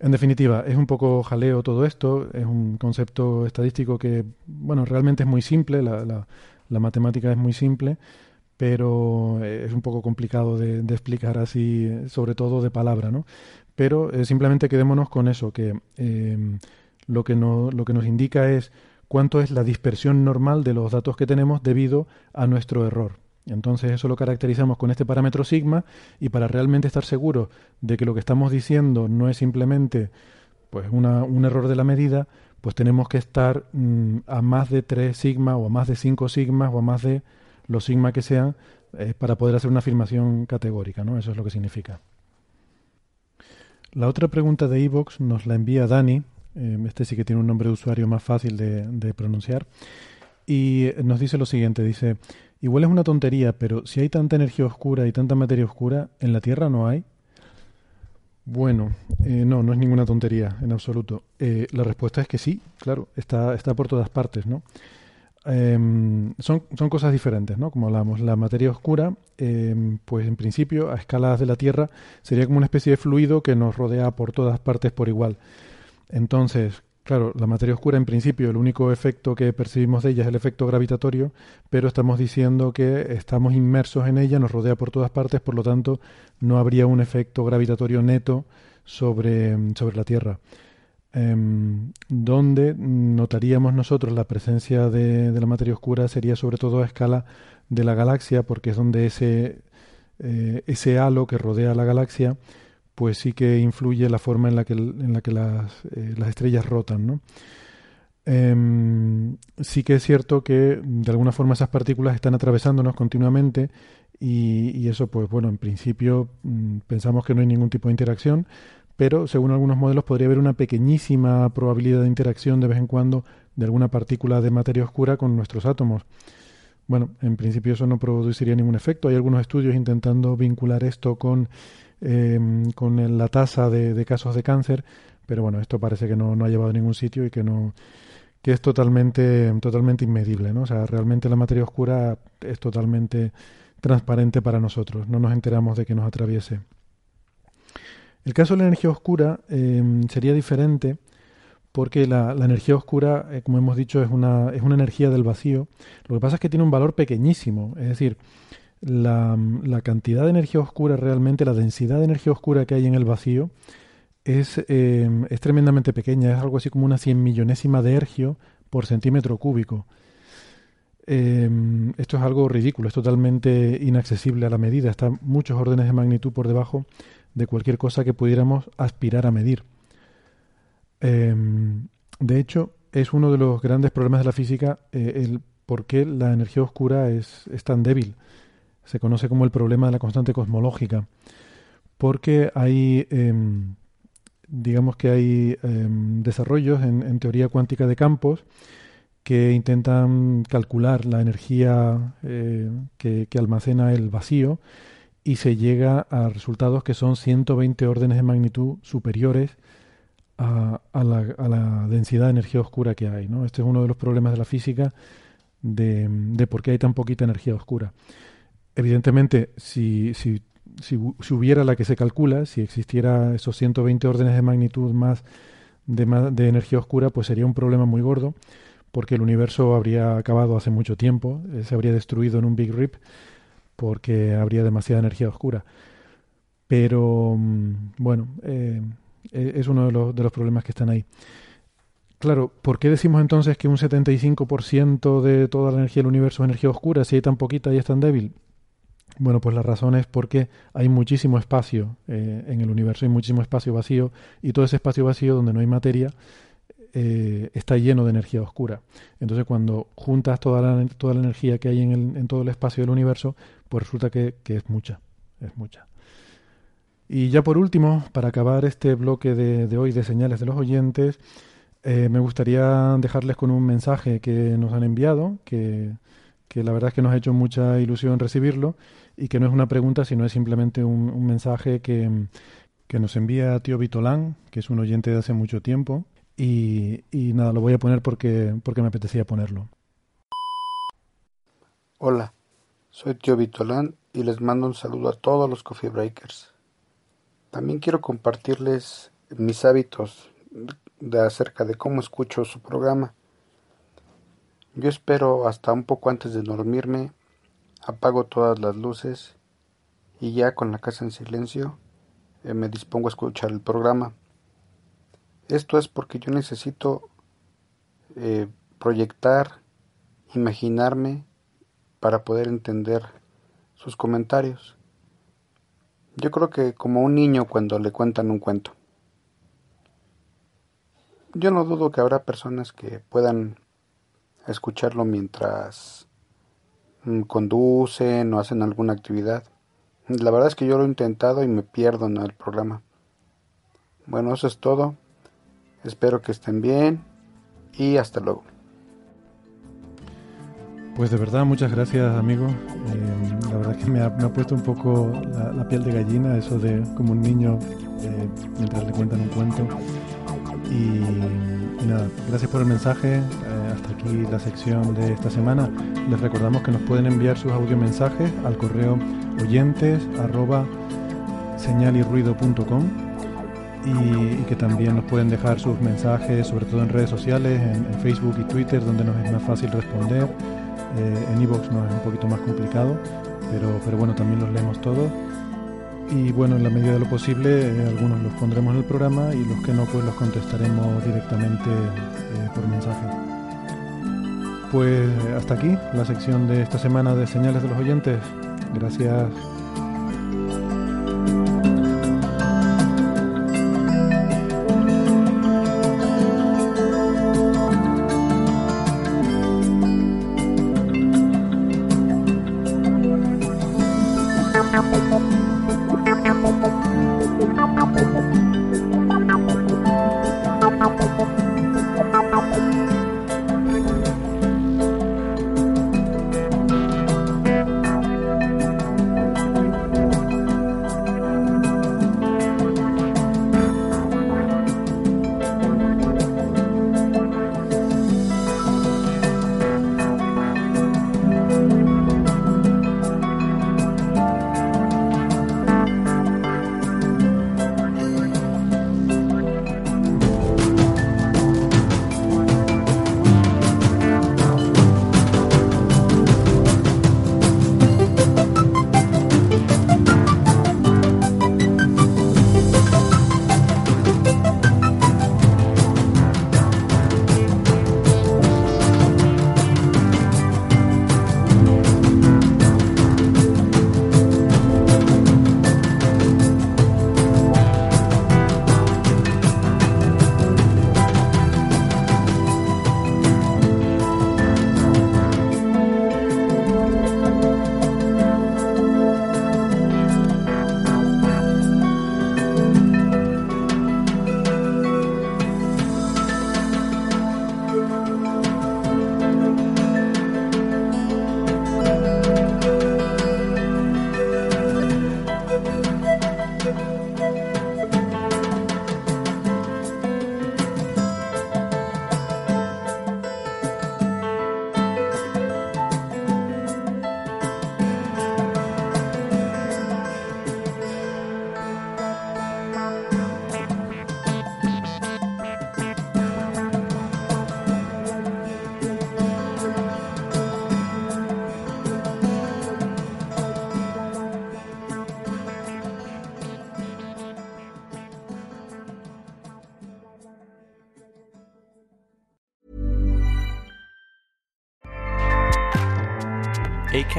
En definitiva, es un poco jaleo todo esto, es un concepto estadístico que, bueno, realmente es muy simple, la, matemática es muy simple, pero eh, es un poco complicado de, explicar así, sobre todo de palabra, ¿no? Pero eh, simplemente quedémonos con eso, que no- lo que nos indica es cuánto es la dispersión normal de los datos que tenemos debido a nuestro error. Entonces eso lo caracterizamos con este parámetro sigma y para realmente estar seguros de que lo que estamos diciendo no es simplemente pues un error de la medida, pues tenemos que estar mm, a más de 3 sigma o a más de 5 sigmas o a más de los sigma que sean eh, para poder hacer una afirmación categórica, ¿no? Eso es lo que significa. La otra pregunta de Evox nos la envía Dani, eh, este sí que tiene un nombre de usuario más fácil de, de pronunciar, y eh, nos dice lo siguiente, dice, igual es una tontería, pero si hay tanta energía oscura y tanta materia oscura, ¿en la Tierra no hay? Bueno, eh, no, no es ninguna tontería en absoluto. Eh, la respuesta es que sí, claro, está, está por todas partes, ¿no? Em, son, son cosas diferentes, ¿no? Como hablamos, la materia oscura, em, pues en principio, a escalas de la Tierra, sería como una especie de fluido que nos rodea por todas partes por igual. Entonces, claro, la materia oscura en principio el único efecto que percibimos de ella es el efecto gravitatorio, pero estamos diciendo que estamos inmersos en ella, nos rodea por todas partes, por lo tanto no habría un efecto gravitatorio neto sobre, sobre la Tierra. Em, donde notaríamos nosotros la presencia de, de la materia oscura sería sobre todo a escala de la galaxia, porque es donde ese, eh, ese halo que rodea la galaxia pues sí que influye la forma en la que, en la que las, eh, las estrellas rotan, ¿no? Em, sí que es cierto que de alguna forma esas partículas están atravesándonos continuamente y, y eso, pues bueno, en principio mm, pensamos que no hay ningún tipo de interacción, pero según algunos modelos podría haber una pequeñísima probabilidad de interacción de vez en cuando de alguna partícula de materia oscura con nuestros átomos. Bueno, en principio eso no produciría ningún efecto. Hay algunos estudios intentando vincular esto con, eh, con la tasa de, casos de cáncer, pero bueno, esto parece que no, ha llevado a ningún sitio y que no que es totalmente totalmente inmedible, ¿no? O sea, realmente la materia oscura es totalmente transparente para nosotros, no nos enteramos de que nos atraviese. El caso de la energía oscura eh, sería diferente porque la, la energía oscura, eh, como hemos dicho, es una, es una energía del vacío. Lo que pasa es que tiene un valor pequeñísimo, es decir, la, cantidad de energía oscura realmente, la densidad de energía oscura que hay en el vacío es, eh, es tremendamente pequeña, es algo así como una cien millonésima de ergio por centímetro cúbico. Eh, esto es algo ridículo, es totalmente inaccesible a la medida, está muchos órdenes de magnitud por debajo de cualquier cosa que pudiéramos aspirar a medir. Eh, de hecho, es uno de los grandes problemas de la física eh, el por qué la energía oscura es, es tan débil. Se conoce como el problema de la constante cosmológica, porque hay, em, digamos que hay em, desarrollos en, teoría cuántica de campos que intentan calcular la energía eh, que, que almacena el vacío y se llega a resultados que son 120 órdenes de magnitud superiores a, a la, a la densidad de energía oscura que hay. ¿no? Este es uno de los problemas de la física de, de por qué hay tan poquita energía oscura. Evidentemente, si, si, si, hu- si hubiera la que se calcula, si existiera esos 120 órdenes de magnitud más de, de energía oscura, pues sería un problema muy gordo, porque el universo habría acabado hace mucho tiempo, eh, se habría destruido en un Big Rip, porque habría demasiada energía oscura. Pero, mm, bueno, eh, eh, es uno de los, de los problemas que están ahí. Claro, ¿por qué decimos entonces que un 75% de toda la energía del universo es energía oscura si hay tan poquita y es tan débil? Bueno, pues la razón es porque hay muchísimo espacio eh, en el universo, hay muchísimo espacio vacío y todo ese espacio vacío donde no hay materia eh, está lleno de energía oscura. Entonces cuando juntas toda la, toda la energía que hay en, el, en todo el espacio del universo, pues resulta que, que es mucha, es mucha. Y ya por último, para acabar este bloque de, de hoy de señales de los oyentes, eh, me gustaría dejarles con un mensaje que nos han enviado, que, que, la verdad es que nos ha hecho mucha ilusión recibirlo y que no es una pregunta, sino es simplemente un, mensaje que, que, nos envía tío Vitolán, que es un oyente de hace mucho tiempo. Y, y nada, lo voy a poner porque, porque me apetecía ponerlo. Hola, soy tío Vitolán y les mando un saludo a todos los Coffee Breakers. También quiero compartirles mis hábitos de acerca de cómo escucho su programa. Yo espero hasta un poco antes de dormirme, apago todas las luces y ya con la casa en silencio eh, me dispongo a escuchar el programa. Esto es porque yo necesito eh, proyectar, imaginarme para poder entender sus comentarios. Yo creo que como un niño cuando le cuentan un cuento. Yo no dudo que habrá personas que puedan escucharlo mientras conducen o hacen alguna actividad. La verdad es que yo lo he intentado y me pierdo en el programa. Bueno, eso es todo. Espero que estén bien y hasta luego. Pues de verdad, muchas gracias, amigo. Eh, la verdad que me ha, puesto un poco la, la, piel de gallina, eso de como un niño eh, mientras le cuentan un cuento. Y, y, nada, gracias por el mensaje. Hasta aquí la sección de esta semana. Les recordamos que nos pueden enviar sus audiomensajes al correo oyentes arroba señalirruido.com y, y, que también nos pueden dejar sus mensajes, sobre todo en redes sociales, en, Facebook y Twitter, donde nos es más fácil responder. Eh, en iVoox no es un poquito más complicado, pero, pero bueno, también los leemos todos. Y bueno, en la medida de lo posible, eh, algunos los pondremos en el programa y los que no, pues los contestaremos directamente eh, por mensaje. Pues hasta aquí la sección de esta semana de señales de los oyentes. Gracias.